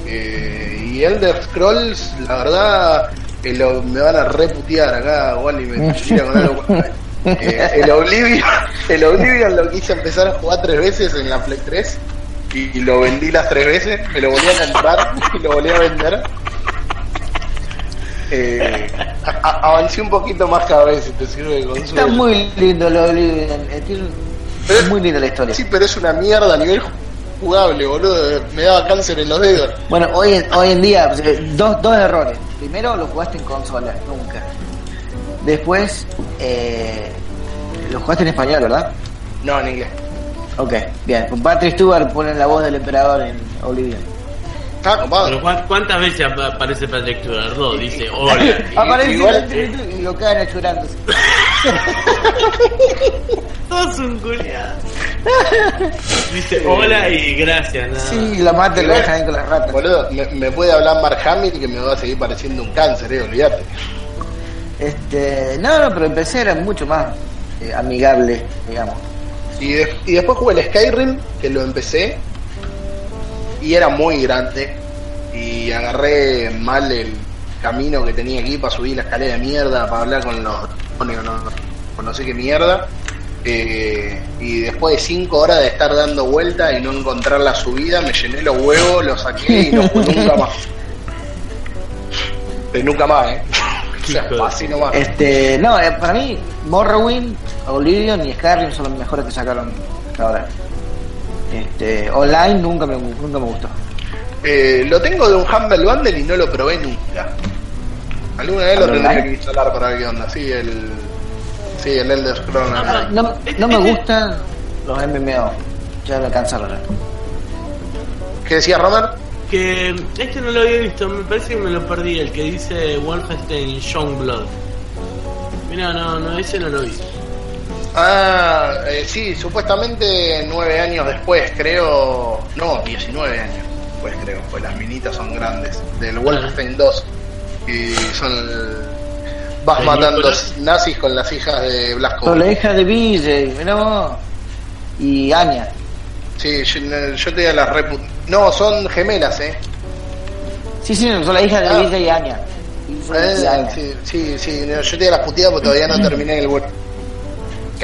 Eh, y Elder Scrolls, la verdad, lo- me van a reputear acá, Wally me (laughs) tira con algo. Eh, el Oblivion, (laughs) el Oblivion lo quise empezar a jugar tres veces en la Play 3 y, lo vendí las tres veces, me lo volví a comprar (laughs) y lo volví a vender. Eh, a- a- avancé un poquito más cada vez si te sirve de Está consuelo. muy lindo lo Oblivion. Pero- Es muy linda la historia. Sí, pero es una mierda a nivel jugable, boludo. Me daba cáncer en los dedos. Bueno, hoy en, hoy en día, pues, eh, dos, dos errores. Primero, lo jugaste en consola, nunca. Después, eh, lo jugaste en español, ¿verdad? No, en inglés. Ok, bien. Patrick Stewart ponen la voz del emperador en Oblivion. Ah, Pero compadre. ¿cuán- ¿cuántas veces ap- aparece Patrick? Dos, dice (laughs) hola. Aparece y lo caen llorándose. Todos (laughs) son culiados. Dice hola y gracias, nada. Sí, la mata y la dejan ahí con las ratas. Boludo, me, me puede hablar Mark Hamill que me va a seguir pareciendo un cáncer, eh, olvídate. Este, no, no, pero empecé era mucho más eh, amigable, digamos. Y, de- y después jugué el Skyrim, que lo empecé, y era muy grande. Y agarré mal el camino que tenía aquí para subir la escalera de mierda, para hablar con los no, no, con no sé qué mierda. Eh, y después de cinco horas de estar dando vueltas y no encontrar la subida, me llené los huevos, los saqué y no jugué nunca más. Eh, nunca más, eh. O sea, de- así nomás. Este, no, eh, para mí, Morrowind, Oblivion y Skyrim son los mejores que sacaron hasta ahora. Este, online nunca me, nunca me gustó. Eh, lo tengo de un Humble Bundle y no lo probé nunca. Alguna vez lo ¿Humble tendría Bundle? que instalar para ver qué onda. Sí, el. Sí, el Elder Scrolls. No, no me gustan los MMO. Ya me cansaron. ¿Qué decía Romer? Que este no lo había visto, me parece que me lo perdí, el que dice Wolfenstein Youngblood. Mira, no, no, ese no lo vi. Ah, eh, sí, supuestamente nueve años después, creo. No, 19 años después, creo. Pues las minitas son grandes. Del Wolfenstein 2. Y son. Vas ¿De matando nazis con las hijas de Blasco. Pero la hija de BJ, mirá vos. Y Anya. Sí, yo, yo te las reput. No, son gemelas, eh. Sí, sí, son la hija de Ah. BJ y Anya. Y Eh, y sí, sí, sí, no, yo te las puteadas porque todavía no terminé el web.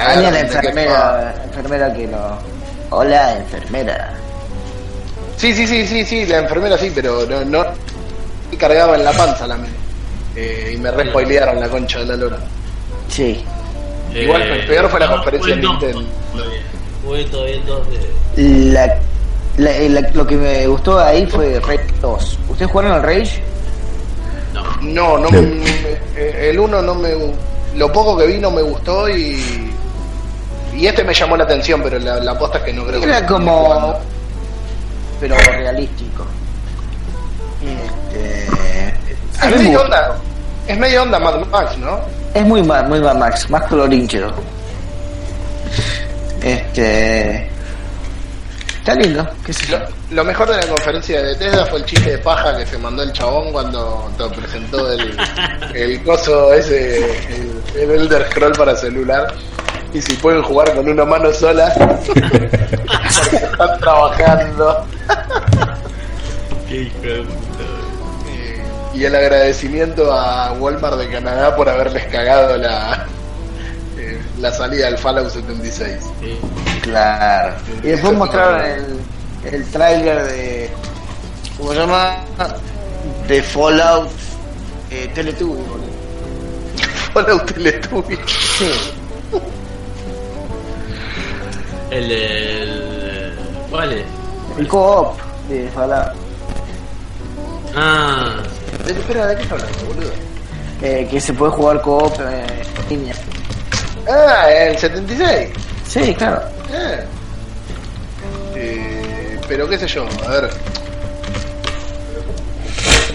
Es la enfermera, la enfermera que lo... Hola, enfermera. Sí, sí, sí, sí, sí, la enfermera sí, pero no, no y cargaba en la panza la. Eh, y me re spoilearon la concha de la lora. Sí. Igual que el peor fue la no, conferencia de Nintendo. todavía. Jugué todavía el 2 de... La, la- la- lo que me gustó ahí fue Rage 2. ¿Ustedes jugaron al Rage? No, No, no, Sí. me- eh, el uno no me, lo poco que vi no me gustó y y este me llamó la atención, pero la, la posta es que no creo que Era como... jugando. Pero realístico. Este... es medio onda, es medio onda Mad Max, ¿no? Es muy muy Mad Max, más colorinchero. Este... Está lindo, qué sé yo. Lo, lo mejor de la conferencia de Bethesda fue el chiste de paja que se mandó el chabón cuando te presentó el, el coso ese, el, el Elder Scroll para celular. Y si pueden jugar con una mano sola, porque (laughs) están trabajando. qué hijo de puta. Eh, y el agradecimiento a Walmart de Canadá por haberles cagado la, eh, la salida del Fallout 76. Sí. Claro. Y después mostraron el, el tráiler de. ¿Cómo se llama? De Fallout eh, Teletubbies. Fallout Teletubbies. Sí. (laughs) El, el. ¿Cuál es? El co-op de Fallout. Ah, ¿De, espera, ¿de qué estás hablando, boludo? Eh, que se puede jugar co-op eh, en línea. Ah, el 76. Sí, claro. Eh. Eh, pero qué sé yo, a ver.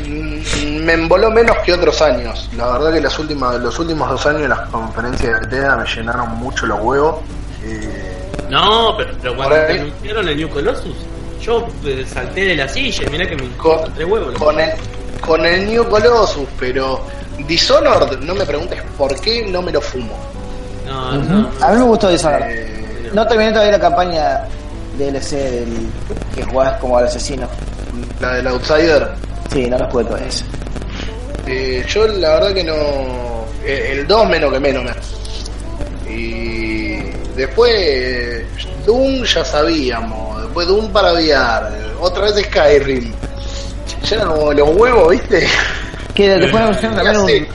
Mm, Me emboló menos que otros años. La verdad que las últimas, los últimos dos años las conferencias de Bethesda me llenaron mucho los huevos. Eh, no, pero, pero cuando anunciaron el New Colossus, yo eh, salté de la silla y mirá que me con, tres huevos. con el, con el New Colossus, pero Dishonored, no me preguntes por qué no me lo fumo. No, no. A mí me gustó Dishonored. Eh, No terminé todavía la campaña DLC del que jugás como al asesino. la del Outsider. Sí, no lo jugué todavía eso. Eh, yo la verdad que no. eh, El 2 menos que menos me. Y después Doom ya sabíamos. Después Doom para VR. Otra vez Skyrim. Ya eran como los huevos, ¿viste? Que (laughs) después anunciaron también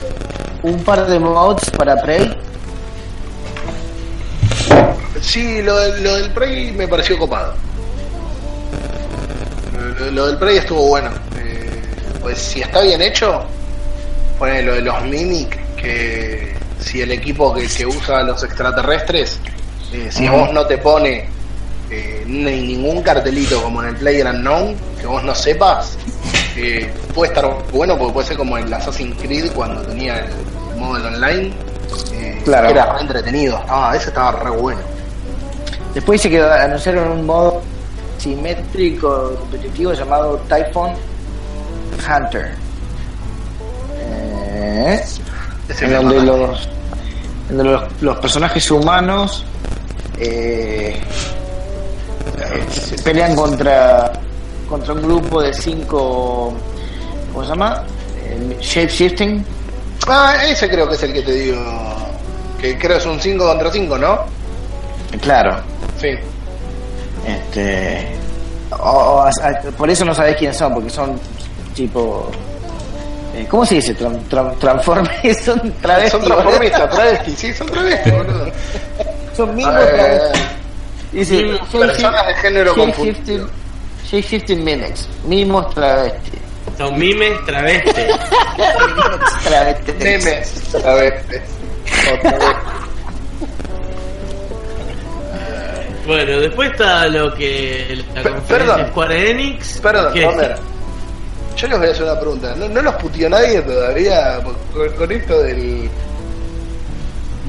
un, un par de mods para Prey. Sí, lo, del- lo del Prey me pareció copado. Lo, lo- lo del Prey estuvo bueno. Eh, pues si está bien hecho, pone lo de los Mimic, que si el equipo que, que usa a los extraterrestres, eh, si a vos no te pone eh, ni ningún cartelito como en el Player Unknown, que vos no sepas, eh, puede estar bueno porque puede ser como el Assassin's Creed cuando tenía el modo online. Claro. que Era re entretenido. Ah, ese estaba re bueno. Después dice que anunciaron un modo simétrico competitivo llamado Typhon Hunter. Eh, Ese en donde, los, en donde los, los personajes humanos eh, eh, se pelean contra contra un grupo de cinco ¿cómo se llama? Eh, shape shifting Ah, ese creo que es el que te digo. Que creo es un 5 contra 5, ¿no? claro Sí. Este, o- o- a- por eso no sabés quiénes son, porque son tipo. Eh, ¿Cómo se dice? Tran, tran- transformes, son (laughs) travestis. Son transformistas, travestis, sí, son travestis, (laughs) boludo. Son mismos travestis. Dice, mismos shape- personas de género confundido. shifting- shape shifting mimics, mismos travestis. Son mimes travestes. (laughs) travestis. Memes, travestis. Bueno, después está lo que la conferencia perdón. Square Enix. Perdón, que-. Yo les voy a hacer una pregunta. ¿No, no los puteó nadie todavía con, con esto del.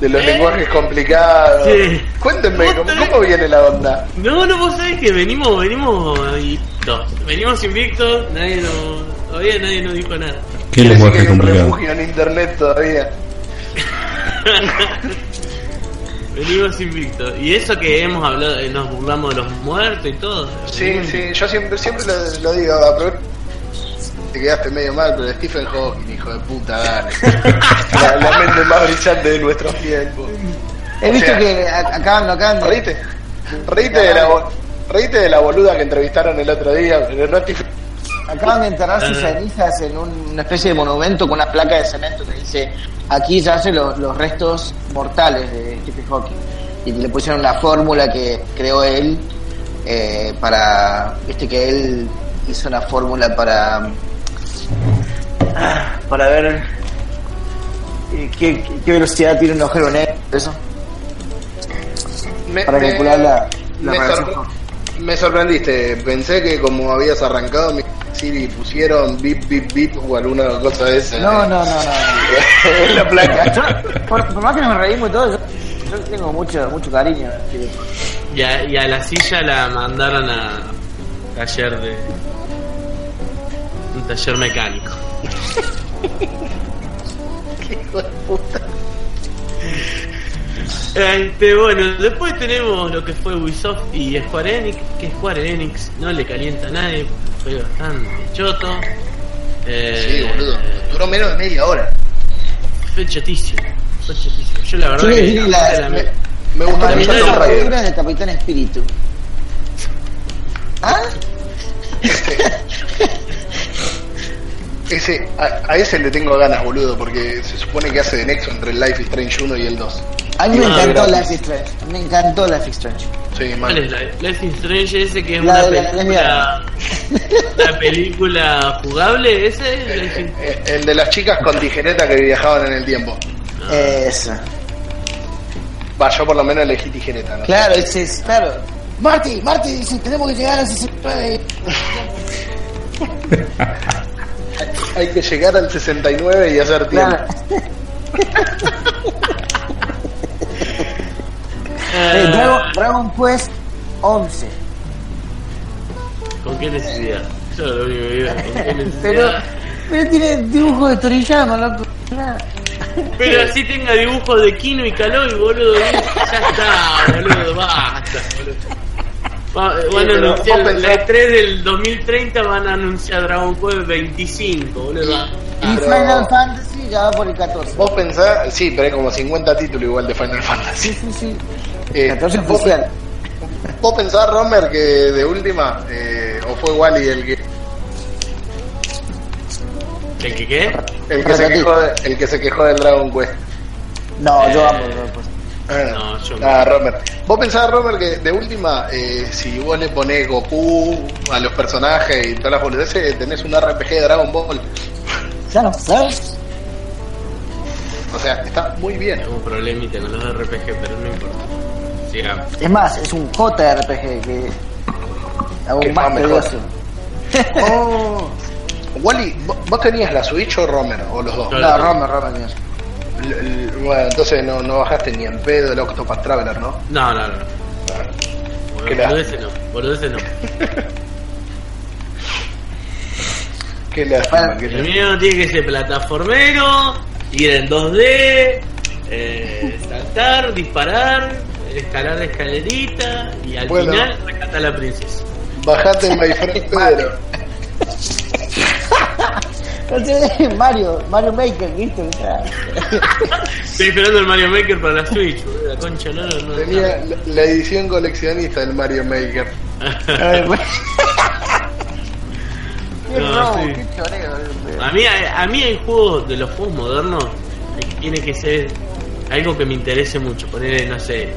de los ¿Eh? lenguajes complicados? Sí. Cuéntenme, ¿Vos ¿cómo, viene la onda? No, no, vos sabés que venimos, venimos invictos. Venimos invictos, nadie nos, todavía nadie nos dijo nada. ¿Qué Quiere decir que lenguaje hay un complicado? refugio en internet todavía. (laughs) Venimos invictos. Y eso que hemos hablado, eh, nos burlamos de los muertos y todo. Sí, sí, yo siempre, siempre lo, lo digo, te quedaste medio mal, pero Stephen Hawking, hijo de puta, dale. (laughs) la, la mente más brillante de nuestros tiempos. He O visto sea, que acaban, acaban de- Reíte, reíte de, la, reíte de la boluda que entrevistaron el otro día, pero no Stephen Acaban de enterrar sus Ah. cenizas en un- una especie de monumento con una placa de cemento que dice aquí yacen los, los restos mortales de Stephen Hawking y le pusieron la fórmula que creó él eh, para viste que él hizo una fórmula para para ver eh, qué, qué- qué velocidad tiene un agujero negro eso me, para me- calcular la, la me, sorpre- me sorprendiste, pensé que como habías arrancado mi Siri pusieron bip bip bip o alguna cosa de esa. no no no no en (laughs) la placa. Yo, por, por más que nos reímos y todo, yo, yo tengo mucho, mucho cariño. Y a, y a la silla la mandaron a taller de. Un taller mecánico. (laughs) Hijo de puta. Este, bueno, después tenemos lo que fue Ubisoft y Square Enix, que Square Enix no le calienta a nadie, fue bastante choto. Eh, Sí, boludo. Duró menos de media hora. Fue chotísimo, fue chotísimo. Yo la verdad que la- la- Me, me gustó mucho armaduras de Capitán Espíritu. (laughs) ¿Ah? Ese, a, a ese le tengo ganas, boludo, porque se supone que hace de nexo entre el Life is Strange 1 y el 2. A mí me Ah, encantó gracias. Life is Strange. Me encantó Life is Strange. Sí, ¿Cuál mal. es la Life is Strange ese que es La una de la- (laughs) la película película jugable ese is- Eh, El de las chicas con tijereta que viajaban en el tiempo. Eso. Va, yo por lo menos elegí tijereta, ¿no? Claro, ese es, claro. Marty, Marty, dice, tenemos que llegar a ese (laughs) Hay que llegar al 69 y hacer tiempo. Claro. (laughs) Ah, Eh, Dragon, Dragon Quest 11. ¿Con qué necesidad? Yo lo único que digo, ¿con qué necesidad? Pero, pero tiene dibujo de Toriyama, loco. Nada. Pero así tenga dibujos de Kino y Caloi, boludo. Ya está, boludo, basta, boludo. Va- Van a pero anunciar vos la pensás- E3 del 2030 van a anunciar Dragon Quest 25, boludo. Y Pero- Final Fantasy ya va por el 14. Vos pensás, sí, pero hay como 50 títulos igual de Final Fantasy. Sí, sí, sí. Eh, 14 vos, oficial. vos pensás, Romer, que de última, eh, o fue Wally el que, ¿El que qué? el que, se quejó, de- el que se quejó del Dragon Quest? No, yo Eh, amo Dragon Quest. Ah, No, yo ah, Romer. Vos pensás, Romer, que de última, eh, si vos le ponés Goku a los personajes y todas las boludeces, tenés un RPG de Dragon Ball. Claro, ¿sabes? O sea, está muy bien. Tengo un problemita con los RPG, pero no importa. Sigamos. Es más, es un JRPG que aún Que más tedioso. Oh. Wally, ¿vos- ¿vos tenías la Switch o Romer? O los dos. Yo- No, Roma, Roma, Dios. Bueno, entonces no, no bajaste ni en pedo el Octopath Traveler, ¿no? No, no, no. Qué Boludeces no, boludeces no. (laughs) Qué lástima. El mío tiene que ser plataformero, ir en 2D, eh, saltar, disparar, escalar la escalerita y al Bueno. final rescatar a la princesa. Bajate (laughs) My Friend Pedro. (laughs) Entonces, Mario, Mario Maker, ¿viste? O sea, Estoy esperando el Mario Maker para la Switch, la concha no, no, no. Tenía la, la edición coleccionista del Mario Maker. Qué (laughs) No, robo, sí. qué choreo. A mí, a, a mí hay juegos de los juegos modernos que tiene que ser algo que me interese mucho. Poner, no sé,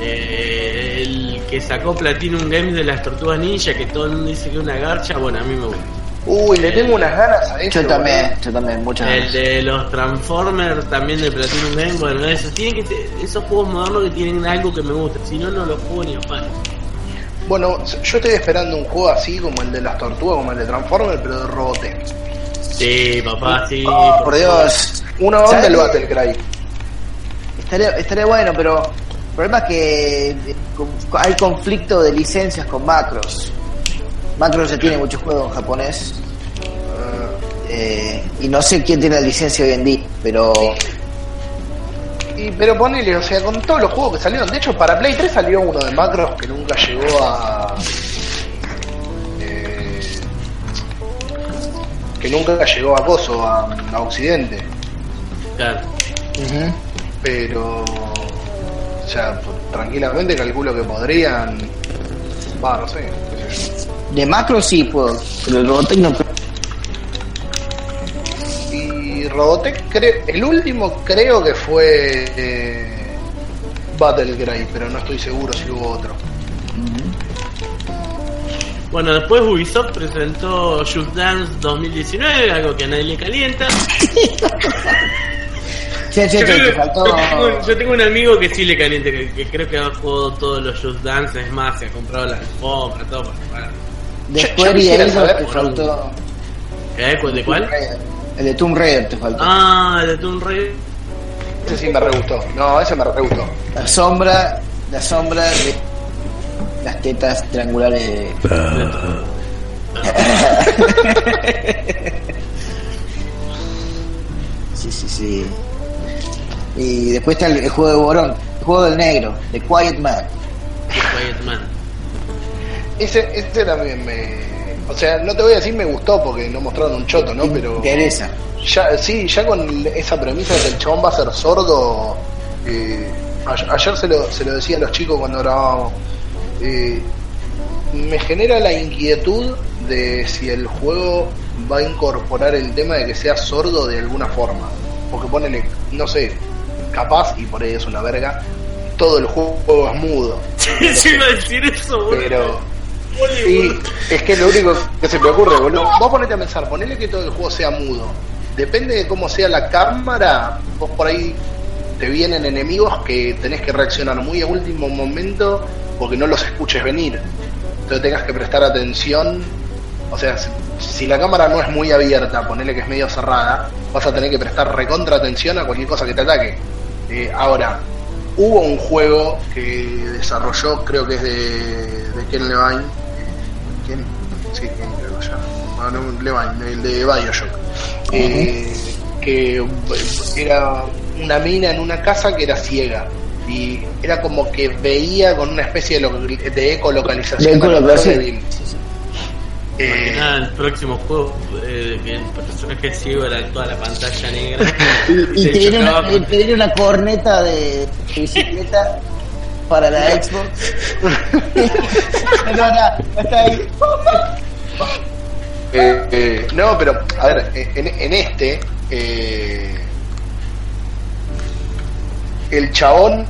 eh, el que sacó Platinum Games de las Tortugas Ninja, que todo el mundo dice que es una garcha. Bueno, a mí me gusta. Uy, le tengo unas ganas a eso. Yo también, yo también, muchas El gracias. de los Transformers también de Platinum Games. Bueno, eso tiene que esos juegos modernos que tienen algo que me gusta. Si no, no los juego ni a palo. Bueno, yo estoy esperando un juego así como el de las tortugas, como el de Transformers, pero de Robotech. Sí, papá, sí. Oh, por Dios. Una onda ¿Sabes del qué? Battlecry. Estaría, estaría bueno, pero el problema es que eh, hay conflicto de licencias con Macros. Macros ya tiene muchos juegos en japonés. eh, y no sé quién tiene la licencia hoy en día, pero Y, pero ponele, o sea, con todos los juegos que salieron. De hecho, para Play 3 salió uno de Macros que nunca llegó a. eh, que nunca llegó a Coso, a, a Occidente. Claro. Pero. O sea, pues, tranquilamente calculo que podrían. Va, no sé. qué sé yo. de Macros sí puedo, pero el Robotech no creo. Y Robotech, creo, el último creo que fue eh, Battlecry, pero no estoy seguro si hubo otro. Bueno, después Ubisoft presentó Just Dance 2019, algo que a nadie le calienta. (laughs) Che, che, Yo, che, creo te que- faltó. yo tengo, yo tengo un amigo que sí le calienta, que, que creo que ha jugado todos los Just Dance, es más, se ha comprado la alfombra, todo para jugar. Después yo de eso te faltó. ¿Eh? ¿Cuál- ¿De cuál? El de Tomb Raider te faltó. Ah, el de Tomb Raider. Ese sí me re gustó. No, ese me re gustó. La sombra, la sombra de las tetas triangulares de. (laughs) Sí, sí, sí. Y después está el, el juego de Borón, el juego del negro, de Quiet Man. Quiet Man. Ese, ese también me. O sea, no te voy a decir me gustó porque no mostraron un choto, ¿no? Pero. Interesa. Ya, sí, ya con esa premisa de que el chabón va a ser sordo. eh, a- ayer se lo, se lo decía a los chicos cuando grabábamos. eh, me genera la inquietud de si el juego va a incorporar el tema de que sea sordo de alguna forma. Porque ponele, no sé, capaz, y por ahí es una verga, todo el juego es mudo. (laughs) Yo iba a decir eso, boludo. Pero sí, es que lo único que se me ocurre, boludo. Vos ponete a pensar, ponele que todo el juego sea mudo. Depende de cómo sea la cámara, vos por ahí te vienen enemigos que tenés que reaccionar muy a último momento porque no los escuches venir. Entonces tengas que prestar atención. O sea, si la cámara no es muy abierta, ponele que es medio cerrada, vas a tener que prestar recontra atención a cualquier cosa que te ataque. Eh, ahora, hubo un juego que desarrolló, creo que es de, de Ken Levine. ¿Quién? Sí, Ken creo se llama. Ah, Levine, el de Bioshock. Eh, que era una mina en una casa que era ciega. Y era como que veía con una especie de, de ecolocalización. De ecolocalización. Eh, Nada, el próximo juego, eh, que el personaje ciego era toda la pantalla negra. (laughs) Y, y Se te viene chocaba una, una corneta de bicicleta para la (laughs) Xbox. (laughs) no, no, está ahí. Eh, eh, no, pero, a ver, en, en este, eh, el chabón,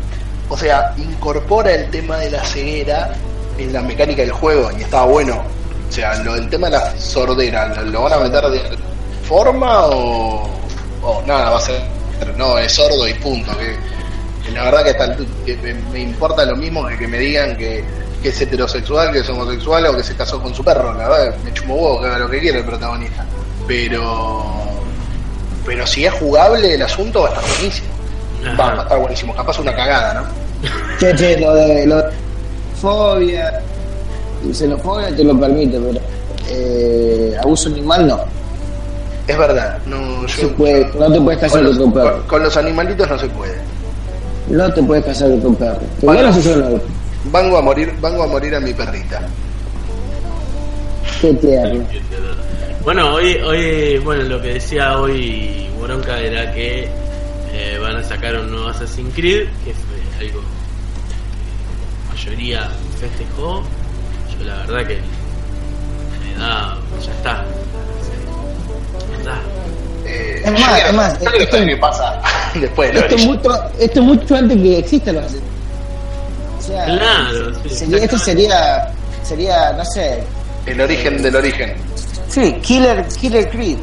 o sea, incorpora el tema de la ceguera en la mecánica del juego y estaba bueno. O sea, lo, el tema de la sordera, ¿lo, lo van a meter de forma o, o nada, va a ser, no, es sordo y punto. Que, que la verdad que, hasta el- que me, me importa lo mismo que que me digan que, que es heterosexual, que es homosexual o que se casó con su perro. La verdad, me chumo huevo que haga lo que quiera el protagonista. Pero, pero si es jugable el asunto va a estar buenísimo. Va, va a estar buenísimo. Capaz una cagada, ¿no? Che, che, lo de, lo de fobia xenofobia te lo permite, pero eh, abuso animal no. Es verdad. No, No, yo- se puede, no te puedes casar con, tu perro. con- con los animalitos no se puede. No te puedes casar con tu perro. Bueno. bueno, eso no. Vengo a morir, vengo a morir a mi perrita. Qué tierno. Bueno, hoy, hoy, bueno, lo que decía hoy Boronca era que eh, van a sacar un nuevo Assassin's Creed, que fue algo que la mayoría festejó. La verdad que me da, ya está. Ya está. Eh, Es más, es más, quiero esto- qué pasa (laughs) después de Esto es mucho, esto es mucho antes que exista los O sea, Claro, sí, sería, esto sería, sería, no sé, El origen del origen. sí, Killer, Killer Creed.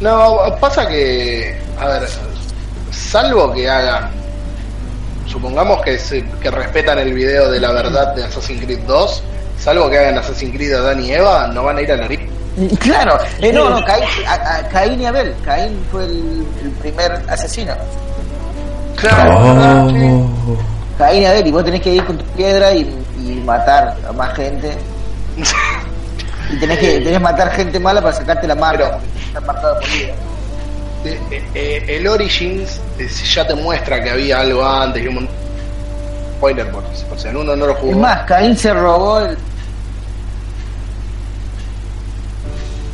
No, pasa que, a ver, salvo que hagan, supongamos que, se- que respetan el video de la verdad de Assassin's Creed 2, salvo que hagan Assassin's Creed Adán y Eva, no van a ir al origen. Claro, eh, no, no, Caín, a- a- Caín y Abel. Caín fue el, el primer asesino. Oh, Caín y Abel, y vos tenés que ir con tu piedra y, y matar a más gente. (laughs) Y tenés que tenés que matar gente mala para sacarte la marca. Pero- porque está marcado por vida. Eh, eh, eh, el Origins ya te muestra que había algo antes, y un spoiler por, por si uno no lo jugó. Es más, Caín se robó el.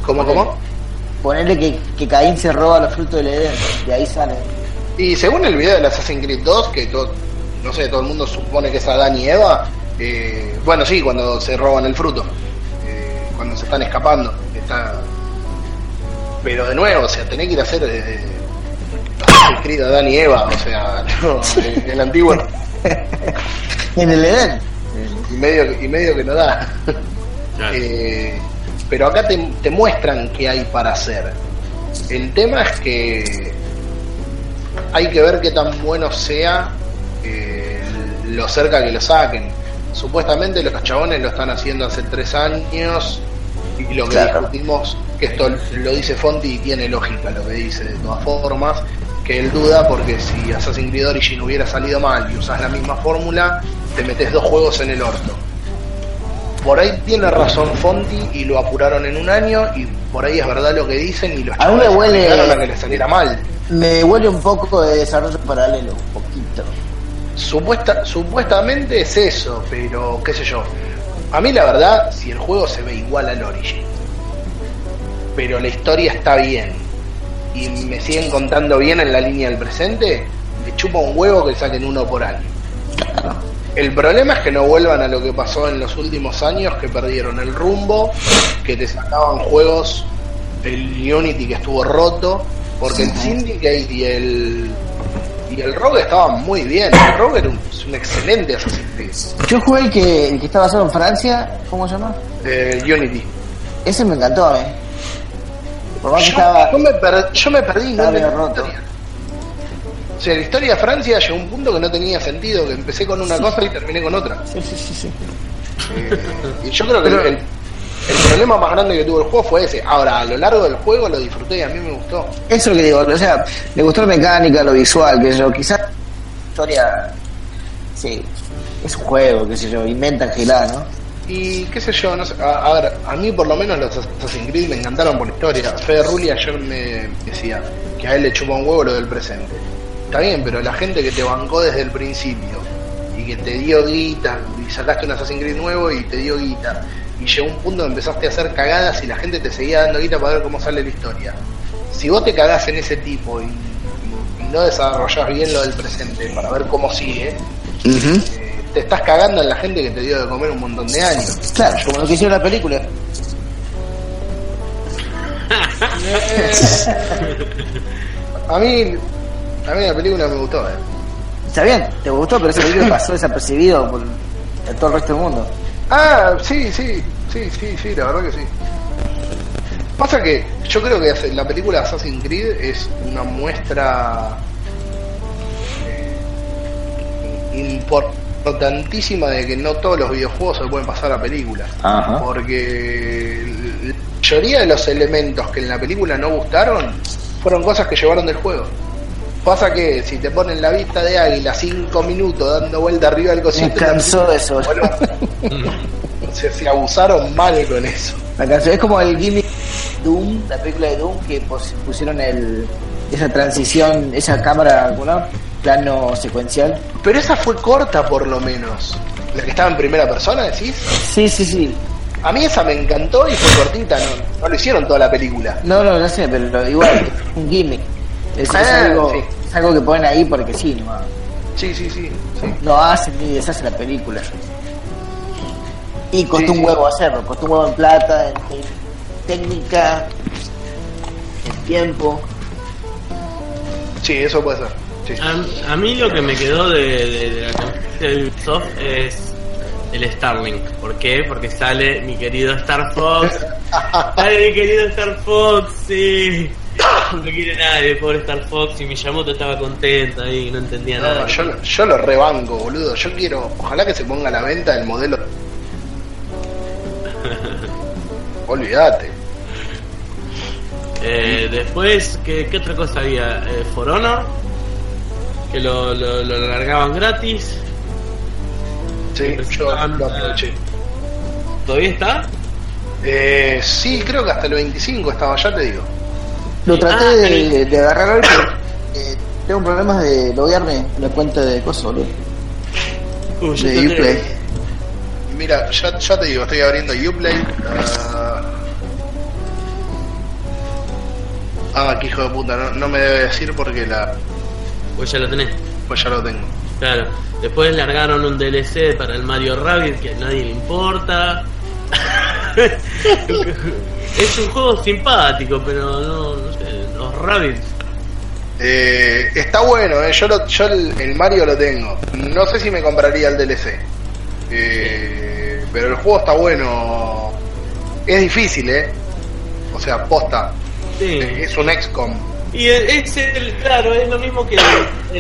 ¿Cómo, cómo? Ponerle que, que Caín se roba los frutos del Edén. De ahí sale. Y según el video del Assassin's Creed 2, que todo, no sé, todo el mundo supone que es Adán y Eva, eh, bueno, sí, cuando se roban el fruto, eh, cuando se están escapando, está... Pero de nuevo, o sea, tenés que ir a hacer eh, Assassin's Creed Adán y Eva, o sea, (laughs) no, el, el antiguo (laughs) En el Edén. y medio, y medio que no da. Claro. Eh, pero acá te, te muestran qué hay para hacer. El tema es que hay que ver qué tan bueno sea eh, lo cerca que lo saquen. Supuestamente los chabones lo están haciendo hace tres años y lo que Claro. discutimos, que esto lo dice Fonti y tiene lógica lo que dice de todas formas, que él duda porque si Assassin's Creed Origin hubiera salido mal y usas la misma fórmula, te metes dos juegos en el orto. Por ahí tiene razón Fonti y lo apuraron en un año y por ahí es verdad lo que dicen y los A chavales huele- a que le saliera mal. Me huele un poco de desarrollo paralelo, un poquito. Supuesta, supuestamente es eso, pero qué sé yo. A mí la verdad, si el juego se ve igual al Origin, pero la historia está bien y me siguen contando bien en la línea del presente, me chupa un huevo que saquen uno por año. El problema es que no vuelvan a lo que pasó en los últimos años, que perdieron el rumbo, que te sacaban juegos, el Unity que estuvo roto, porque el Syndicate y el y el Rogue estaban muy bien. El Rogue era un, es un excelente Assassin's Creed. Yo jugué el que, el que está basado en Francia, ¿cómo se llama? Eh, Unity. Ese me encantó, eh. Por más que estaba. yo me, per- yo me perdí, no la roto. historia. O sea, la historia de Francia llegó a un punto que no tenía sentido, que empecé con una cosa y terminé con otra. Sí, sí, sí, sí. Eh, y yo creo que el, el- el problema más grande que tuvo el juego fue ese. Ahora, a lo largo del juego lo disfruté y a mí me gustó. Eso es lo que digo, o sea, le gustó la mecánica, lo visual, que yo, quizás historia, sí, es un juego, qué sé yo, inventan gelada, ¿no? Y qué sé yo, no sé, a, a ver, a mí por lo menos los Assassin's Creed me encantaron por la historia. Fede Rulli ayer me decía que a él le chupa un huevo lo del presente. Está bien, pero la gente que te bancó desde el principio y que te dio guita y sacaste un Assassin's Creed nuevo y te dio guita y llegó un punto donde empezaste a hacer cagadas y la gente te seguía dando guita para ver cómo sale la historia. Si vos te cagás en ese tipo y, no desarrollás bien lo del presente para ver cómo sigue, eh, te estás cagando en la gente que te dio de comer un montón de años. Claro, como lo que hicieron en la película. (laughs) A mí, a mí la película me gustó, eh. Está bien, te gustó, pero esa película (laughs) pasó desapercibido por todo el resto del mundo. Ah, sí, sí, sí, sí, sí, la verdad que sí. Pasa que yo creo que la película Assassin's Creed es una muestra eh, importantísima de que no todos los videojuegos se pueden pasar a película. Ajá. Porque la mayoría de los elementos que en la película no gustaron fueron cosas que llevaron del juego. Pasa que si te ponen la vista de águila cinco minutos dando vuelta arriba del cosito, Me cansó de eso. Bueno, (laughs) se, se abusaron mal con eso. La canción es como el gimmick Doom, la película de Doom, que pusieron el, esa transición, esa cámara, ¿no? plano secuencial. Pero esa fue corta por lo menos. La que estaba en primera persona, decís. Sí, sí, sí. A mí esa me encantó y fue cortita, no, no lo hicieron toda la película. No, no, no sé, pero igual, un gimmick. Es, es Ah, algo, sí. es algo que ponen ahí porque sí, no, Sí, sí, sí. sí. no hacen ni deshacen la película. Y costó Sí, un sí. huevo hacerlo, costó un huevo en plata, en, en técnica, en tiempo. Sí, eso puede ser. Sí. A, a mí lo que me quedó de, de- de la conferencia de Ubisoft es el Starlink. ¿Por qué? Porque sale mi querido Star Fox. (laughs) sale mi querido Star Fox, sí. No quiere nadie, pobre Star Fox. Y Miyamoto estaba contento ahí, no entendía No, nada. yo, yo lo rebanco, boludo. Yo quiero, ojalá que se ponga a la venta el modelo. (laughs) Olvídate. Eh, después, ¿qué, qué otra cosa había? Eh, For Honor, que lo, lo, lo largaban gratis. Sí, yo lo aproveché. ¿Todavía está? Eh, sí, creo que hasta el 25 estaba, ya te digo. Lo traté Ah, de, el- de agarrar hoy, pero eh, tengo problemas de loguearme en la cuenta de cosas, boludo. Uh, yo De Uplay. Mira, ya, ya te digo, estoy abriendo Uplay. ah, Ah, qué hijo de puta, no, no me debe decir porque la. Pues ya lo tenés. Pues ya lo tengo. Claro. Después largaron un DLC para el Mario Rabbit que a nadie le importa. (laughs) es un juego simpático, pero no, no sé, los Rabbits. Eh, está bueno, eh, yo, lo- yo el, el Mario lo tengo. No sé si me compraría el DLC. Eh, pero el juego está bueno. Es difícil, ¿eh? O sea, posta. Sí. Es un XCOM. Y el- es el, claro, es lo mismo que el,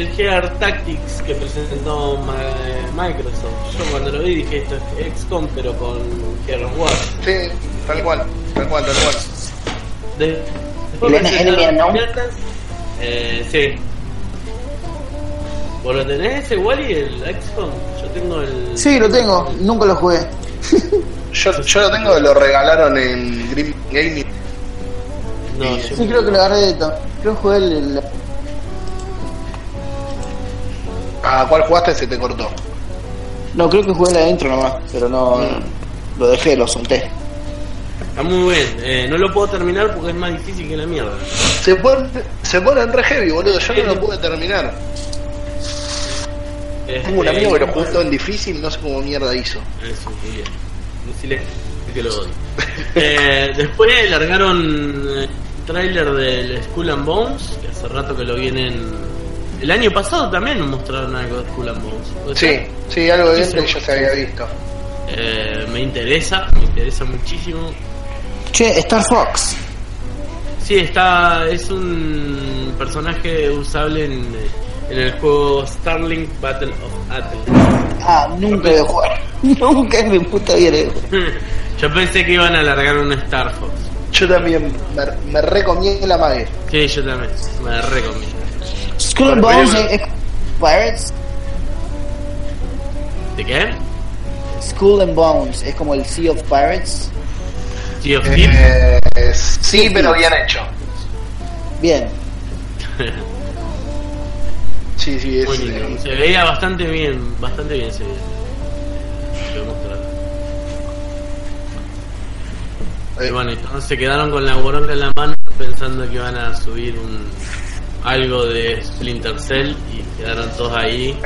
el Gear Tactics que presentó Ma- Microsoft. Yo cuando lo vi dije esto es XCOM pero con Gear of War. Sí, tal cual, tal cual, tal cual. De- después piratas. Eh, sí. ¿Vos lo tenés ese Wally, el XCOM? Yo tengo el... Sí, lo tengo, nunca lo jugué. Yo, yo lo tengo, lo regalaron en Green Gaming. No, Sí, creo que lo agarré de Creo que jugué el, el- ¿A cuál jugaste? Se te cortó. No, creo que jugué la intro nomás, pero no. Lo dejé, lo solté. Está muy bien. Eh, no lo puedo terminar porque es más difícil que la mierda. Se pone, se pone en re heavy, boludo. Yo no lo pude terminar. Tengo un Este, amigo que lo jugó todo en difícil, no sé cómo mierda hizo. Eso, muy bien. Que lo odio. Eh, después largaron eh, trailer del Skull and Bones, que hace rato que lo vienen. El año pasado también mostraron algo de Skull and Bones. ¿puede Sí, ser? sí, algo de sí. ya se había visto. Eh, me interesa, me interesa muchísimo. Che, Star Fox. Sí, está, es un personaje usable en, en el juego Starlink Battle of Atlas. Ah, nunca voy a jugar. nunca en mi puta vida. lo. (laughs) Yo pensé que iban a alargar un Star Fox. Yo también me, me recomiendo la mague. Sí, yo también, me recomiendo. Skull and Bones es, es Pirates. ¿De qué? Skull and Bones es como el Sea of Pirates. Sea of. Eh, sí, pero bien hecho. Bien. (laughs) Sí, sí, es. Eh, Se veía bastante bien, bastante bien se veía. Eh, Y bueno, entonces se quedaron con la boronca en la mano pensando que iban a subir un algo de Splinter Cell y quedaron todos ahí.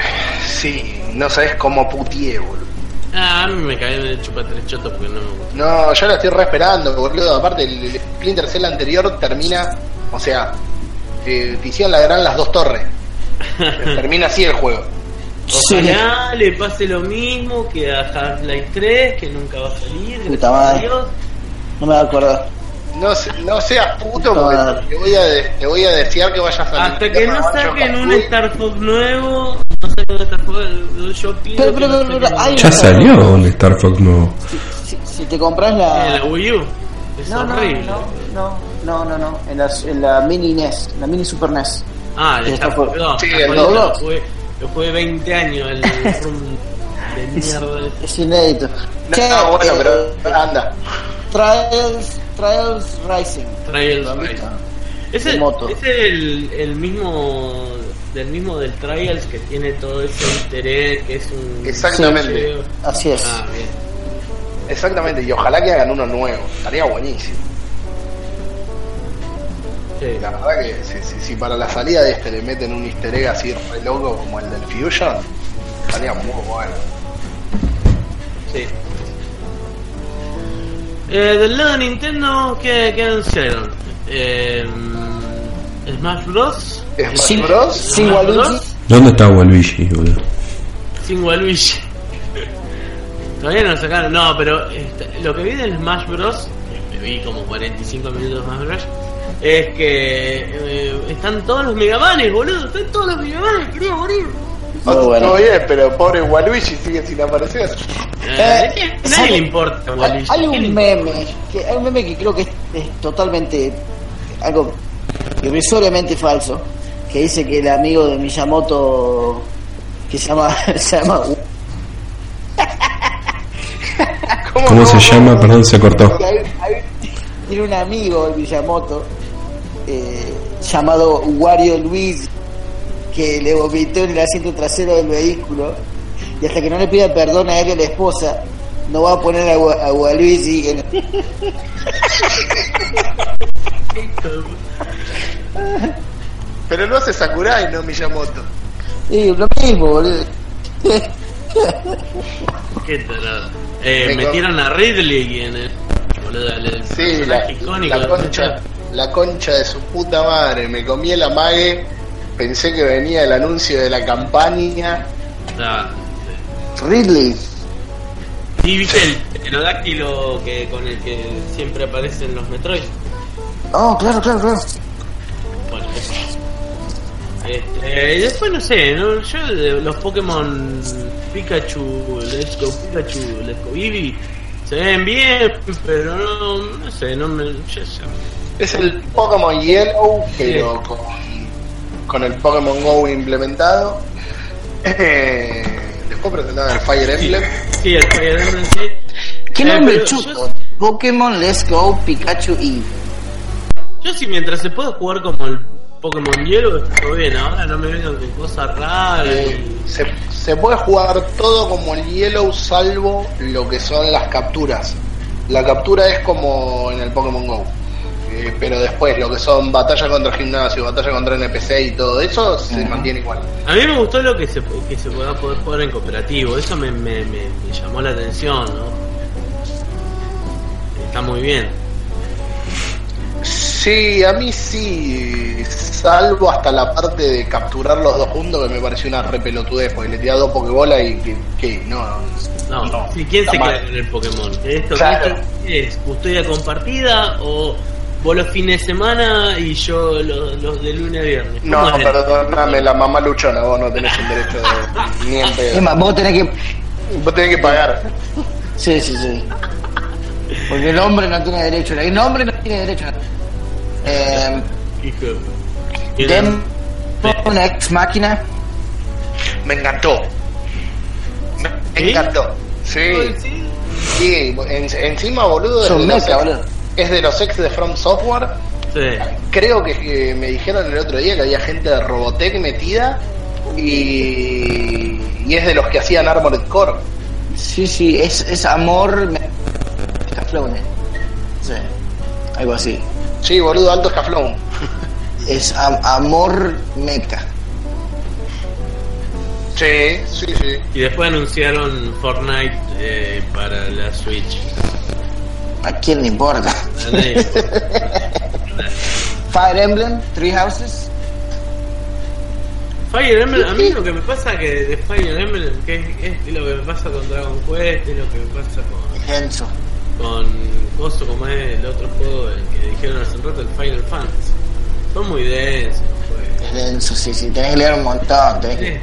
sí, no sabes cómo putié, boludo. Ah, a mí me caí de chupar tres chotos porque no me gusta. No, yo la estoy re esperando, boludo. Aparte, el, el Splinter Cell anterior termina. O sea, eh, te hicieron la gran las dos torres. Termina así el juego. Ojalá le pase lo mismo que a Half-Life 3, que nunca va a salir. Puta madre. Dios. No me voy a acordar. No, se- no seas puto porque te voy, a te voy a desear que vayas a Hasta que no saquen un. Star Fox nuevo, no saquen un Star Fox, yo pido Pero, que pero, no pero, pero, saquen hay- un- Ya salió un Star Fox nuevo. Si, si te compras Eh, la. la Wii U. Es No, no, horrible. no, no, no, no, no. En la, en la mini NES, la mini Super NES. Ah, el Fox. Fox. No, Sí, Star el lo jugué, lo jugué 20 años, el (laughs) de mierda. Es inédito. No, Che, no, bueno, eh, pero anda. Trials, Trials Rising. Trials ¿Lo han Rising. Es el, es el, el mismo del mismo del Trials que tiene todo ese egg, que es un Exactamente. Sí. Así es. Ah, bien. Exactamente, y ojalá que hagan uno nuevo. Estaría buenísimo. Sí. La verdad que si, si- si para la salida de este le meten un easter egg así re loco como el del Fusion, estaría muy bueno. Sí. Eh, del lado de Nintendo, ¿qué, qué anunciaron? Eh, Smash Bros. Smash Sin- Bros. sin Smash Waluigi. Bros. ¿Dónde está Waluigi, boludo? Sin Waluigi. Todavía no lo sacaron. No, pero este, lo que vi del Smash Bros. que Me vi como 45 minutos más Bros. Es que eh, están todos los Megamanes, boludo. Están todos los Megamanes. Quería morir. Muy Todo bueno. bien, pero pobre Waluigi sigue sin aparecer. Eh, Eh. Nadie le importa Hay, Waluigi. hay ¿Qué le un meme, que, hay un meme que creo que es, es totalmente algo irrisoriamente falso, que dice que el amigo de Miyamoto que se llama (laughs) se llama ¿Cómo se llama? Perdón, se cortó. Tiene un amigo de Miyamoto eh, llamado Wario Luis que le vomitó en el asiento trasero del vehículo y hasta que no le pida perdón a él y a la esposa no va a poner a, a Waluigi en Pero lo hace Sakurai, no Miyamoto. Sí, lo mismo, boludo. Qué tarado. Eh, Me metieron a Ridley en el. Boludo, el Sí, la, icónico concha, la concha de su puta madre. Me comí el amague, pensé que venía el anuncio de la campaña. Ah, Ridley. Sí, viste el pterodáctilo que, con el que siempre aparecen los Metroid. Oh, claro, claro, claro. Bueno, eso. Este, después no sé, ¿no? yo los Pokémon Pikachu, Let's Go Pikachu, Let's Go Eevee, se ven bien, pero no, no sé, no me. yo sé. Es el Pokémon Yellow, pero con, con el Pokémon Go implementado. Eh, después presentaron el Fire Emblem. Sí, el Fire Emblem sí. ¿Qué Eh, nombre yo- Pokémon Let's Go Pikachu y Yo si mientras se pueda jugar como el Pokémon Hielo, está bien. Ahora no me vengan con cosas raras. Eh, y- se, se puede jugar todo como el Yellow, salvo lo que son las capturas. La captura es como en el Pokémon Go. Eh, pero después lo que son batalla contra gimnasio, batalla contra NPC y todo eso se mantiene igual. A mí me gustó lo que se, que se pueda poder jugar en cooperativo, eso me, me, me, me llamó la atención, ¿no? Está muy bien. Sí, a mí sí, salvo hasta la parte de capturar los dos juntos que me pareció una repelotudez, porque le tiré dos pokebolas y que, que no, No, No, sí, ¿quién se mal. queda con el Pokémon? ¿Esto Claro. qué es? ¿Custodia compartida o vos los fines de semana y yo los, los de lunes a viernes? No, ¿Cómo es? perdóname, la mamá luchona, vos no tenés un derecho de, (laughs) ni en Es pedo. más, vos tenés que. Vos tenés que pagar. Sí, sí, sí. Porque el hombre no tiene derecho. El hombre no tiene derecho. Eh, Hijo de- Era- Dem- una ex máquina. Me encantó. Me ¿Sí? encantó. Sí, Sí. en- encima, boludo, es Son de, los mecha, ex, boludo. es de los ex de From Software. Sí. Creo que eh, me dijeron el otro día que había gente de Robotech metida y, y es de los que hacían Armored Core. Sí, sí, es, es amor. me- Escaflowne. Sí, algo así. Sí, boludo, alto escaflón. (laughs) Es am- amor meca. Sí, sí, sí. Y después anunciaron Fortnite eh, para la Switch. ¿A quién le importa? A nadie. (laughs) Fire Emblem, Three Houses. Fire Emblem, a mí lo que me pasa que de Fire Emblem, que es, es lo que me pasa con Dragon Quest, es lo que me pasa con, Denso. Con Coso, como es el otro juego el que dijeron hace un rato, el Final Fantasy. Son muy densos, pues. Es denso, sí, sí. Tenés que leer un montón. Tenés que-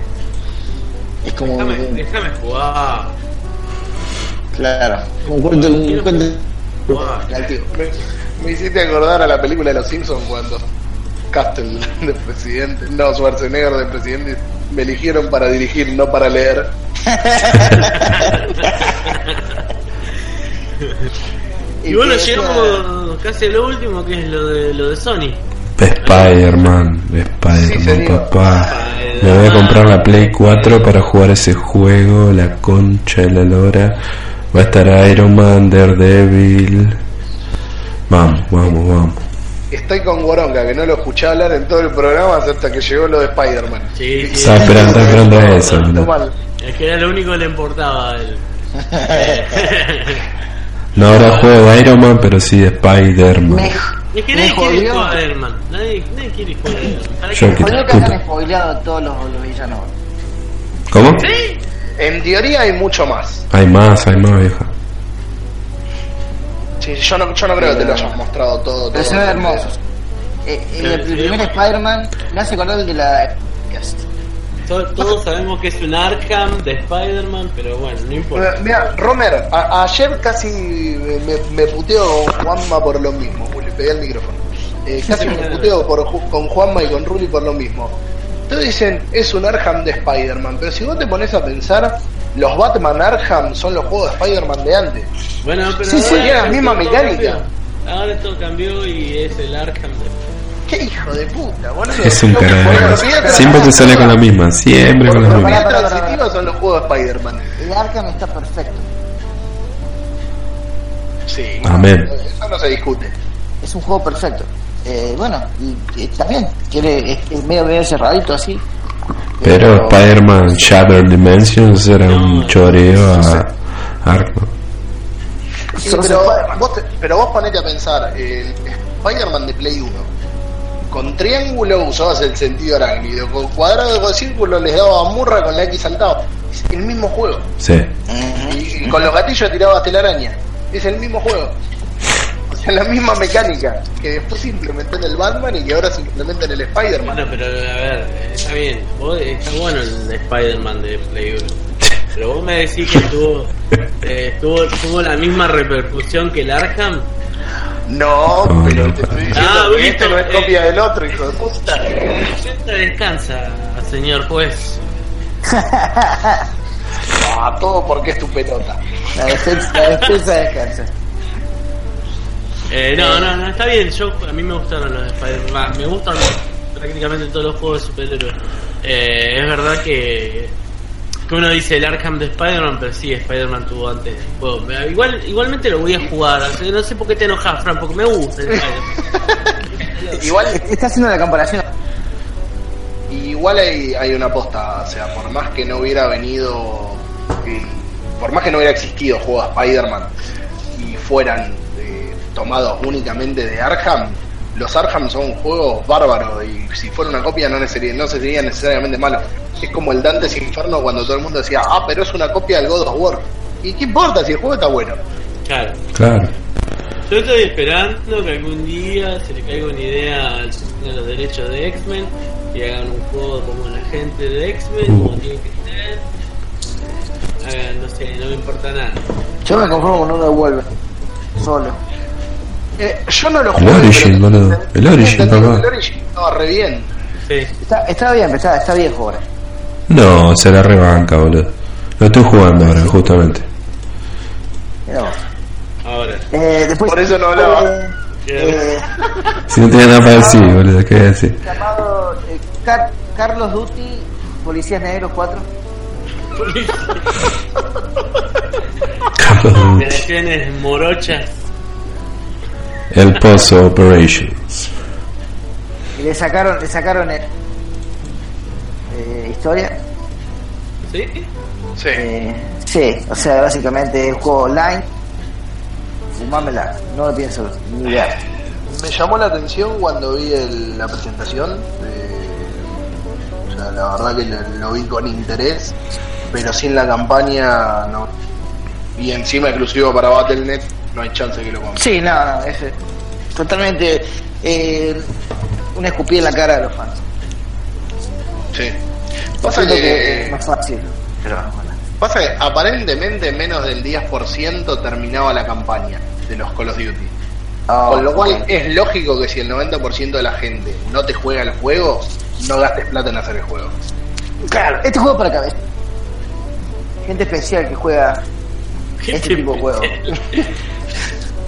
Es como. Déjame, déjame jugar. Claro. Un cuento. Un cuento. jugar. Relativo. Me, me hiciste acordar a la película de los Simpsons cuando Castle (laughs) de presidente, no, Schwarzenegger de presidente, me eligieron para dirigir, no para leer. (laughs) (laughs) Y bueno, que decía- llegamos casi a lo último, que es lo de, lo de Sony. Spider-Man, Spider-Man, papá. Me voy a comprar la Play 4 para jugar ese juego, la concha de la lora. Va a estar Iron Man, Daredevil. Vamos, vamos, vamos. Estoy con Goronga, que no lo escuché hablar en todo el programa hasta que llegó lo de Spider-Man. Sí, sí. Estaba esperando, esperando (laughs) a eso. Es que era lo único que le importaba a él. (laughs) No habrá juego de Iron Man, pero sí de Spider-Man. Me, Es que me nadie quiere jugar a Spider-Man. Nadie, nadie quiere jugar a Spider-Man. ¿Para Yo que- que hayan spoileado todos los, los villanos. ¿Cómo? ¿Sí? En teoría hay mucho más. Hay más, hay más, vieja. Sí, yo, no, yo no creo que te lo hayas mostrado todo. Pero todo se ven hermosos. Eh, el, el primer Spider-Man me hace acordar el de la. To- Todos sabemos que es un Arkham de Spider-Man, pero bueno, no importa. Mira, Romer, a- ayer casi me, me- con Juanma por lo mismo. Le pegué el micrófono. Eh, casi me (laughs) puteo por, con Juanma y con Ruli por lo mismo. Todos dicen, es un Arkham de Spider-Man, pero si vos te pones a pensar, los Batman Arkham son los juegos de Spider-Man de antes. Bueno, pero Sí, sí, ahora la misma mecánica. cambió. Ahora todo cambió y es el Arkham de ¡Qué hijo de puta, boludo! Es un carajo. Siempre te sale con la misma, siempre con la misma. pará, transitiva son los juegos de Spider-Man. El Arkham está perfecto. Sí. Amén. Eso no se discute. Es un juego perfecto. Eh, bueno, y, y también tiene, es, es medio, medio cerradito así. Pero Spider-Man Shattered Dimensions era un choreo a Arkham. Sí, Sos pero, Spider-Man. vos te- pero vos ponete a pensar, el Spider-Man de Play 1, con triángulo usabas el sentido arácnido, con cuadrado con círculo les daba murra, con la X saltaba. Es el mismo juego. Sí. Y, y con los gatillos tirabas telaraña. Es el mismo juego. O sea, la misma mecánica que después se implementó en el Batman y que ahora se implementa en el Spider-Man. Bueno, pero a ver, está bien. Vos, está bueno el Spider-Man de Play 1. Pero vos me decís que tuvo, eh, tuvo, tuvo la misma repercusión que el Arkham. No, No, pero no, te estoy no. diciendo Ah, que este no es eh. copia del otro, hijo de puta. Ya descansa, señor juez. Ah, todo porque es tu pelota. La defensa, la defensa descansa. Eh, no, no, no, está bien. Yo, a mí me gustaron los de Spider-Man. Me gustan prácticamente todos los juegos de superhéroes. Eh, es verdad que Que uno dice el Arkham de Spider-Man, pero sí, Spider-Man tuvo antes el Igual, igualmente lo voy a jugar. no sé por qué te enojas, Fran, porque me gusta el Spider-Man. (laughs) Igual, Está haciendo la comparación. igual hay, hay una posta, o sea, por más que no hubiera venido, por más que no hubiera existido juego de Spider-Man y fueran eh, tomados únicamente de Arkham, los Arkham son juegos bárbaros y si fuera una copia no, sería, no sería necesariamente malo. Es como el Dante's Inferno cuando todo el mundo decía, ah, pero es una copia del God of War. ¿Y qué importa si el juego está bueno? Claro. Claro. Yo estoy esperando que algún día se le caiga una idea al tenga los derechos de X-Men y hagan un juego como la gente de X-Men, Uh. como tiene que ser. Hagan, no sé, no me importa nada. Yo me conformo con uno de Wolverine. Solo. Eh, yo no lo El jugué. Origin, pero- boludo. El Origin, papá. El Origin estaba re bien. Sí. Está, está bien, pero está, está viejo ahora. No, se la rebanca, boludo. Lo estoy jugando ahora, justamente. Vos. Ahora. Eh, después, Por eso no hablaba. eh, eh, Si no tenía nada para decir, boludo, ¿qué voy a decir? llamado eh, Car- Carlos Duty, Policías Negros 4. (laughs) Carlos Duty. Morochas. El Pozo Operations. Y le sacaron, le sacaron el, eh, historia. ¿Sí? Sí. Eh, sí, o sea, básicamente el juego online. Fumámela, no lo pienso ni ver. Me llamó la atención cuando vi el- la presentación. eh, o sea, la verdad que lo, lo vi con interés, pero sin la campaña no. Y encima exclusivo para Battle.net, no hay chance que lo compre. Sí, no, no, es eh, totalmente eh, una escupida en la cara de los fans. Sí. Pasa que, es más fácil, pero bueno. pasa que aparentemente menos del 10% terminaba la campaña de los Call of Duty. Ah, Con lo cual bueno. es lógico que si el 90% de la gente no te juega el juego, no gastes plata en hacer el juego. Claro, este juego es para cabeza. Gente especial que juega este tipo de juego. (laughs)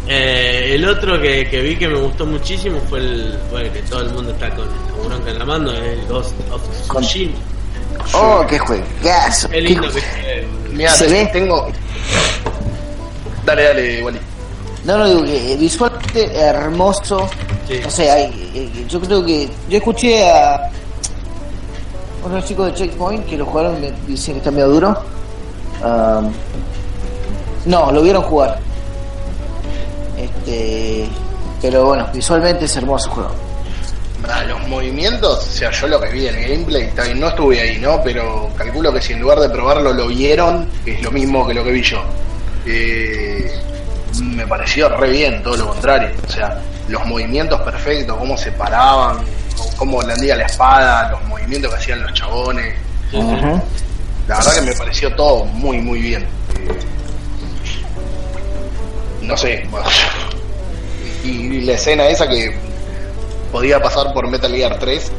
Eh, el otro que, que vi que me gustó muchísimo fue el. Bueno, que todo el mundo está con la bronca en la mano, el Ghost of Con- Tsushima. Oh, qué juegazo. Qué qué lindo que se Mira, ¿Se ve? tengo. Dale, dale, Wally. No, no, digo que eh, visualmente hermoso. Sí. No sé, hay, eh, yo creo que. Yo escuché a unos chicos de Checkpoint que lo jugaron y me dicen que está medio duro. Um, no, lo vieron jugar. Este. Pero bueno, visualmente es hermoso el juego. Ah, los movimientos, o sea, yo lo que vi en el gameplay, bien, no estuve ahí, ¿no? Pero calculo que si en lugar de probarlo lo vieron, es lo mismo que lo que vi yo. Eh, me pareció re bien, todo lo contrario. O sea, los movimientos perfectos, cómo se paraban, cómo blandía la espada, los movimientos que hacían los chabones. La verdad que me pareció todo muy, muy bien. Eh, no sé. bueno, y la escena esa que podía pasar por Metal Gear 3,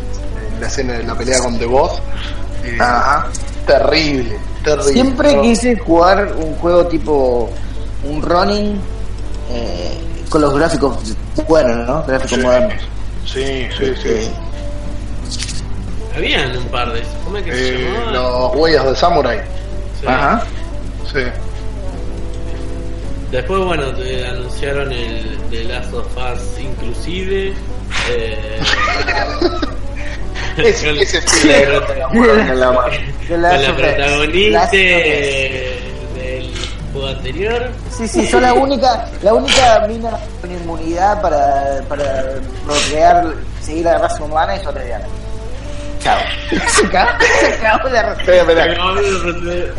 la escena de la pelea con The Boss. eh, Ajá. Terrible, terrible. Siempre No, quise jugar un juego tipo un running eh, con los gráficos buenos, ¿no? Gráficos Sí. modernos. Sí, sí, sí. Eh, Habían un par de esos. ¿Cómo es que se Eh, llamaban? los huellas de Samurai. Sí. Ajá. Sí. Después, bueno, te anunciaron el de Last of Us inclusive. Eh, (laughs) con- ese sí (laughs) la con protagonista del juego anterior. Sí, sí, son la única, la única mina con inmunidad para, para procrear, seguir a la raza humana y son lesbianas. Chao. (laughs) Se acabó, se acabó la raza.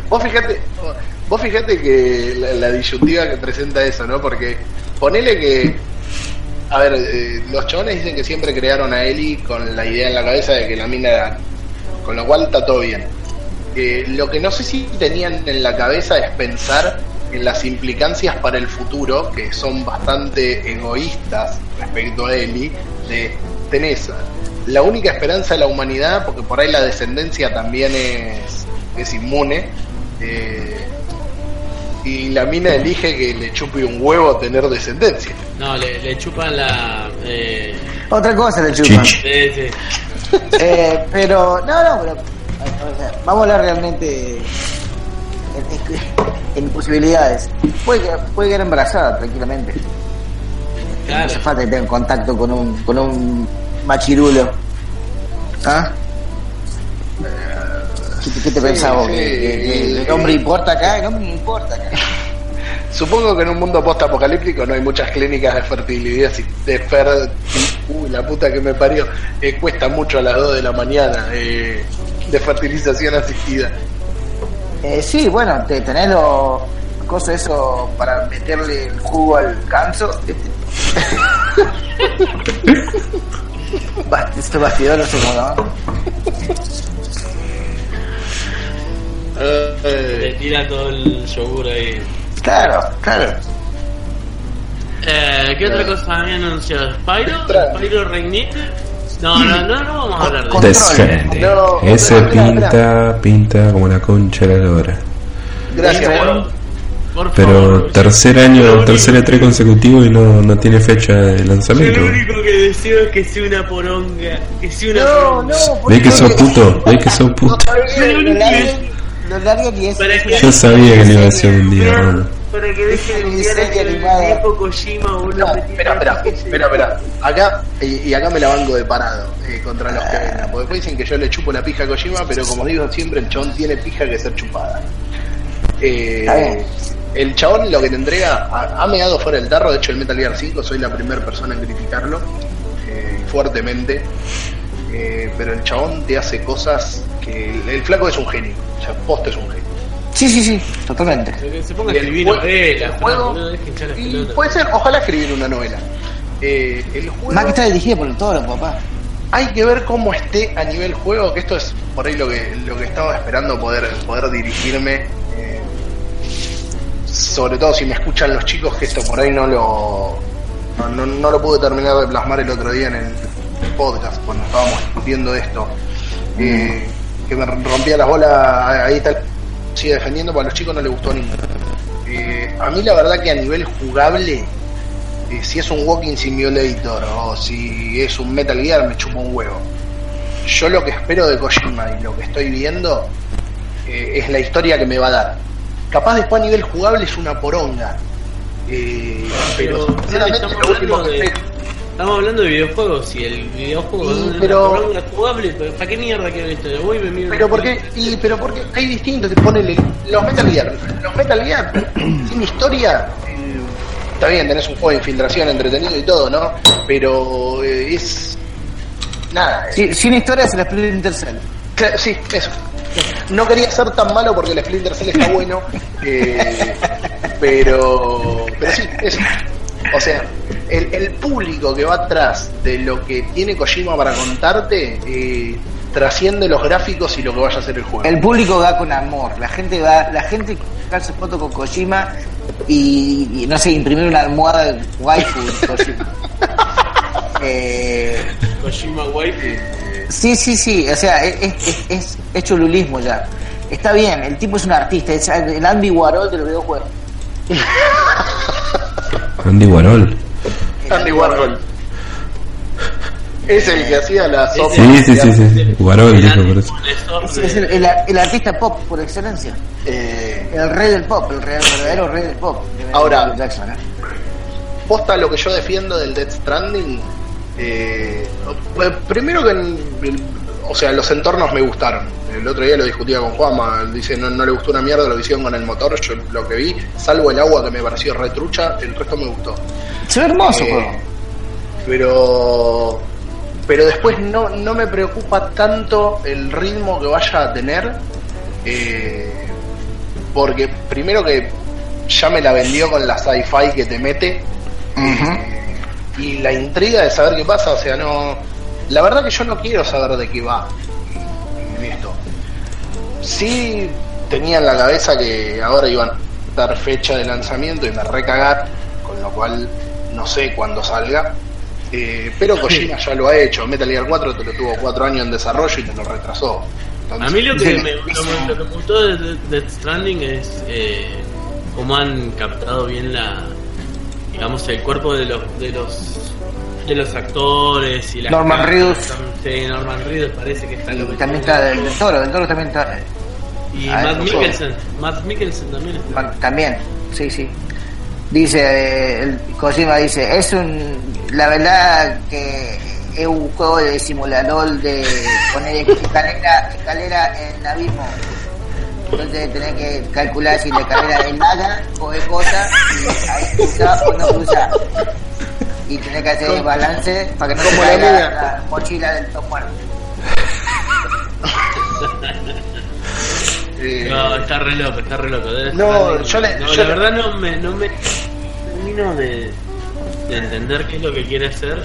Vos fijate, vos fijate que la, disyuntiva que presenta eso, ¿no? Porque ponele que, a ver, eh, los chabones dicen que siempre crearon a Ellie con la idea en la cabeza de que la mina era, con lo cual está todo bien. Eh, lo que no sé si tenían en la cabeza es pensar en las implicancias para el futuro, que son bastante egoístas respecto a Ellie, de tenés la única esperanza de la humanidad, porque por ahí la descendencia también es, es inmune, eh, y la mina elige que le chupe un huevo tener descendencia. No, le, le chupan la. Eh, Otra cosa le chupan. Sí, sí. (laughs) Eh, pero, no, no, pero O sea, vamos a hablar realmente en, posibilidades. Puede, que- puede quedar embarazada tranquilamente. No Claro. hace falta que tenga contacto con un, con un machirulo. ¿Ah? ¿Qué, te- qué te Sí, que el hombre importa acá? El hombre no importa acá. (laughs) Supongo que en un mundo post-apocalíptico no hay muchas clínicas de fertilidad. si- De fer... Uy, la puta que me parió. Eh, cuesta mucho a las 2 de la mañana eh, de fertilización asistida. Eh, sí, bueno, te, tenés los cosas eso para meterle el jugo al ganso. (laughs) Bast- este bastidor no sé cómo. Le tira todo el yogur ahí. Claro, claro. Eh, ¿Qué otra cosa había anunciado? ¿Spyro? ¿Spyro Reignite? No, no, no, no vamos a hablar de eso. No, Ese pinta, pinta como la concha de la lora. Gracias. Por Pero tercer año, tercer E3 consecutivo y no, no tiene fecha de Yo lanzamiento. lo único que deseo es que sea una poronga. Que sea una No, poronga. no, Ve que sos puto, ve que sos puto. Yo sabía que no iba a ser un día, Rolo. Para que deje de Serie el Kojima boludo. Espera, espera, espera, espera. Acá, y, y acá me la banco de parado eh, contra los que vengan. Porque después dicen que yo le chupo la pija a Kojima, pero como digo siempre, el chabón tiene pija que ser chupada. Eh, el chabón lo que te entrega ha, ha meado fuera del tarro. De hecho, el Metal Gear 5 soy la primera persona en criticarlo eh, fuertemente. Eh, pero el chabón te hace cosas que el, el flaco es un genio. O sea, poste es un genio. Sí, sí, sí, totalmente. Que se ponga a Y el escribir novelas, el juego- Y puede ser, ojalá escribir una novela. Eh, el juego, Más que está dirigido por el toro, papá. hay que ver cómo esté a nivel juego, que esto es por ahí lo que lo que estaba esperando poder poder dirigirme. eh, sobre todo si me escuchan los chicos, que esto por ahí no lo no, no- no lo pude terminar de plasmar el otro día en el podcast cuando estábamos discutiendo esto. Eh, que me rompía las bolas, ahí está, sigue defendiendo, para los chicos no les gustó ninguno. Eh, a mí la verdad que a nivel jugable, eh, si es un Walking Simulator o si es un Metal Gear, me chupo un huevo. Yo lo que espero de Kojima y lo que estoy viendo eh, es la historia que me va a dar. Capaz después a nivel jugable es una poronga. Pero Pero, sinceramente lo último que de- espero- Estamos hablando de videojuegos y el videojuego Y, es una pero- poronga jugable, pero ¿para qué mierda quiero esto? Voy y me miro Pero una porque, y, pero porque hay distintos, te ponen los Metal Gear, los Metal Gear (clears throat) sin historia, eh, está bien, tenés un juego de infiltración entretenido y todo, ¿no? Pero eh, es nada, Sí, sin historia es el Splinter Cell. Cla- Sí, eso. No quería ser tan malo porque el Splinter Cell está (laughs) bueno, eh, pero, pero sí, eso. O sea, el, el público que va atrás de lo que tiene Kojima para contarte eh, trasciende los gráficos y lo que vaya a ser el juego. El público va con amor. La gente va, la gente sacarse foto con Kojima y, y, no sé, imprimir una almohada de waifu de Kojima. (laughs) eh, Kojima White. sí, sí, sí. O sea, es, es, es, es cholulismo ya. Está bien, el tipo es un artista, es el Andy Warhol de los videojuegos. (laughs) Andy Warhol. Andy Warhol. Es el que hacía la sopa. Sí, sí, sí, sí. Warhol dijo por eso. Es, el, el- el artista pop por excelencia. Eh, El rey del pop, el real- verdadero rey del pop. Ahora- Jackson, ¿eh? posta lo que yo defiendo del Death Stranding. eh, pues, primero que, o sea, los entornos me gustaron. El otro día lo discutía con Juanma, dice no, no le gustó una mierda lo hicieron con el motor, yo lo que vi, salvo el agua que me pareció retrucha, el resto me gustó. Se ve hermoso, Eh, juego. pero pero después no, no me preocupa tanto el ritmo que vaya a tener eh, porque primero que ya me la vendió con la sci-fi que te mete eh, y la intriga de saber qué pasa o sea no la verdad que yo no quiero saber de qué va esto sí tenía en la cabeza que ahora iban a dar fecha de lanzamiento y me recagar con lo cual no sé cuándo salga eh, pero Kojima ya lo ha hecho. Metal Gear 4 te lo tuvo 4 años en desarrollo y te lo retrasó. Entonces, A mí lo que, me, lo, lo que gustó de de- Death Stranding es eh, cómo han captado bien la digamos el cuerpo de los de los de los actores y las Norman Reedus. Sí, Norman Reedus parece que está Y lo también está el del toro, el toro también está. Y Ah, Matt. Mikkelsen. Matt Mikkelsen también está. También, sí, sí. Dice, eh, el Kojima dice, es un, la verdad que es un juego de simulador de poner (laughs) escalera, escalera en el abismo. Entonces tenés que calcular si la escalera es larga o es corta, y ahí cruza o no cruza. Y tenés que hacer el balance para que no se como la caiga la mochila del top muerto. (laughs) No, está re loco, está re loco. Debe No, yo le- no, yo la le- verdad no me, no me termino de, de entender qué es lo que quiere hacer.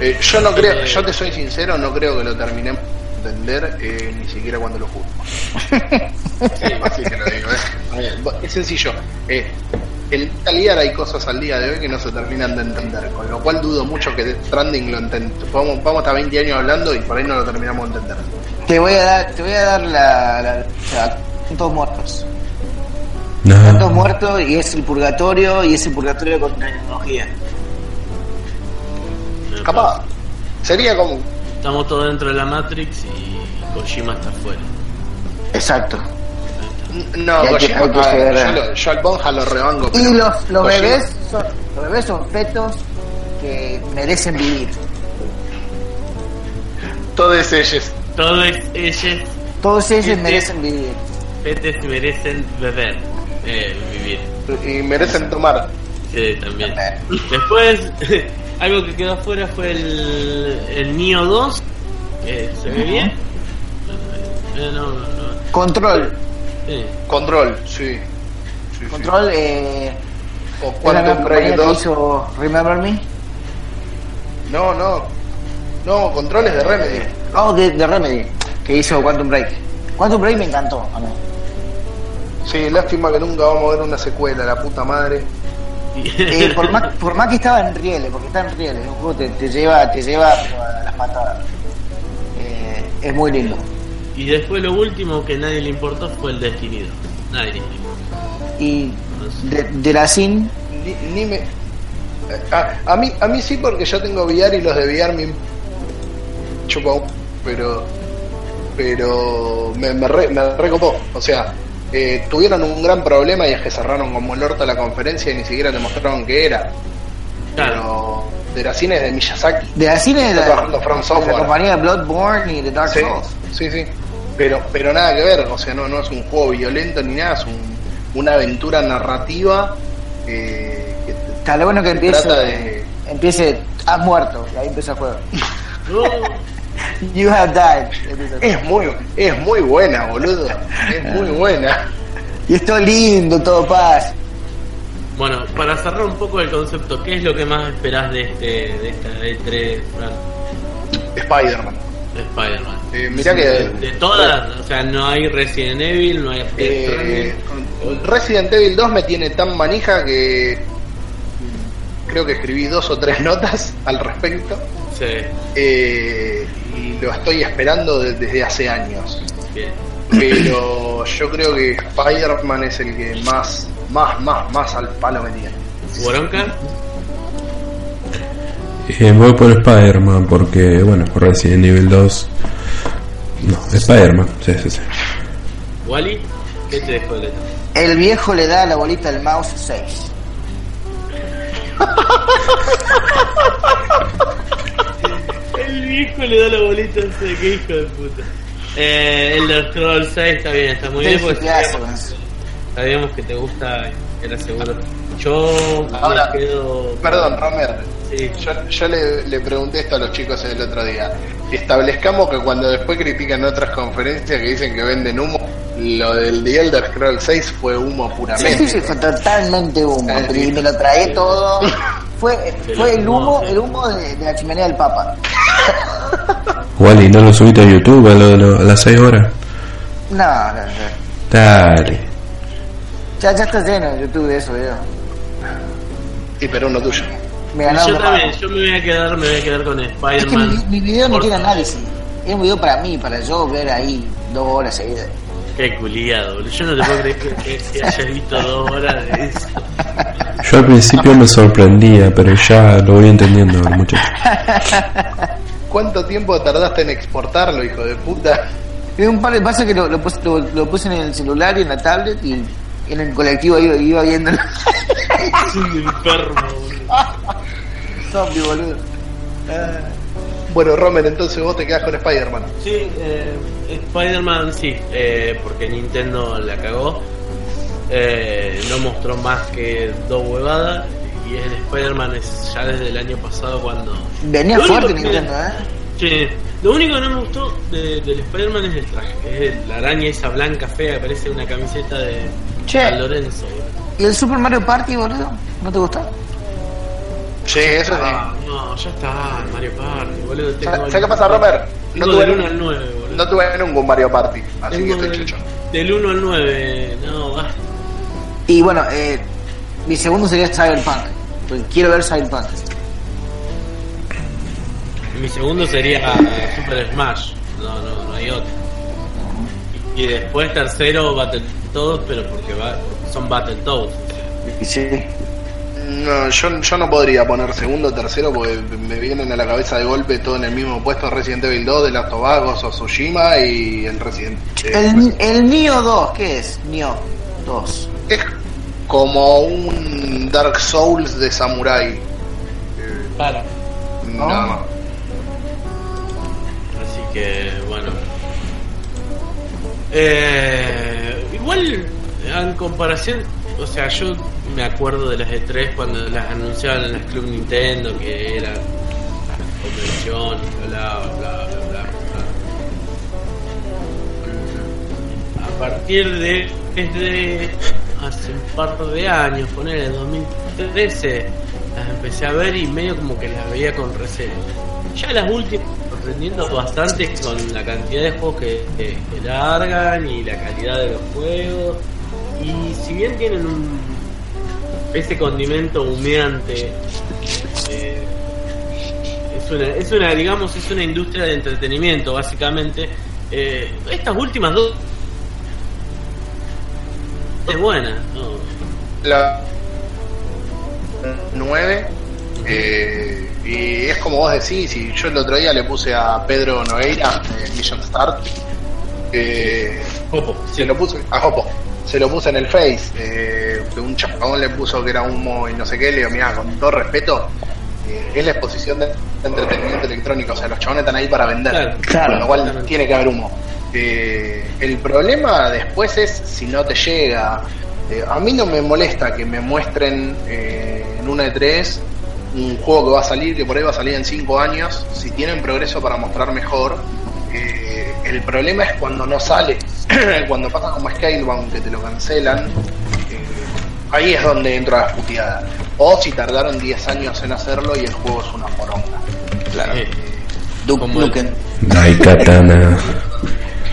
eh, yo no creo, Eh, yo te soy sincero, no creo que lo terminemos de entender eh, ni siquiera cuando lo juego. (laughs) sí, así que lo digo, eh. Es sencillo. Eh, en Gear hay cosas al día de hoy que no se terminan de entender, con lo cual dudo mucho que Death Stranding lo entendamos. Vamos, vamos hasta 20 años hablando y por ahí no lo terminamos de entender. Te voy a dar, te voy a dar la, la, sea, todos muertos. No. Tantos muertos y es el purgatorio y es el purgatorio con tecnología. Capaz. Sería como. Estamos todos dentro de la Matrix y Kojima está afuera. Exacto. No, que- hay que a ver, ser- yo, lo- yo al Bonja lo rebanco. Y los, bebés son, los bebés son fetos que merecen vivir. Todos ellos. Todos ellos, Todos ellos merecen vivir. petes merecen beber, eh, vivir. Y merecen tomar. Sí, también. Después, (laughs) algo que quedó afuera fue el, el Nio 2, que se ve bien. Eh, no, no, no. Control. Sí. Control, sí. Sí, sí. Control, eh, O Quantum Break compañía que 2. hizo Remember Me. No, no. No, Control es de Remedy. Oh, de, de Remedy, que hizo Quantum Break. Quantum Break me encantó a mí. Sí, lástima que nunca vamos a ver una secuela, la puta madre. (laughs) Eh, por, más, por más que estaba en rieles, porque está en rieles, un juego te, te lleva, te lleva a las patadas. Eh, es muy lindo. Y después lo último que nadie le importó fue el Destiny 2. Nadie le importó. Y de, de la SIN, Ni, ni me. A, a mí, a mí sí, porque yo tengo VR y los de VR me chupa un- pero pero me, me, re- me recopó. O sea, eh, tuvieron un gran problema y es que cerraron como el orto la conferencia y ni siquiera te mostraron qué era. Claro. Pero de la cine es de Miyazaki. de la SIN es de la, de la compañía Bloodborne y de Dark Sí, Souls. sí, sí. Pero, pero nada que ver, o sea, no, no es un juego violento ni nada, es un, una aventura narrativa eh, que te- Está lo bueno que empiece, de- empiece, has muerto, y ahí empieza el juego. No, (laughs) You have died. es muy, es muy buena, boludo. Es muy (laughs) buena. Y es todo lindo, todo paz. Bueno, para cerrar un poco el concepto, ¿qué es lo que más esperás de este de esta E3 Fran? Spider-Man. De Spider-Man? Eh, mirá que de todas, o sea, no hay Resident Evil, no hay eh. Resident Evil 2 me tiene tan manija que creo que escribí dos o tres (laughs) notas al respecto Sí, eh, y lo estoy esperando de- desde hace años. bien. pero yo creo que Spider-Man es el que más, más, más, más al palo me tiene. ¿Boronca? Eh, voy por Spider-Man porque, bueno, por Resident Evil 2. No, Spider-Man, sí, sí, sí. ¿Wally? ¿Qué te dejó de letra? El viejo le da la bolita del mouse 6. El viejo le da la bolita a ese, qué hijo de puta. Eh, el de Scroll 6 está bien, está muy bien porque sabíamos, sabíamos que te gusta, era seguro. Yo Ahora, me quedo. Perdón, Romer. Sí. Yo, yo le, le pregunté esto a los chicos el otro día. Establezcamos que cuando después critican otras conferencias que dicen que venden humo, lo del The Elder Scroll 6 fue humo Sí, puramente. sí, sí, fue totalmente humo. Sí. y me lo tragué todo. (laughs) Fue, fue el humo, el humo de, de la chimenea del Papa. (laughs) Wally, ¿no lo subiste a YouTube a, lo de lo- a las 6 horas? No, no, no. Dale. Ya, ya está lleno en YouTube de eso, video. Y pero uno tuyo. Me ganaron yo también, yo me voy a quedar, me voy a quedar con Es que mi, Spider-Man. mi video no tiene análisis. Es un video para mí, para yo ver ahí dos horas seguidas. Qué culiado, boludo. Yo no te puedo creer que, que, que hayas visto dos horas de eso. Yo al principio me sorprendía, pero ya lo voy entendiendo, muchacho. (laughs) ¿Cuánto tiempo tardaste en exportarlo, hijo de puta? Es un par de pasa que lo, lo, puse, lo- lo puse en el celular y en la tablet y en el colectivo iba, iba viéndolo. Es un enfermo, boludo. Zombie, boludo. Bueno, Romer, entonces vos te quedás con Spider-Man. Sí, eh, Spider-Man sí, eh, porque Nintendo la cagó. Eh, no mostró más que dos huevadas. Y el Spider-Man es ya desde el año pasado cuando. Venía fuerte Nintendo, ¿eh? Sí, lo único que no me gustó de- del Spider-Man es el traje. Es la araña esa blanca fea que parece una camiseta de Che. San Lorenzo. boludo. ¿Y el Super Mario Party, boludo? ¿No te gustó? Sí, eso sí. Ah, no, ya está, Mario Party, boludo. tengo ¿Sabes el- qué pasa, Romer? No tuve, del 1 al nun- 9, boludo. no tuve un Mario Party, así que Tengo estoy del, chucho. del 1 al 9, no, basta. Y bueno, eh, mi segundo sería Cyberpunk. Porque quiero ver Cyberpunk. Mi segundo sería Super Smash. No, no, no hay otro. Y, después tercero Battletoads, pero porque, va, son Battletoads. Y sí. No, yo, yo no podría poner segundo o tercero porque me vienen a la cabeza de golpe todo en el mismo puesto Resident Evil 2, de Us, Ghost of Tsushima y el Resident El, el Nio 2, ¿qué es? Nio 2. Es como un Dark Souls de Samurai. Para. Nada más. Así que, bueno. Eh, igual, en comparación, o sea, yo me acuerdo de las E3 cuando las anunciaban en las Club Nintendo, que era convención, bla, bla, bla, bla. A partir de desde hace un par de años, poner en 2013, las empecé a ver y medio como que las veía con recelo. Ya las últimas sorprendiendo bastante con la cantidad de juegos que, largan y la calidad de los juegos. Y si bien tienen un ese condimento humeante, eh, es una, es una, digamos, es una industria de entretenimiento, básicamente. Eh, estas últimas dos es buena. La 9. Eh, y es como vos decís, y yo el otro día le puse a Pedro Nogueira de Mission Start. eh, se lo puse a Jopo. Se lo puse en el Face. eh, que un chabón le puso que era humo y no sé qué. Le digo, mira, con todo respeto, eh, es la exposición de entretenimiento electrónico. O sea, los chabones están ahí para vender. Claro, claro, Con lo cual tiene que haber humo. Eh, el problema después es si no te llega. Eh, a mí no me molesta que me muestren eh, en una E3 un juego que va a salir, que por ahí va a salir en 5 años. Si tienen progreso para mostrar mejor. Eh, el problema es cuando no sale. (clears throat) cuando pasa como Scalebound, que te lo cancelan. eh, ahí es donde entra la puteada. O si tardaron 10 años en hacerlo y el juego es una poronga. Claro. Eh, Duke Como el- Nukem. Daikatana.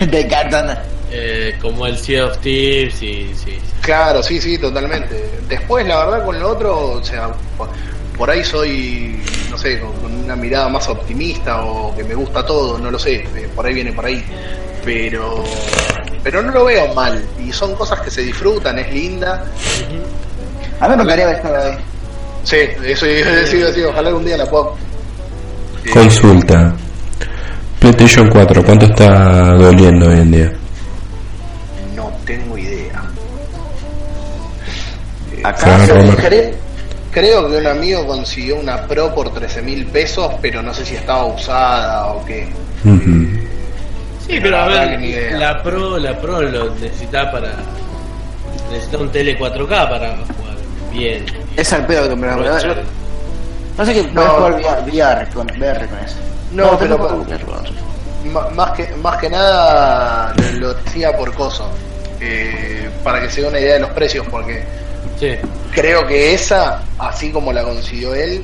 (laughs) De Katana. eh, como el Sea of Thieves y sí, Claro, sí, sí, totalmente. Después, la verdad, con lo otro, o sea, por, ahí soy, no sé, con, una mirada más optimista o que me gusta todo, no lo sé, eh, por ahí viene por ahí. Pero, pero no lo veo mal. Y son cosas que se disfrutan, es linda. A mí me gustaría ver esta vez. Sí, eso iba a decir, así, ojalá algún día la pueda. eh, Consulta. PlayStation 4, ¿cuánto está doliendo hoy en día? No tengo idea. Acá se. Creo, que un amigo consiguió una Pro por 13 mil pesos, pero no sé si estaba usada o qué. Ujú. Sí, pero a La verdad ver, la Pro, la Pro lo necesita para. Necesita un tele 4K para jugar bien. Es al pedo que me lo Aprovechar. No sé qué No. jugar VR, VR con, VR con eso. No, pero- con más que más que nada lo, lo decía por coso eh, para que se dé una idea de los precios porque Sí. creo que esa así como la consiguió él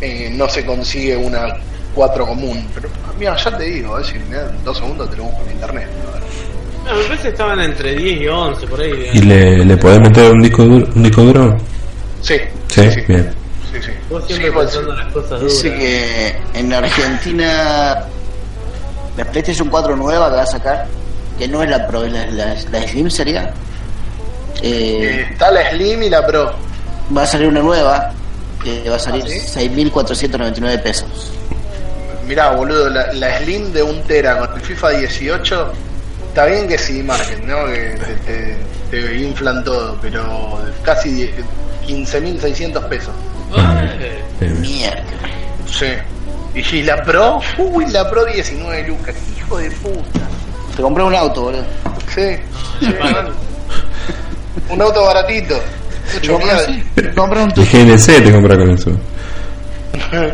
eh, no se consigue una 4 común pero mira ya te digo eh, si me dan dos segundos te lo busco en internet No, me parece que estaban entre 10 y 11 por ahí. ¿Y le, le podés meter un disco duro? Un disco duro? sí Sí, sí, sí, bien. sí, sí. Vos Sí, siempre pues, pensando las cosas duras. Dice que en Argentina la PlayStation 4 nueva que va a sacar, que no es la Pro, es la, la- la Slim sería, eh, está la Slim y la Pro va a salir una nueva que va a salir ¿Ah, sí? 6.499 pesos. mirá, boludo, la, la Slim de un Tera con el FIFA 18, está bien que sí marquen, ¿no? Que te, te- te inflan todo, pero casi 10 15.600 pesos. Mierda. Sí. Y si la Pro, uy, la Pro 19 lucas, hijo de puta. Te compré un auto, boludo. Sí. Un auto baratito. Te compras, mierda. te compras un (laughs) el GNC te compra con eso.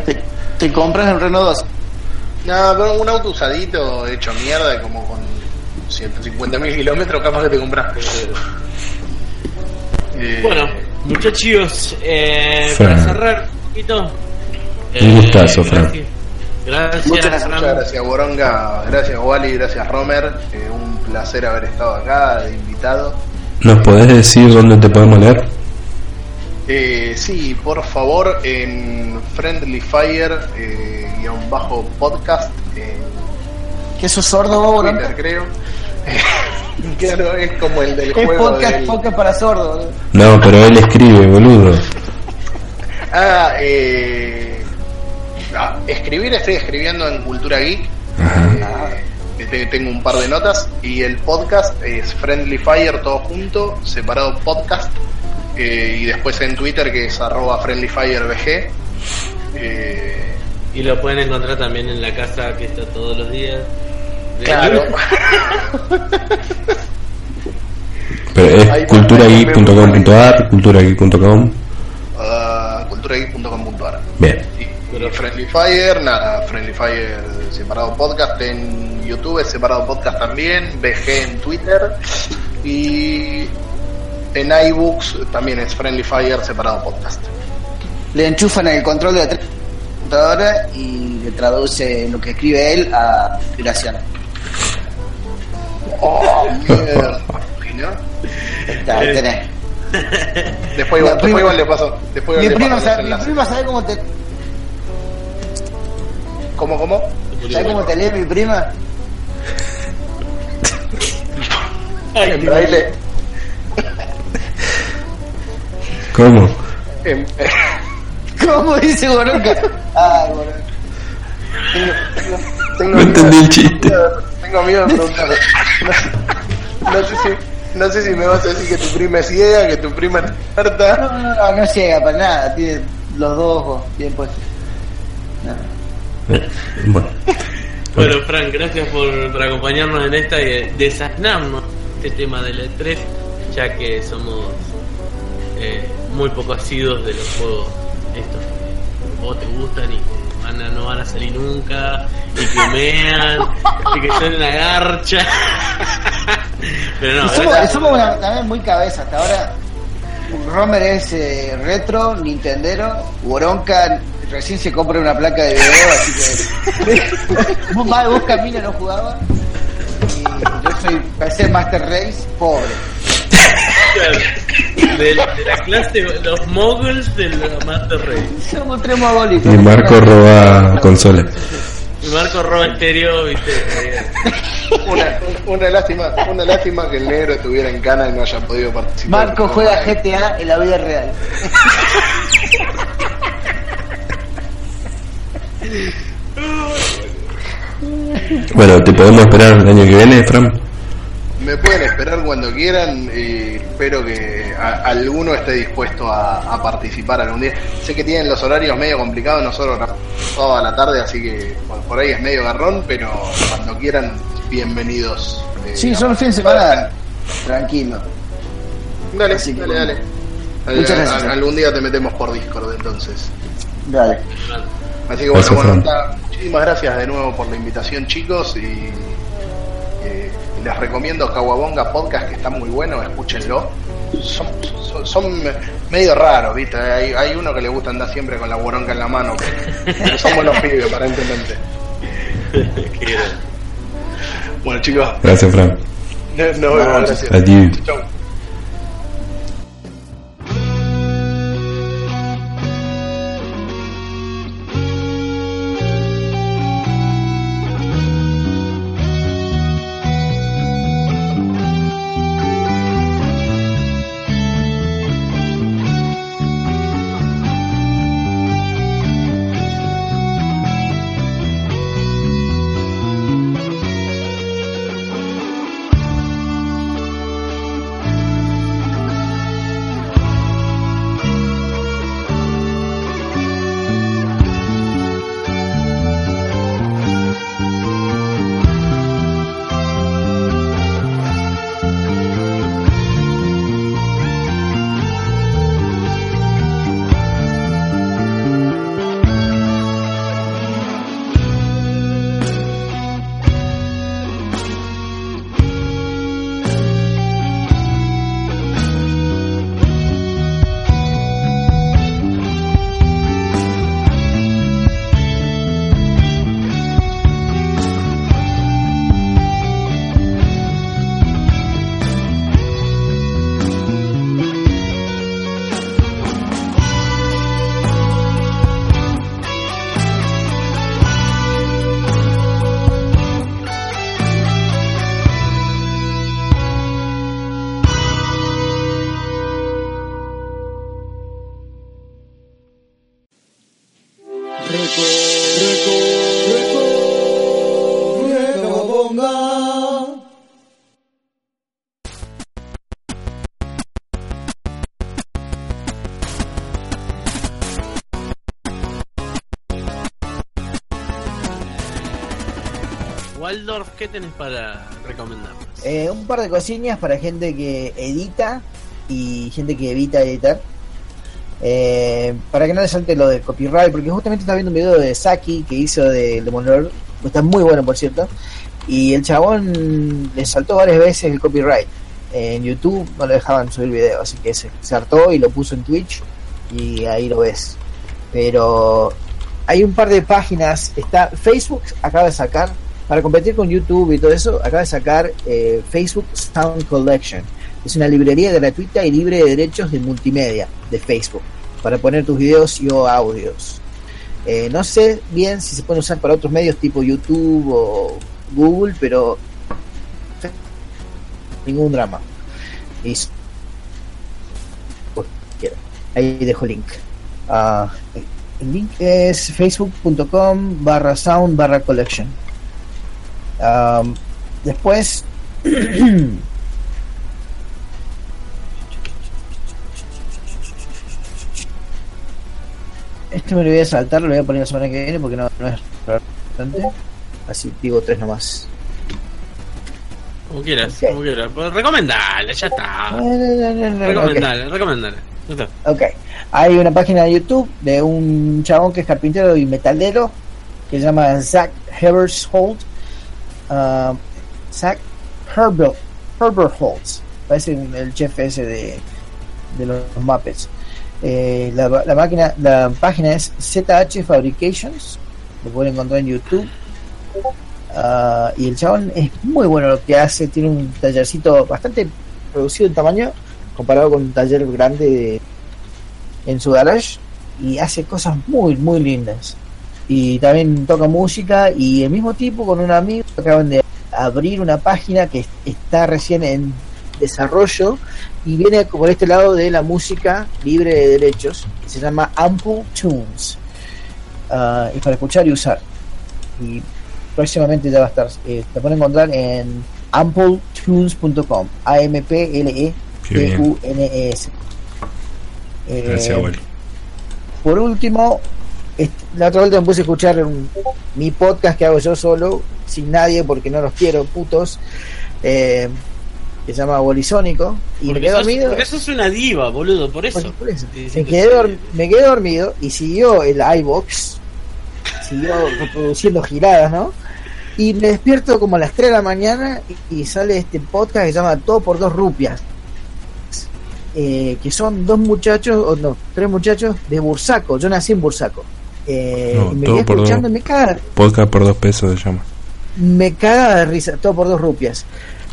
te, te compras el Renault 2. No, pero un auto usadito, hecho mierda, como con 150.000 kilómetros, capaz que te compras. Eh, Bueno, muchachos, eh, para cerrar un poquito. eh, Un gustazo, Fran. Gracias, gracias, Muchas, Fran. muchas gracias, Boronga. Gracias, Wally. Gracias, Romer. Eh, un placer haber estado acá de invitado. ¿Nos podés decir dónde te podemos leer? Eh, sí, por favor, en Friendly Fire, eh, guion bajo podcast, en ¿Qué sos sordo vos, boludo? Twitter, creo. (laughs) claro, es como el del Es juego. podcast, del- podcast para sordos, boludo. No, pero él escribe, boludo. (laughs) Ah, eh, ah, escribir, estoy escribiendo en Cultura Geek. Ajá. Eh, tengo un par de notas y el podcast es Friendly Fire todo junto, separado podcast. eh, y después en Twitter que es arroba Friendly Fire VG. Eh, Y lo pueden encontrar también en la casa que está todos los días. Claro. (laughs) Pero es culturageek.com.ar, culturageek.com. Culturageek.com.ar. Bien. Y Friendly Fire, nada, Friendly Fire separado podcast en YouTube, es separado podcast también, VG en Twitter y en iBooks también es Friendly Fire separado podcast. Le enchufan el control de la computadora y le traduce lo que escribe él a inspiración. Oh, mierda. ¿No? Está, ahí tenés. Después, igual, después igual le paso. Después Mi prima, sabe, mi prima sabe cómo te, ¿Cómo, cómo? sabe cómo te lee mi prima. Ay, Ahí le- ¿Cómo? em- (laughs) ¿Cómo dice Boronca? Ay, Boronca. tengo No entendí el chiste. Tengo miedo de preguntar. No, no sé si, no sé si me vas a decir que tu prima es ciega, que tu prima es No, tarta. no, no, no llega para nada. Tiene los dos ojos bien puestos. No. (laughs) Bueno. Bueno, Frank, gracias por, por acompañarnos en esta y desasnarnos este tema del E3, ya que somos eh, muy poco asidos de los juegos estos que vos te gustan y que van a- no van a salir nunca, y que humean, (laughs) y que son una garcha. (laughs) Pero no, somos una- también muy cabeza. Hasta ahora, Romer es eh, retro, Nintendero, Boronca recién se compra una placa de video, así que. (laughs) vos, más- vos Camino no jugaba. Y yo soy, para ser Master Race, pobre. (laughs) de, de la clase, los moguls del Master Race. Somos tres mogólicos. Y Marco roba consolas. Y Marco roba estéreo, viste. (laughs) Una, una lástima, una lástima que el negro estuviera en cana y no haya podido participar. Marco juega GTA en la vida real. Bueno, ¿te podemos esperar el año que viene, Fran? Me pueden esperar cuando quieran y espero que a- alguno esté dispuesto a, a participar algún día. Sé que tienen los horarios medio complicados, nosotros toda la tarde, así que por, por ahí es medio garrón, pero cuando quieran, bienvenidos. eh, Sí, a son fin de semana tranquilo. Dale, Así dale, dale. Muchas Al- gracias. al- algún día te metemos por Discord entonces. Dale. Así que bueno, Gracias, bueno muchísimas gracias de nuevo por la invitación chicos y eh, les recomiendo Kawabonga Podcast que está muy bueno, escúchenlo. Son, son, son medio raros, ¿viste? Hay, hay uno que le gusta andar siempre con la boronca en la mano, pero (laughs) somos los pibes aparentemente. Bueno chicos, Gracias, Fran. nos vemos, gracias. Adiós. Chau. ¿Qué tenés para recomendarnos? Eh, un par de cosillas para gente que edita y gente que evita editar. Eh, para que no le salte lo de copyright, porque justamente estaba viendo un video de Saki que hizo de Demoledor, que está muy bueno por cierto, y el chabón le saltó varias veces el copyright. En YouTube no le dejaban subir video, así que se, se hartó y lo puso en Twitch y ahí lo ves. Pero hay un par de páginas, está Facebook acaba de sacar, para competir con YouTube y todo eso, acaba de sacar eh, Facebook Sound Collection. Es una librería gratuita y libre de derechos de multimedia de Facebook, para poner tus videos y o audios. Eh, no sé bien si se pueden usar para otros medios tipo YouTube o Google, pero ningún drama. Y. Ahí dejo link. Ah, el link es facebook.com barra sound barra collection. Am, después (clears throat) este me lo voy a saltar, lo voy a poner la semana que viene porque no, no es bastante. Así digo tres nomás. Como quieras, como quieras. Pues recomendale, ya está. Recomendale, recomendale. Ya está. Ok. Hay una página de YouTube de un chabón que es carpintero y metalero que se llama Zach Hebersholt. Uh, Zach Herbert, Herberholtz. Parece un- el chef ese de, de los Muppets. Eh, la, la máquina, la página es ZH Fabrications. Lo pueden encontrar en YouTube. Ah, y el chabón es muy bueno lo que hace. Tiene un tallercito bastante reducido en tamaño comparado con un taller grande de- en su garage y hace cosas muy muy lindas y también toca música y el mismo tipo con un amigo acaban de abrir una página que está recién en desarrollo y viene por este lado de la música libre de derechos que se llama Ample Tunes Ah, y para escuchar y usar y próximamente ya va a estar eh, te pueden encontrar en ampletunes.com a m p l e Qué bien. T-U-N-E-S. Eh, Gracias, abuelo. Por último, la otra vuelta me puse a escuchar un- mi podcast que hago yo solo, sin nadie, porque no los quiero, putos, eh, que se llama Bolizónico, y me quedé sos, dormido. porque sos una diva, boludo, por eso. Por- por eso. Me que quedé, sí. dor- me quedé dormido y siguió el iBox, siguió reproduciendo giradas, ¿no? Y me despierto como a las 3 de la mañana y, y sale este podcast que se llama Todo por dos rupias. Eh, que son dos muchachos, o no, tres muchachos de Bursaco. Yo nací en Bursaco. Eh, No, me Todo por escuchando dos. y me caga, Podcast por dos pesos se llama. me caga de risa, todo por dos rupias.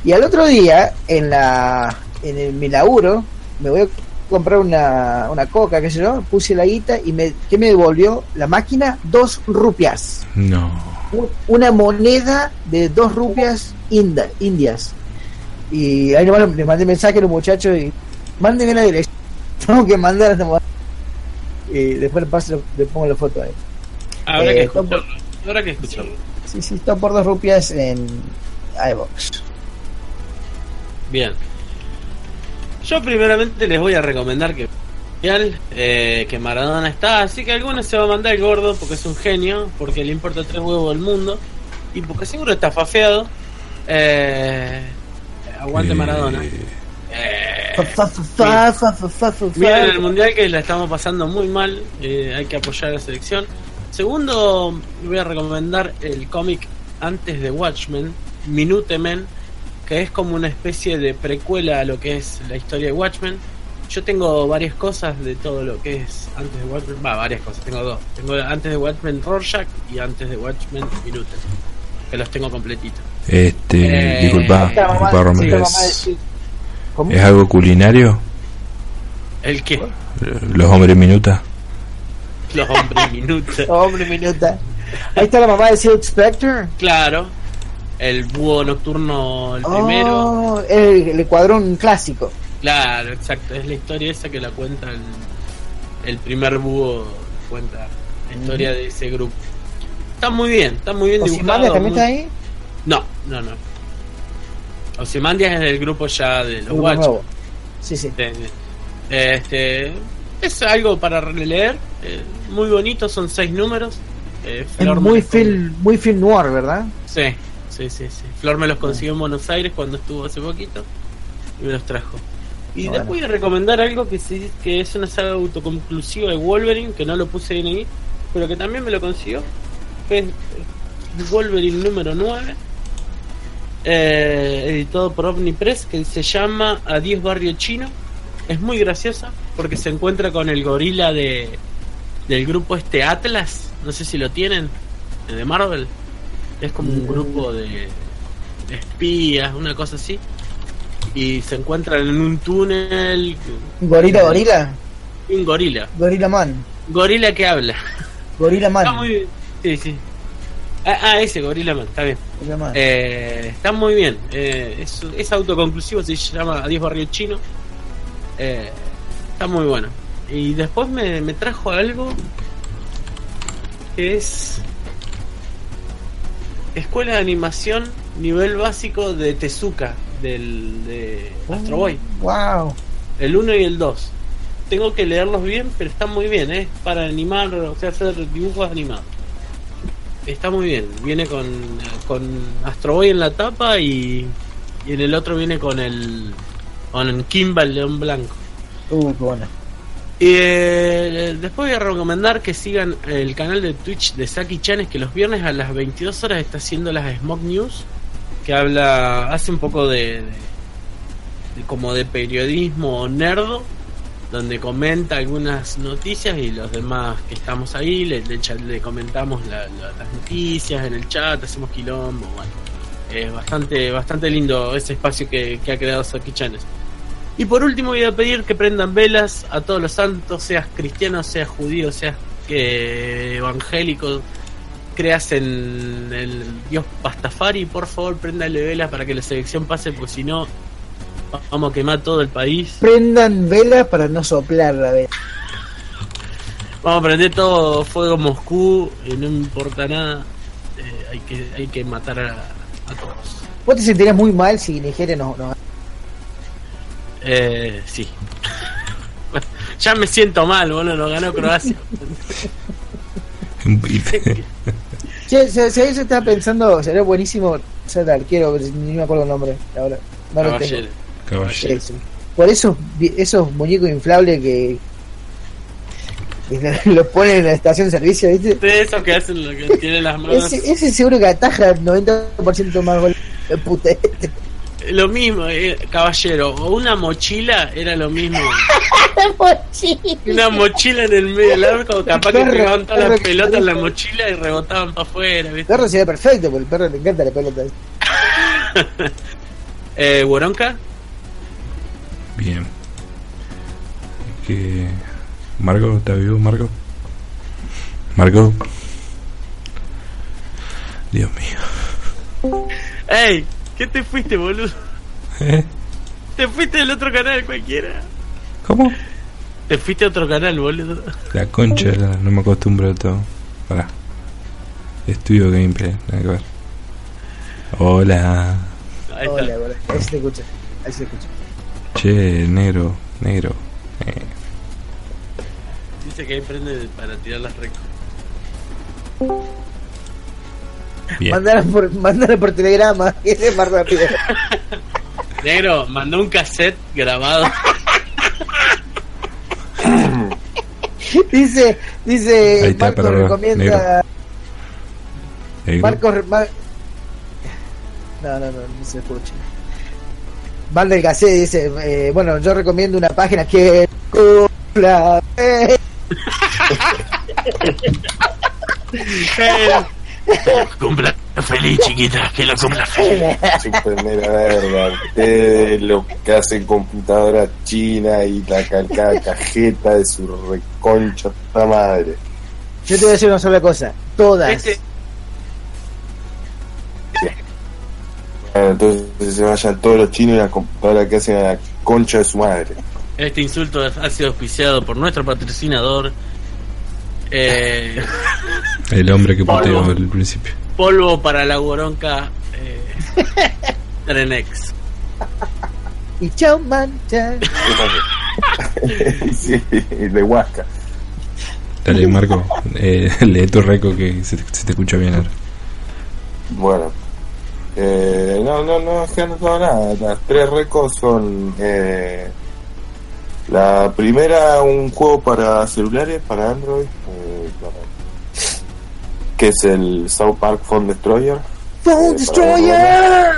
Y al otro día, en la en el, mi laburo, me voy a comprar una, una coca, qué sé yo, puse la guita y me, ¿qué me devolvió la máquina? Dos rupias. No. Un- Una moneda de dos rupias inda- indias. Y ahí nomás le mandé mensaje a los muchachos y mándenme la dirección. (laughs) Tengo que mandar a esta moneda. Y después le, paso, le pongo la foto ahí. Habrá Eh, que escucharlo. Habrá que escucharlo. Sí, sí, está por dos rupias en iBox. Bien. Yo primeramente les voy a recomendar que eh, que Maradona está, así que algunos se va a mandar el gordo porque es un genio, porque le importa tres huevos al mundo y porque seguro está fafeado. Eh, aguante Eh, Maradona. Eh, fa. Miren el mundial que la estamos pasando muy mal, eh, hay que apoyar a la selección. Segundo, voy a recomendar el cómic antes de Watchmen, Minute Men, que es como una especie de precuela a lo que es la historia de Watchmen. Yo tengo varias cosas de todo lo que es antes de Watchmen, va, varias cosas, tengo dos. Tengo antes de Watchmen Rorschach y antes de Watchmen Minute, que los tengo completitos. Este, Eh, disculpa, disculpa Romero. esta mamá ¿Es, decir- ¿Cómo? ¿Es algo culinario? El que Los hombres minuta. los hombres Minute. (laughs) Hombre, minuta. Ahí está la mamá de Silk Spectre. Claro, el búho nocturno, el primero. Oh, el, el cuadrón clásico. Claro, exacto. Es la historia esa que la cuenta el, el primer búho. Cuenta la historia de ese grupo. Está muy bien, está muy bien Ozymandias dibujado. también muy- está ahí. No, no, no. Ozymandias es del grupo ya de los nuevo. Sí, sí. De- de- Este, es algo para releer. eh, muy bonito, son seis números. eh, Es Flor muy film, muy film noir, ¿verdad? Sí, sí, sí, sí. Flor me los consiguió en Buenos Aires cuando estuvo hace poquito y me los trajo. Y Bueno. después voy a recomendar algo que sí, que es una saga autoconclusiva de Wolverine, que no lo puse bien ahí, pero que también me lo consiguió, que es Wolverine número 9, eh, editado por Omnipress, que se llama Adiós Barrio Chino. Es muy graciosa porque se encuentra con el gorila de del grupo este Atlas, no sé si lo tienen, de Marvel. Es como un grupo de, espías, una cosa así. Y se encuentran en un túnel. Gorila, gorila. Un gorila. Gorila Man. Gorila que habla. Gorila Man. Está muy bien. Sí, sí. Ah, ah, ese Gorila Man, está bien. Eh, está muy bien. Eh, es, es autoconclusivo, se llama Adiós Barrio Chino. Eh, está muy bueno. Y después me, me trajo algo que es Escuela de Animación Nivel Básico de Tezuka, del, de Astro Boy. Wow. El 1 y el 2. Tengo que leerlos bien, pero están muy bien, ¿eh? Para animar, o sea, hacer dibujos animados. Está muy bien. Viene con, con Astro Boy en la tapa y, y en el otro viene con el con Kimball León Blanco. Uh, qué bueno. Y eh, después voy a recomendar que sigan el canal de Twitch de Saki Chanes que los viernes a las 22 horas está haciendo las Smoke News, que habla, hace un poco de, de- de como de periodismo nerdo, donde comenta algunas noticias y los demás que estamos ahí le, comentamos la- la- las noticias en el chat, hacemos quilombo, bueno. Es bastante, bastante lindo ese espacio que, ha creado Saki. Y por último voy a pedir que prendan velas a todos los santos, seas cristiano, seas judío, seas que evangélico, creas en el Dios Pastafari, por favor prendale velas para que la selección pase, porque si no vamos a quemar todo el país. Prendan velas para no soplar la vela. Vamos a prender todo fuego Moscú, y no importa nada, eh, hay que hay que matar a, a todos. Vos te sentirías muy mal si Nigeria no. no Eh, sí. (laughs) ya me siento mal, boludo, lo ganó Croacia. (laughs) Che, si, si ahí se estaba pensando, sería buenísimo ser arquero, ni me acuerdo el nombre ahora. No lo tengo. Caballero. Caballero. Eso. Por esos, muñecos inflables que, que (laughs) los ponen en la estación de servicio, ¿viste? De esos que hacen lo que tienen las manos. Ese, ese seguro que ataja el 90% más gol. de puta este. Lo mismo, eh, caballero. O una mochila era lo mismo. (laughs) Una mochila en el medio del arco, capaz que pegaban todas las pelotas en la mochila y rebotaban para afuera. El perro sería perfecto, porque el perro le encanta la pelota. (laughs) Eh, Bien. Que... Margo, ¿está vivo Margo? Margo. Dios mío. ¡Ey! ¿Qué te fuiste, boludo? ¿Eh? Te fuiste del otro canal cualquiera. ¿Cómo? Te fuiste a otro canal, boludo. La concha, la- no me acostumbro a todo. Pará. Estudio gameplay, nada que ver. Hola. Ahí Hola, boludo. Ahí se te escucha. Ahí se te escucha. Che, negro, negro. Eh, Dice que ahí prende para tirar las recos. bien. Mandala por, mandala por telegrama, (laughs) que es más rápido. (laughs) Negro, mandó un cassette grabado. (laughs) dice, Ahí dice, está, Marcos recomienda. Negro. Marcos. re- Mar- No, no, no, no se escucha. Manda el cassette y dice, eh, bueno, yo recomiendo una página que cumpla. eh, Cumpla feliz, chiquita, que lo cumpla feliz. Súper mera verga. Ustedes lo que hacen computadora china y la calcada cajeta de su reconcha puta madre. Yo te voy a decir una sola cosa. Todas. Este, entonces se vayan todos los chinos y la computadora que hacen a la concha de su madre. este insulto ha sido auspiciado por nuestro patrocinador. Eh, (laughs) El hombre que puteó Polvo. al principio. polvo para la guaronca eh, (laughs) Trenex. Y chao, mancha. sí, de Huasca. Dale, Marco, eh, (laughs) lee tu reco que se, te- se te escucha bien ahora. Bueno, Eh, no, no, no, es que no tengo nada. Las tres recos son. Eh, la primera, un juego para celulares, para Android, eh, para- que es el South Park Phone Destroyer. ¡Phone Eh, Destroyer!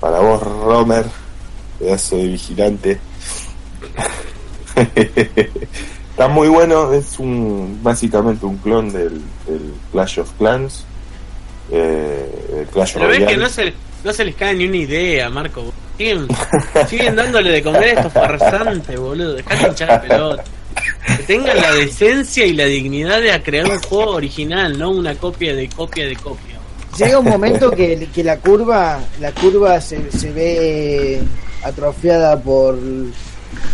Para vos, Romer, pedazo de vigilante. (laughs) Está muy bueno, es un básicamente un clon del, del Clash of Clans. Eh, el Clash Pero ves que no se, no se les cae ni una idea, Marco. Siguen, (laughs) siguen dándole de comer a estos farsantes, boludo. Dejate hinchar la pelota. Que tengan la decencia y la dignidad de crear un juego original, no una copia de copia de copia. Llega un momento que, que la curva, la curva se, se ve atrofiada por,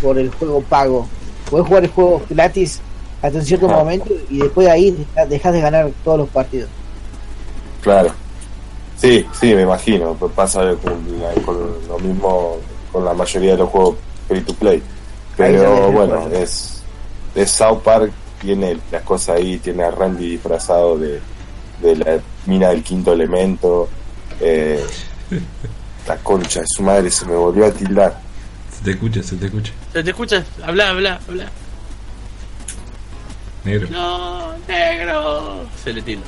por el juego pago. Puedes jugar el juego gratis hasta un cierto momento y después de ahí deja- dejas de ganar todos los partidos. Claro. Sí, sí, me imagino. Pasa con, la- con lo mismo con la mayoría de los juegos free to play. Pero bueno, bueno. es, es South Park, tiene las cosas ahí, tiene a Randy disfrazado de, de la mina del quinto elemento. Eh, (laughs) la concha de su madre se me volvió a tildar. Se te escucha, se te escucha. ¿Se te escuchas? Habla, habla, habla. Negro. No, negro. Se le tilda.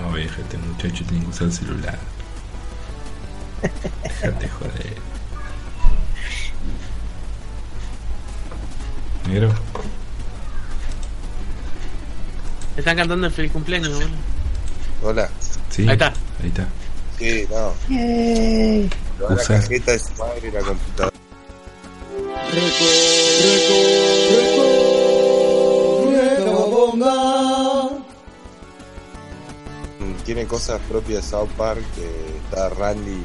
No, vieja, este muchacho tiene que usar el celular. Déjate joder. Negro. Están cantando el feliz cumpleaños, boludo. Hola. Sí. Ahí está. Ahí está. Sí, no. Yay. La Usar. cajeta de su madre y la computadora. Mm, Tiene cosas propias de South Park, que está Randy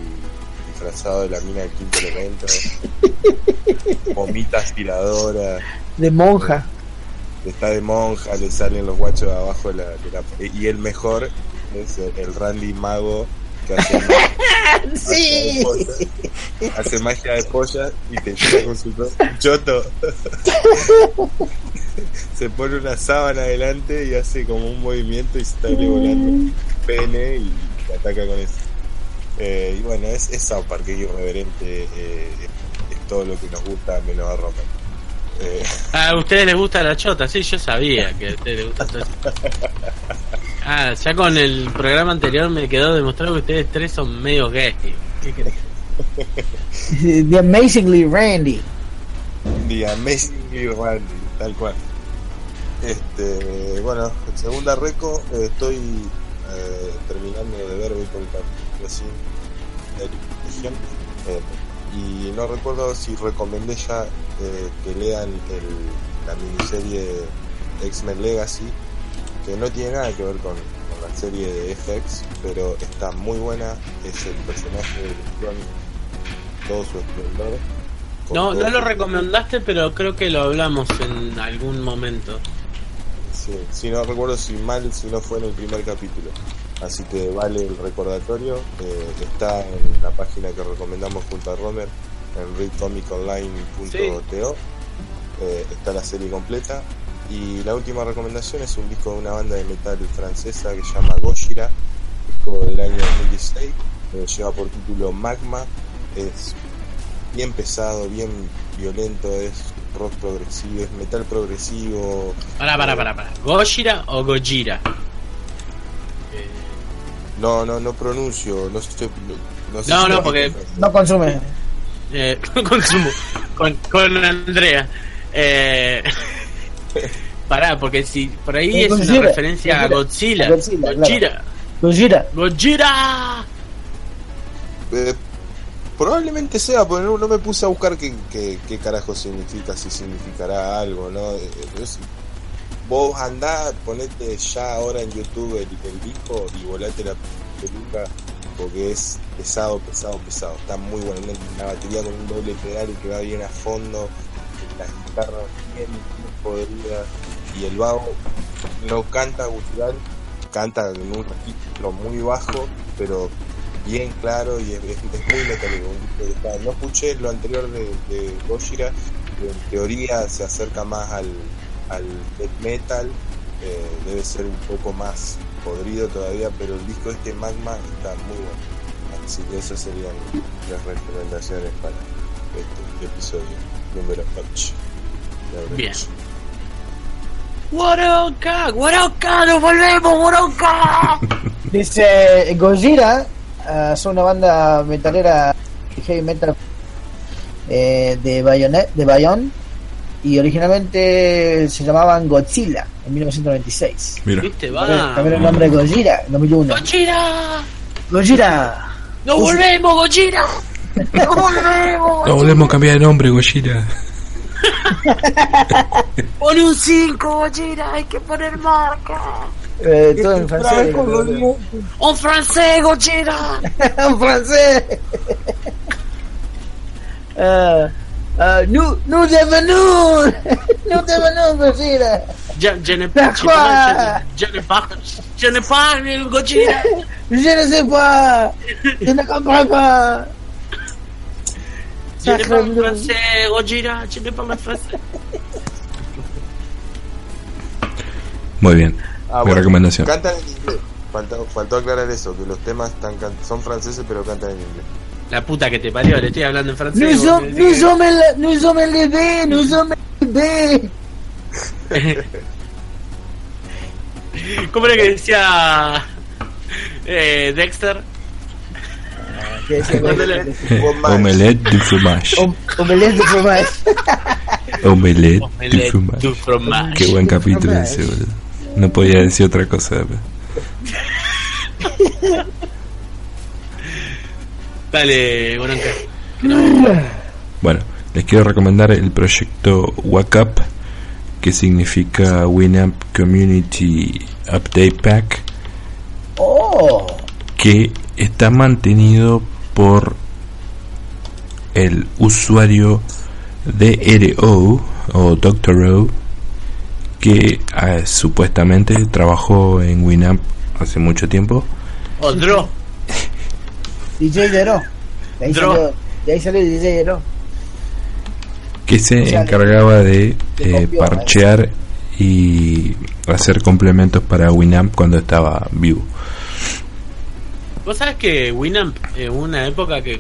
disfrazado de la mina del quinto elemento, (laughs) vomita aspiradora, De monja. está de monja, le salen los guachos de abajo de la, de la- y el mejor es el, el Randy mago que hace (laughs) Sí. hace magia de polla y te tira con su choto. (laughs) (laughs) se pone una sábana adelante y hace como un movimiento y se está volando un pene y te ataca con eso. Eh, y bueno, es, es South Park, es irreverente, eh, es todo lo que nos gusta menos a Roman. Eh, Ah, (laughs) a ustedes les gusta la chota, sí, yo sabía que a ustedes les gusta todo eso. (laughs) Ah, ya con el programa anterior me quedó demostrado que ustedes tres son medio gay. ¿Qué? The Amazingly Randy. The Amazing Randy, tal cual. Este, bueno, en segunda reco eh, estoy eh, terminando de ver voy por el capítulo 5 de Legion, eh, y no recuerdo si recomendé ya eh, que lean el- la miniserie X-Men Legacy que no tiene nada que ver con, la serie de FX pero está muy buena es el personaje de todo su esplendor No, no lo recomendaste, pero creo que lo hablamos en algún momento. Sí, si no recuerdo si mal, si no fue en el primer capítulo. Así que vale el recordatorio. eh, está en la página que recomendamos junto a Romer, en readcomiconline.to. Eh, está la serie completa. Y la última recomendación es un disco de una banda de metal francesa que se llama Gojira, disco del año 2016. eh, lleva por título Magma. Es bien pesado, bien violento, es rock progresivo, es metal progresivo. Pará, pará, pará, pará. ¿Gojira o Gojira? No, no, no pronuncio, no sé, no, sé No, si no, porque- No consume. Eh, (laughs) consumo. Con, con Andrea. Eh, (laughs) pará, porque si por ahí Eh, es una referencia a Gojira, Godzilla. Godzilla, Gojira. Gojira. Gojira. Eh, probablemente sea, porque no, no me puse a buscar qué, qué, qué carajo significa, si significará algo, ¿no? Eh, eh, si vos andá, ponete ya ahora en YouTube el, disco y volate la película porque es pesado, pesado, pesado. Está muy bueno, una batería con un doble pedal que va bien a fondo, las guitarras bien, bien podridas y el bajo no canta gutural, canta en un registro muy bajo, pero bien claro y es, es- es muy metálico. está- No escuché lo anterior de, de Gojira, que en teoría se acerca más al, al death metal, eh, debe ser un poco más podrido todavía, pero el disco este Magma está muy bueno. Así que esas serían las recomendaciones para este episodio número 8. de Abre Bien. ¡Waronka! ¡Waronka! ¡Nos volvemos, Waronka! (laughs) Dice Gojira, ah, son una banda metalera de heavy metal eh, de Bayonet, de Bayon y originalmente se llamaban Godzilla en 1996. Mira, ¿Viste? También el nombre Gojira en 2001. ¡Gojira! Gojira. ¡Nos volvemos, Gojira! ¡Nos volvemos! no volvemos a cambiar de nombre, Gojira. (laughs) Pon un 5, Gojira, hay que poner marca. Eh, todo en francés. ¡Un francés, Gojira! en (laughs) francés. Ah, (laughs) ah, nous, nous devenons, (laughs) nous devenons Gojira. Je, je n'ai pas, je, n'ai pas, je n'ai pas Gojira. Je ne sais pas, je ne comprends pas. Je n'ai pas Sacre le bleu. français, Gojira, je n'ai pas le français. Muy bien. Ah, Mi recomendación. Cantan en inglés. Faltó, faltó aclarar eso, que los temas están, son franceses pero cantan en inglés. La puta que te parió, le estoy hablando en francés. Nous sommes, me nous sommes, le- nous sommes les B, nous sommes les B. que- (laughs) ¿Cómo era que decía eh, Dexter? Omelette du fromage. Om- Omelette de fromage. Omelette du du fromage. Qué buen capítulo ese, boludo. No podía decir otra cosa. Dale. Bueno, les quiero recomendar el proyecto WACAP, que significa Winamp Community Update Pack, Oh, que está mantenido por el usuario DRO o Dr. O, que ah, supuestamente trabajó en Winamp hace mucho tiempo. Odro. (laughs) DJ Dero. De ahí Dro. salió, de ahí salió DJ Dero. que se O sea, encargaba de eh, parchear y hacer complementos para Winamp cuando estaba vivo. Vos sabés que Winamp, en una época que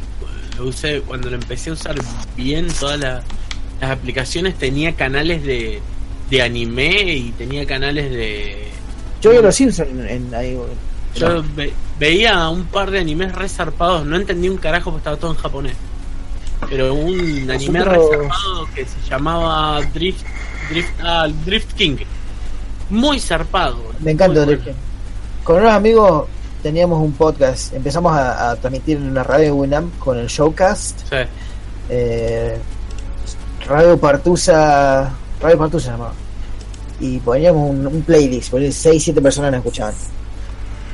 lo usé, cuando lo empecé a usar bien, todas la- las aplicaciones tenía canales de, de anime y tenía canales de. Yo veo los Simpsons en, en ahí. Yo ve- veía un par de animes resarpados, no entendí un carajo porque estaba todo en japonés. Pero un anime Nosotros- resarpado que se llamaba Drift Drift, ah, Drift King. Muy zarpado. Me encanta Drift King. Con unos amigos teníamos un podcast. Empezamos a, a transmitir en la radio de Winamp con el Showcast. Sí. eh, Radio Partusa. Radio se llamaba. Y poníamos un, un playlist, poníamos 6, 7 personas nos escuchaban.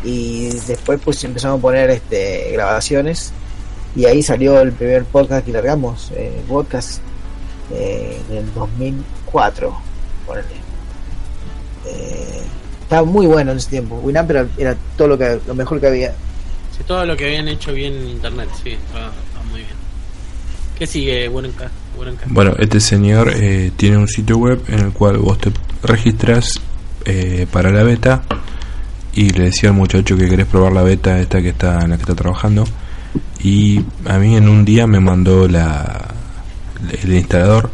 Y después pues empezamos a poner este grabaciones. Y ahí salió el primer podcast que largamos, eh, podcast, eh, en el 2004, ponele. Eh, estaba muy bueno en ese tiempo. Winamp era, era todo lo que lo mejor que había. Sí, todo lo que habían hecho bien en internet, sí, estaba, muy bien. ¿Qué sigue, Buenca? Bueno, este señor eh, tiene un sitio web en el cual vos te registras eh, para la beta y le decía al muchacho que querés probar la beta esta que está en la que está trabajando y a mí en un día me mandó la el instalador.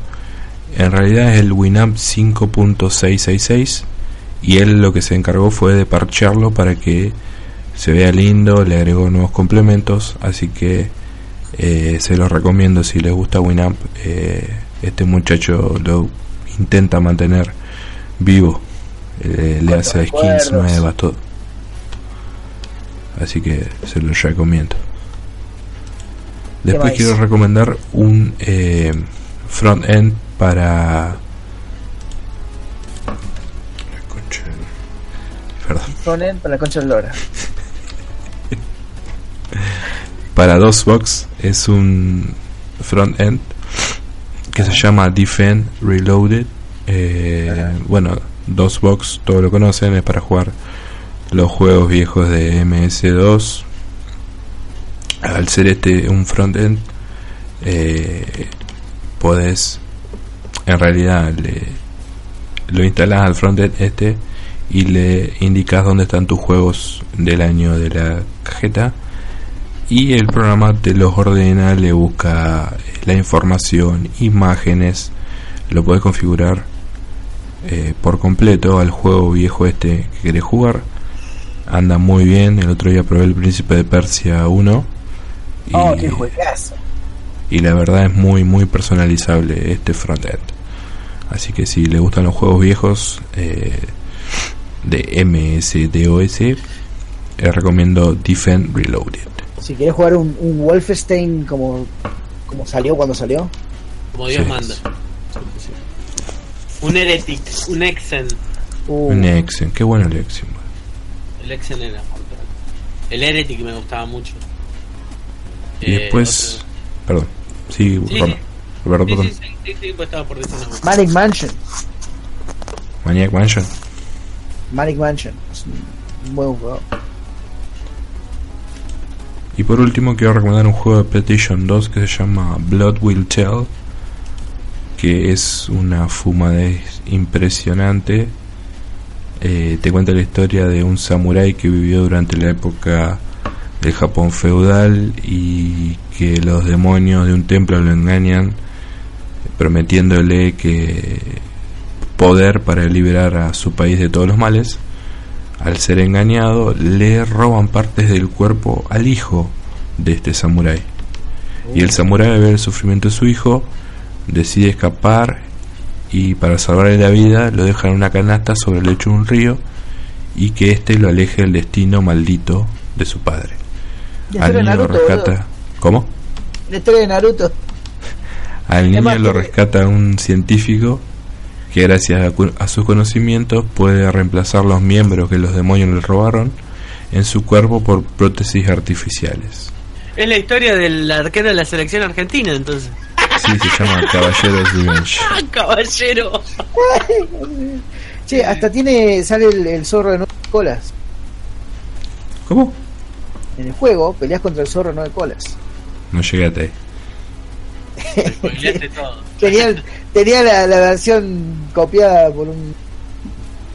En realidad es el Winamp 5.666 y él lo que se encargó fue de parchearlo para que se vea lindo, le agregó nuevos complementos, así que eh, se los recomiendo si les gusta Winamp. Eh, este muchacho lo intenta mantener vivo, eh, le hace skins nuevas, todo. Así que se los recomiendo. Después quiero recomendar un eh, front end para. La concha de- Perdón. Frontend para la concha de Lora. (laughs) para DOSBox es un front end que se llama Defend Reloaded. Eh, bueno, DOSBox, todos lo conocen, es para jugar los juegos viejos de MS2. Al ser este un front end, eh, podés, en realidad, le- lo instalás al frontend este y le indicas dónde están tus juegos del año de la cajeta y el programa te los ordena, le busca la información, imágenes, lo puedes configurar eh, por completo al juego viejo este que querés jugar. Anda muy bien, el otro día probé el Príncipe de Persia 1 y, Oh, qué juegazo. y la verdad es muy muy personalizable este frontend. Así que si le gustan los juegos viejos eh, de MS-DOS, eh, recomiendo Defend Reloaded. Si quieres jugar un, un Wolfenstein como, como salió cuando salió, Como Dios Sí. manda. Un Heretic, un Exen. uh, Un Exen, qué bueno el Exen. El Exen era mortal. El Heretic me gustaba mucho. Y Eh, después, perdón, sí, Sí, Roberto, Roberto, otro- perdón. Sí, sí, sí, sí, pues estaba por decir una Manic Mansion. Maniac Mansion. Manic Mansion. Es un buen juego. Y por último quiero recomendar un juego de PlayStation 2 que se llama Blood Will Tell, que es una fumadez impresionante. Eh, te cuenta la historia de un samurái que vivió durante la época del Japón feudal y que los demonios de un templo lo engañan prometiéndole que poder para liberar a su país de todos los males al ser engañado, le roban partes del cuerpo al hijo de este samurái. Y el samurái, al ver el sufrimiento de su hijo, decide escapar y para salvarle la vida lo deja en una canasta sobre el lecho de un río y que éste lo aleje del destino maldito de su padre. Al niño lo rescata. boludo. ¿Cómo? La historia de Naruto. Al niño más, lo rescata un científico que gracias a, sus conocimientos puede reemplazar los miembros que los demonios le robaron en su cuerpo por prótesis artificiales. Es la historia del arquero de la selección argentina, entonces. Sí, se llama Caballeros Revenge. ¡Ah, (laughs) caballero! Che, hasta tiene. sale el, el zorro de nueve colas. ¿Cómo? En el juego peleas contra el zorro de nueve colas. No llegué hasta ahí. (laughs) Spoileaste todo. Tenía, tenía la, la versión copiada por un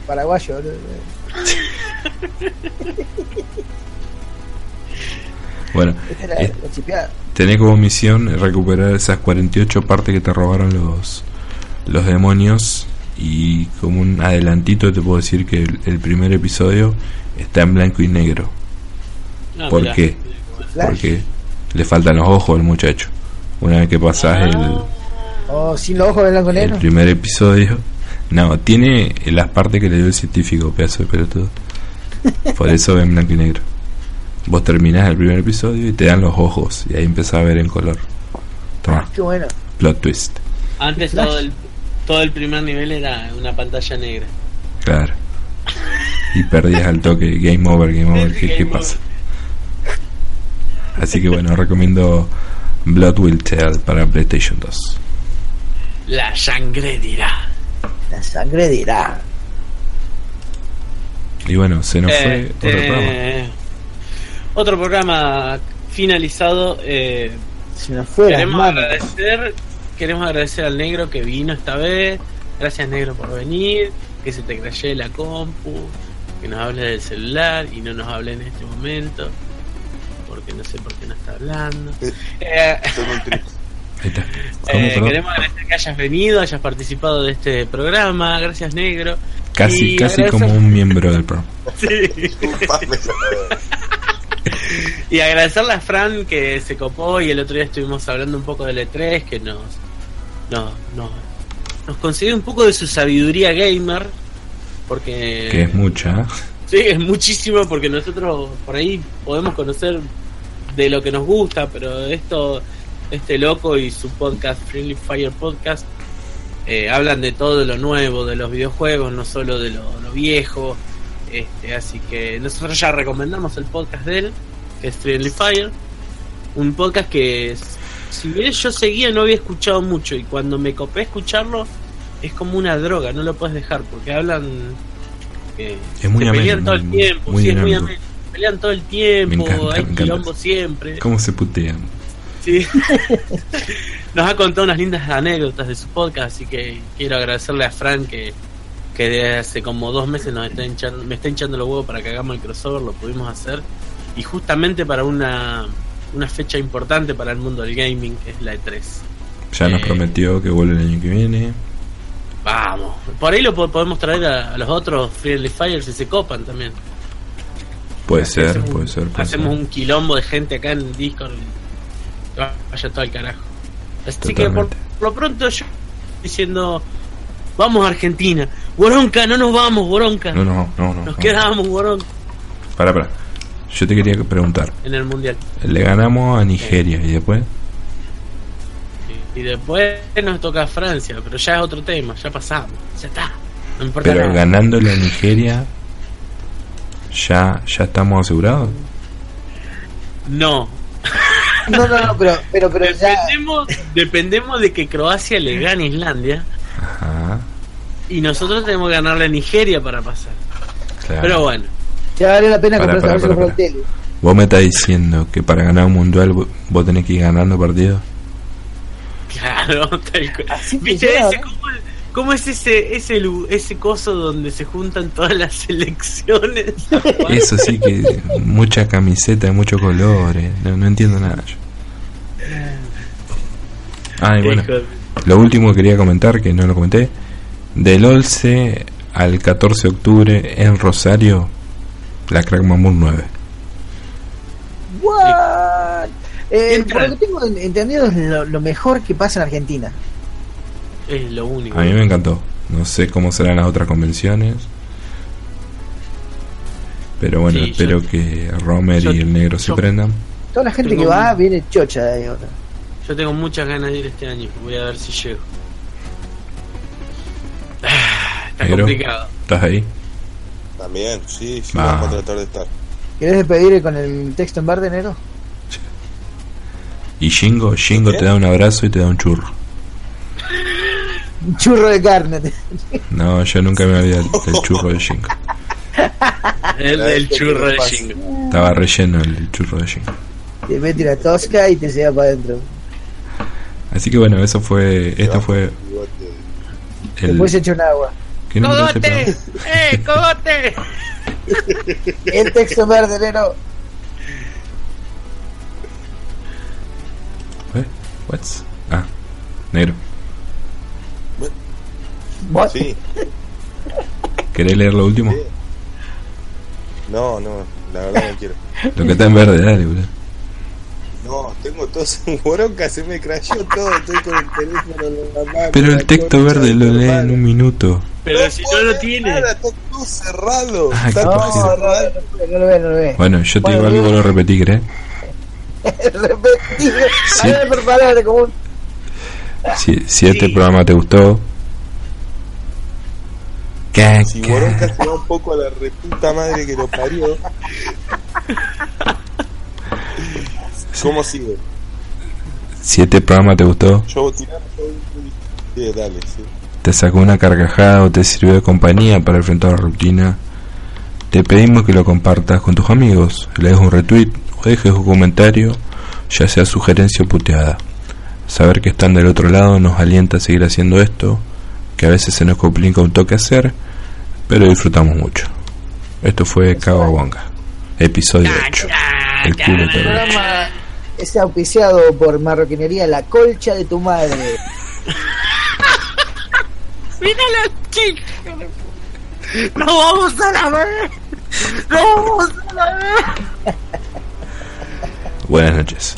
paraguayo. (laughs) Bueno, Esta eh, la tenés como misión recuperar esas 48 partes que te robaron los, los demonios. Y como un adelantito te puedo decir que el, el primer episodio está en blanco y negro. Ah, ¿Por mirá. qué? Porque le faltan los ojos al muchacho. Una vez que pasás el, Oh, sin los ojos de blanco y el negro. primer episodio. No, tiene las partes que le dio el científico, pedazo de pelotudo. Por eso en blanco y negro. Vos terminás el primer episodio y te dan los ojos y ahí empezás a ver en color. Toma, Qué bueno. plot twist. Antes todo el, todo el primer nivel era una pantalla negra. Claro. Y perdías al toque. Game over, game over. ¿Qué, qué Game pasa? Así que bueno, recomiendo Blood Will Tell para PlayStation 2. La sangre dirá. La sangre dirá. Y bueno, se nos fue Eh, otro programa. otro programa finalizado. eh, Se nos fue queremos agradecer, queremos agradecer al negro que vino esta vez. Gracias negro por venir, que se te crashee la compu, que nos hable del celular y no nos hable en este momento, porque no sé por qué no está hablando. Eh, Eh, Estoy muy triste. Ahí está. ¿Cómo, eh, queremos agradecer que hayas venido, hayas participado de este programa. Gracias negro. Casi, y casi agradecer- como un miembro del programa. (laughs) Sí. Y agradecerle a Fran que se copó y el otro día estuvimos hablando un poco del E3, que nos, nos, nos, nos concedió un poco de su sabiduría gamer, porque... Que es mucha. ¿eh? Sí, es muchísimo porque nosotros por ahí podemos conocer de lo que nos gusta, pero esto, este loco y su podcast, Friendly Fire Podcast, eh, hablan de todo lo nuevo, de los videojuegos, no solo de lo, lo viejo. Este, así que nosotros ya recomendamos el podcast de él, que es Friendly Fire. Un podcast que, si bien yo seguía, no había escuchado mucho. Y cuando me copé a escucharlo, es como una droga, no lo puedes dejar, porque hablan. Que Es muy ameno, pelean todo el muy- tiempo, muy sí, es muy ameno. Pelean todo el tiempo, encanta, hay quilombo siempre. ¿Cómo se putean? Sí. (laughs) Nos ha contado unas lindas anécdotas de su podcast, así que quiero agradecerle a Fran que, que desde hace como dos meses nos está hinchando, me está hinchando los huevos para que hagamos el crossover, lo pudimos hacer. Y justamente para una, una fecha importante para el mundo del gaming, que es la E3. Ya nos Eh. prometió que vuelve el año que viene. Vamos. Por ahí lo po- podemos traer a, a los otros Friendly Fires si se copan también. Puede ser, Hacemos puede ser. puede Hacemos ser. un quilombo de gente acá en Discord y vaya todo al carajo. Así que por lo pronto yo diciendo, vamos a Argentina. Boronca, no nos vamos, Boronca. No, no, no, no. Nos no. quedamos, Boronca, Para, para. Yo te quería preguntar. en el Mundial. Le ganamos a Nigeria y después. Y, y después nos toca Francia, pero ya es otro tema, ya pasamos, ya está. No importa Pero nada. ganándole a Nigeria, ya, ya estamos asegurados. No, (laughs) No, no, no, pero, pero, pero ya. dependemos, dependemos de que Croacia le gane a Islandia Ajá, y nosotros tenemos que ganarle a Nigeria para pasar. claro. Pero bueno, Ya vale la pena comprarse el tele. Vos me estás diciendo que para ganar un mundial vo- vos tenés que ir ganando partidos. claro, tal cual. Así ¿Viste ese, ¿no? cómo, cómo es ese, ese, lu- ese coso donde se juntan todas las selecciones? (laughs) Eso sí que mucha camiseta de muchos colores. No, no entiendo nada yo. Ah, y bueno, lo último que quería comentar, que no lo comenté, del 11 al 14 de octubre en Rosario, la Crack Mamour 9. What? Eh, por lo que tengo en- entendido es lo, lo mejor que pasa en Argentina. Es lo único. A mí me encantó. No sé cómo serán las otras convenciones. Pero bueno, Sí, espero yo- que Romer yo- y el negro se prendan. Toda la gente Tengo que va un- viene chocha de ahí ahora. Yo tengo muchas ganas de ir este año. Voy a ver si llego. Ah, Está Negro. complicado. ¿Estás ahí? También, sí, sí, Ah. vamos a tratar de estar. ¿Querés despedir con el texto en verde, negro? Y Shingo, Shingo te da un abrazo y te da un churro. (laughs) Un churro de carne. No, yo nunca me olvidé del, del churro de Shingo. El del churro de. Shingo. Estaba relleno el churro de Shingo. Te mete una tosca y te lleva para adentro. Así que bueno, eso fue, esto fue el... Después se echa un agua. ¿Qué número es el ¡Cogote! ¡Eh, cogote! El texto verde, negro. ¿Eh? What's? Ah, negro. What? Sí, ¿Querés leer lo último? no, no, la verdad no quiero. (laughs) Lo que está en verde, dale, boludo. No, tengo todo (laughs) en bronca, se me crayó todo, estoy con el teléfono en la mano. Pero el texto verde de lo lee en un minuto. Pero si no lo tiene. nada, está todo cerrado. Ah, está todo cerrado. No lo ve, no lo ve. Bueno, yo te digo algo vos lo repetí, ¿querés? (laughs) Repetido. Sí. A ver, por común. Si, si este Sí. programa te gustó... ¿Qué? Si qué? Boronca se va un poco a la reputa madre que lo parió. (laughs) ¿Cómo sigue? Si este programa te gustó, Yo voy a tirar. Sí, dale, sí. te sacó una carcajada o te sirvió de compañía para enfrentar la rutina, te pedimos que lo compartas con tus amigos, le des un retweet o dejes un comentario, ya sea sugerencia o puteada. Saber que están del otro lado nos alienta a seguir haciendo esto, que a veces se nos complica un toque hacer, pero disfrutamos mucho. Esto fue Kawabonga, episodio 8. El culo programa es auspiciado por Marroquinería La Colcha de tu Madre. (laughs) ¡Mira la chica! ¡No vamos a la vez! ¡No vamos a la vez! Buenas noches.